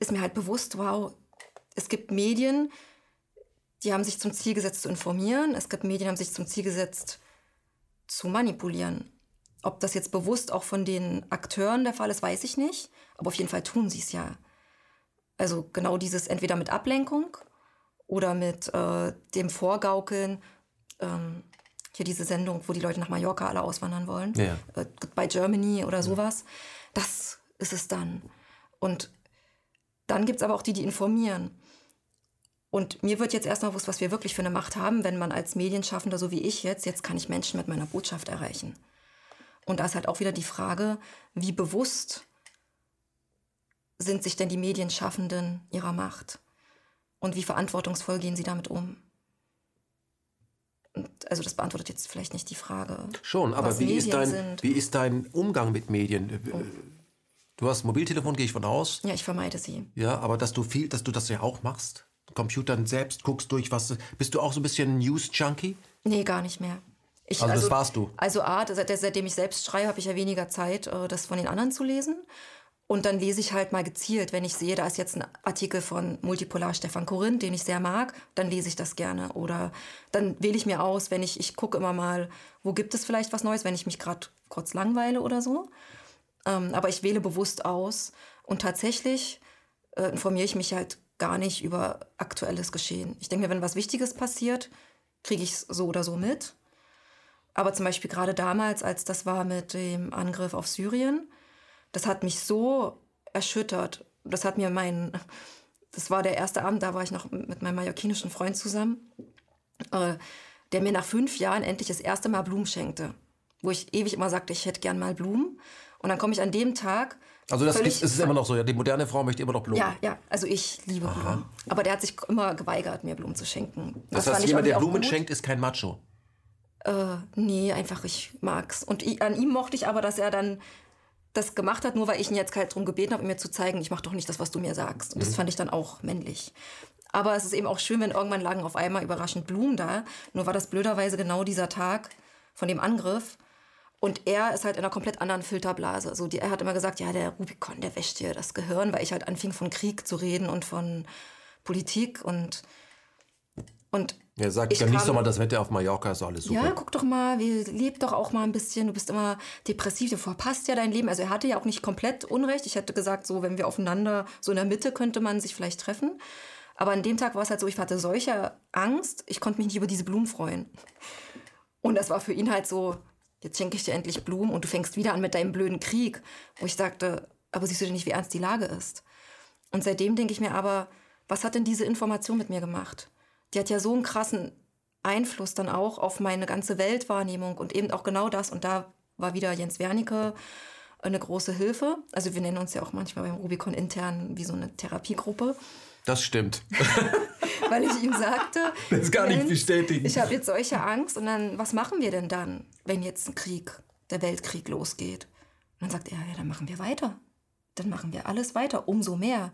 ist mir halt bewusst, wow, es gibt Medien, die haben sich zum Ziel gesetzt zu informieren. Es gibt Medien, die haben sich zum Ziel gesetzt zu manipulieren. Ob das jetzt bewusst auch von den Akteuren der Fall ist, weiß ich nicht. Aber auf jeden Fall tun sie es ja. Also genau dieses entweder mit Ablenkung oder mit äh, dem Vorgaukeln. Ähm, hier diese Sendung, wo die Leute nach Mallorca alle auswandern wollen. Ja. Äh, bei Germany oder sowas. Das ist es dann. Und dann gibt es aber auch die, die informieren. Und mir wird jetzt erstmal bewusst, was wir wirklich für eine Macht haben, wenn man als Medienschaffender, so wie ich jetzt, jetzt kann ich Menschen mit meiner Botschaft erreichen. Und da ist halt auch wieder die Frage, wie bewusst sind sich denn die Medienschaffenden ihrer Macht? Und wie verantwortungsvoll gehen sie damit um? Also das beantwortet jetzt vielleicht nicht die Frage. Schon, aber wie ist, dein, wie ist dein Umgang mit Medien? Oh. Du hast Mobiltelefon, gehe ich von aus. Ja, ich vermeide sie. Ja, aber dass du viel, dass du das ja auch machst. Computern selbst guckst durch, was. Bist du auch so ein bisschen News-Junkie? Nee, gar nicht mehr. Ich, also, also, das warst du. Also A, seit, seitdem ich selbst schreibe, habe ich ja weniger Zeit, äh, das von den anderen zu lesen. Und dann lese ich halt mal gezielt, wenn ich sehe, da ist jetzt ein Artikel von Multipolar Stefan Korinth, den ich sehr mag, dann lese ich das gerne. Oder dann wähle ich mir aus, wenn ich, ich gucke immer mal, wo gibt es vielleicht was Neues, wenn ich mich gerade kurz langweile oder so. Ähm, aber ich wähle bewusst aus. Und tatsächlich äh, informiere ich mich halt gar nicht über aktuelles Geschehen. Ich denke mir, wenn was Wichtiges passiert, kriege ich es so oder so mit. Aber zum Beispiel gerade damals, als das war mit dem Angriff auf Syrien, das hat mich so erschüttert. Das hat mir mein, das war der erste Abend, da war ich noch mit meinem mallorquinischen Freund zusammen, äh, der mir nach fünf Jahren endlich das erste Mal Blumen schenkte. Wo ich ewig immer sagte, ich hätte gern mal Blumen. Und dann komme ich an dem Tag. Also das ist, ist immer noch so, ja. Die moderne Frau möchte immer noch Blumen. Ja, ja. Also ich liebe Aha. Blumen. Aber der hat sich immer geweigert, mir Blumen zu schenken. Das, das heißt, jemand, der Blumen schenkt, ist kein Macho. Äh, nee, einfach ich mag's. Und ich, an ihm mochte ich aber, dass er dann das gemacht hat, nur weil ich ihn jetzt halt darum gebeten habe, mir zu zeigen, ich mache doch nicht das, was du mir sagst. Und das mhm. fand ich dann auch männlich. Aber es ist eben auch schön, wenn irgendwann lagen auf einmal überraschend Blumen da. Nur war das blöderweise genau dieser Tag von dem Angriff. Und er ist halt in einer komplett anderen Filterblase. So, die, er hat immer gesagt, ja, der Rubikon, der wäscht dir das Gehirn, weil ich halt anfing von Krieg zu reden und von Politik und und ja, sag, genieß doch mal das Wetter auf Mallorca, ist alles super. Ja, guck doch mal, wir lebt doch auch mal ein bisschen. Du bist immer depressiv, du verpasst ja dein Leben. Also er hatte ja auch nicht komplett Unrecht. Ich hätte gesagt, so wenn wir aufeinander, so in der Mitte könnte man sich vielleicht treffen. Aber an dem Tag war es halt so, ich hatte solche Angst, ich konnte mich nicht über diese Blumen freuen. Und das war für ihn halt so, jetzt schenke ich dir endlich Blumen und du fängst wieder an mit deinem blöden Krieg. Wo ich sagte, aber siehst du denn nicht, wie ernst die Lage ist? Und seitdem denke ich mir aber, was hat denn diese Information mit mir gemacht? Die hat ja so einen krassen Einfluss dann auch auf meine ganze Weltwahrnehmung und eben auch genau das. Und da war wieder Jens Wernicke eine große Hilfe. Also wir nennen uns ja auch manchmal beim Rubicon intern wie so eine Therapiegruppe. Das stimmt. Weil ich ihm sagte, das kann ich bestätigen. Ich habe jetzt solche Angst und dann, was machen wir denn dann, wenn jetzt ein Krieg, der Weltkrieg losgeht? Und dann sagt er, ja, dann machen wir weiter. Dann machen wir alles weiter, umso mehr.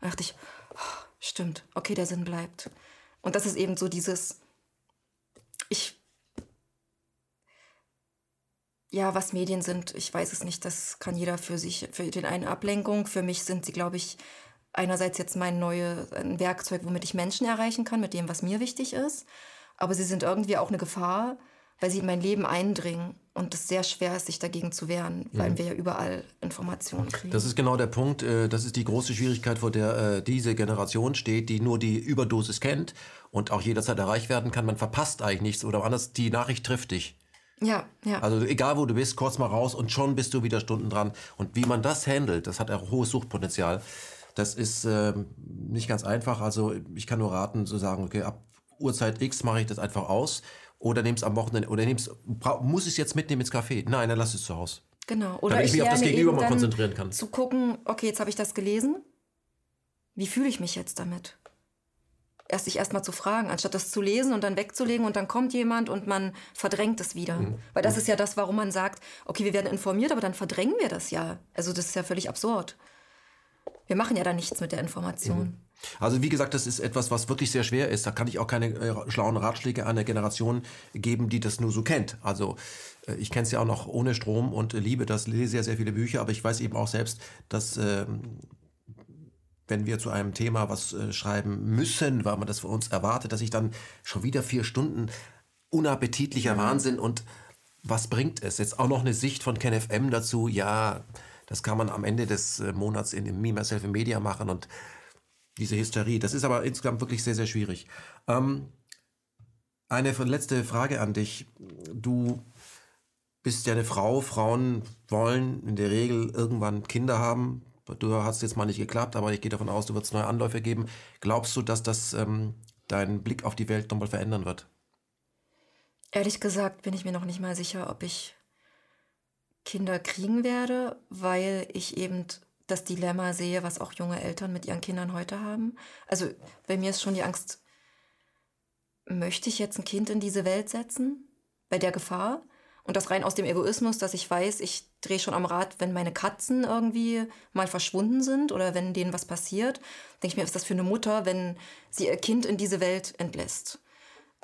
Und dachte ich, oh, stimmt, okay, der Sinn bleibt. Und das ist eben so dieses, ich, ja, was Medien sind, ich weiß es nicht, das kann jeder für sich, für den einen Ablenkung. Für mich sind sie, glaube ich, einerseits jetzt mein neues Werkzeug, womit ich Menschen erreichen kann, mit dem, was mir wichtig ist. Aber sie sind irgendwie auch eine Gefahr, weil sie in mein Leben eindringen und es sehr schwer ist, sich dagegen zu wehren, weil mhm. wir ja überall Informationen kriegen. Das ist genau der Punkt. Äh, das ist die große Schwierigkeit, vor der äh, diese Generation steht, die nur die Überdosis kennt und auch jederzeit erreicht werden kann. Man verpasst eigentlich nichts oder anders, die Nachricht trifft dich. Ja, ja. Also egal wo du bist, kurz mal raus und schon bist du wieder Stunden dran. Und wie man das handelt, das hat ein hohes Suchtpotenzial. Das ist äh, nicht ganz einfach. Also ich kann nur raten zu sagen, okay, ab Uhrzeit X mache ich das einfach aus oder nimm's am Wochenende oder nimm's, muss ich es jetzt mitnehmen ins Café? Nein, dann lass es zu Hause. Genau. Oder Damit ich mich auf das Gegenüber mal konzentrieren kann. Zu gucken, okay, jetzt habe ich das gelesen. Wie fühle ich mich jetzt damit? Erst sich erstmal zu fragen, anstatt das zu lesen und dann wegzulegen und dann kommt jemand und man verdrängt es wieder. Mhm. Weil das ist ja das, warum man sagt, okay, wir werden informiert, aber dann verdrängen wir das ja. Also das ist ja völlig absurd. Wir machen ja da nichts mit der Information. Mhm. Also wie gesagt, das ist etwas, was wirklich sehr schwer ist. Da kann ich auch keine äh, schlauen Ratschläge an eine Generation geben, die das nur so kennt. Also äh, ich kenne es ja auch noch ohne Strom und äh, liebe das, lese sehr, sehr viele Bücher, aber ich weiß eben auch selbst, dass ähm, wenn wir zu einem Thema was äh, schreiben müssen, weil man das von uns erwartet, dass ich dann schon wieder vier Stunden unappetitlicher mhm. Wahnsinn und was bringt es? Jetzt auch noch eine Sicht von KenFM dazu, ja, das kann man am Ende des äh, Monats in dem Me, Myself Media machen und diese Hysterie. Das ist aber insgesamt wirklich sehr, sehr schwierig. Ähm, eine letzte Frage an dich. Du bist ja eine Frau. Frauen wollen in der Regel irgendwann Kinder haben. Du hast jetzt mal nicht geklappt, aber ich gehe davon aus, du wirst neue Anläufe geben. Glaubst du, dass das ähm, deinen Blick auf die Welt nochmal verändern wird? Ehrlich gesagt bin ich mir noch nicht mal sicher, ob ich Kinder kriegen werde, weil ich eben das Dilemma sehe, was auch junge Eltern mit ihren Kindern heute haben. Also bei mir ist schon die Angst, möchte ich jetzt ein Kind in diese Welt setzen? Bei der Gefahr? Und das rein aus dem Egoismus, dass ich weiß, ich drehe schon am Rad, wenn meine Katzen irgendwie mal verschwunden sind oder wenn denen was passiert. Denke ich mir, ist das für eine Mutter, wenn sie ihr Kind in diese Welt entlässt?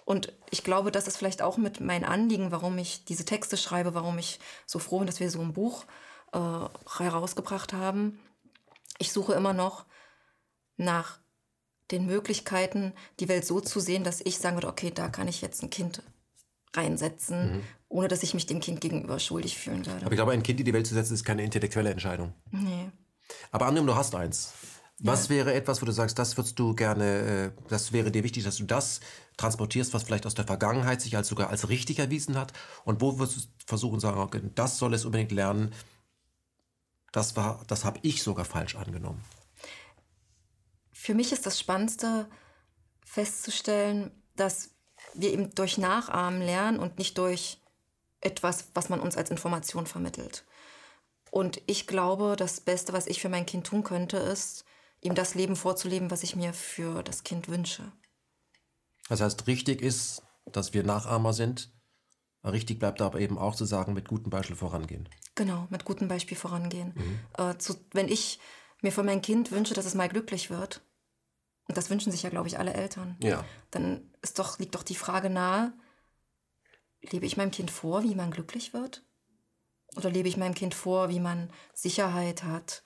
Und ich glaube, das ist vielleicht auch mit mein Anliegen, warum ich diese Texte schreibe, warum ich so froh bin, dass wir so ein Buch äh, herausgebracht haben. Ich suche immer noch nach den Möglichkeiten, die Welt so zu sehen, dass ich sagen würde, okay, da kann ich jetzt ein Kind reinsetzen, mhm. ohne dass ich mich dem Kind gegenüber schuldig fühlen würde. Aber ich glaube, ein Kind in die Welt zu setzen, ist keine intellektuelle Entscheidung. Nee. Aber angenommen, du hast eins. Was ja. wäre etwas, wo du sagst, das würdest du gerne, äh, das wäre dir wichtig, dass du das transportierst, was vielleicht aus der Vergangenheit sich als sogar als richtig erwiesen hat? Und wo würdest du versuchen zu sagen, okay, das soll es unbedingt lernen, das war, das habe ich sogar falsch angenommen? Für mich ist das Spannendste festzustellen, dass wir eben durch Nachahmen lernen und nicht durch etwas, was man uns als Information vermittelt. Und ich glaube, das Beste, was ich für mein Kind tun könnte, ist, ihm das Leben vorzuleben, was ich mir für das Kind wünsche. Das heißt, richtig ist, dass wir Nachahmer sind. Richtig bleibt aber eben auch zu sagen, mit gutem Beispiel vorangehen. Genau, mit gutem Beispiel vorangehen. Mhm. Äh, zu, wenn ich mir für mein Kind wünsche, dass es mal glücklich wird, und das wünschen sich ja, glaube ich, alle Eltern, ja. dann ist doch, liegt doch die Frage nahe, lebe ich meinem Kind vor, wie man glücklich wird? Oder lebe ich meinem Kind vor, wie man Sicherheit hat,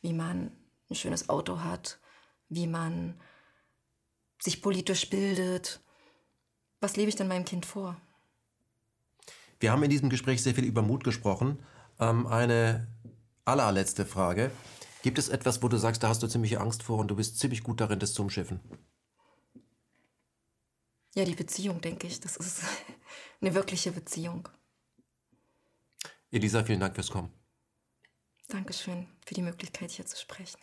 wie man ein schönes Auto hat, wie man sich politisch bildet. Was lebe ich denn meinem Kind vor? Wir haben in diesem Gespräch sehr viel über Mut gesprochen. Ähm, eine allerletzte Frage. Gibt es etwas, wo du sagst, da hast du ziemliche Angst vor und du bist ziemlich gut darin, das zu umschiffen? Ja, die Beziehung, denke ich. Das ist eine wirkliche Beziehung. Elisa, vielen Dank fürs Kommen. Dankeschön für die Möglichkeit, hier zu sprechen.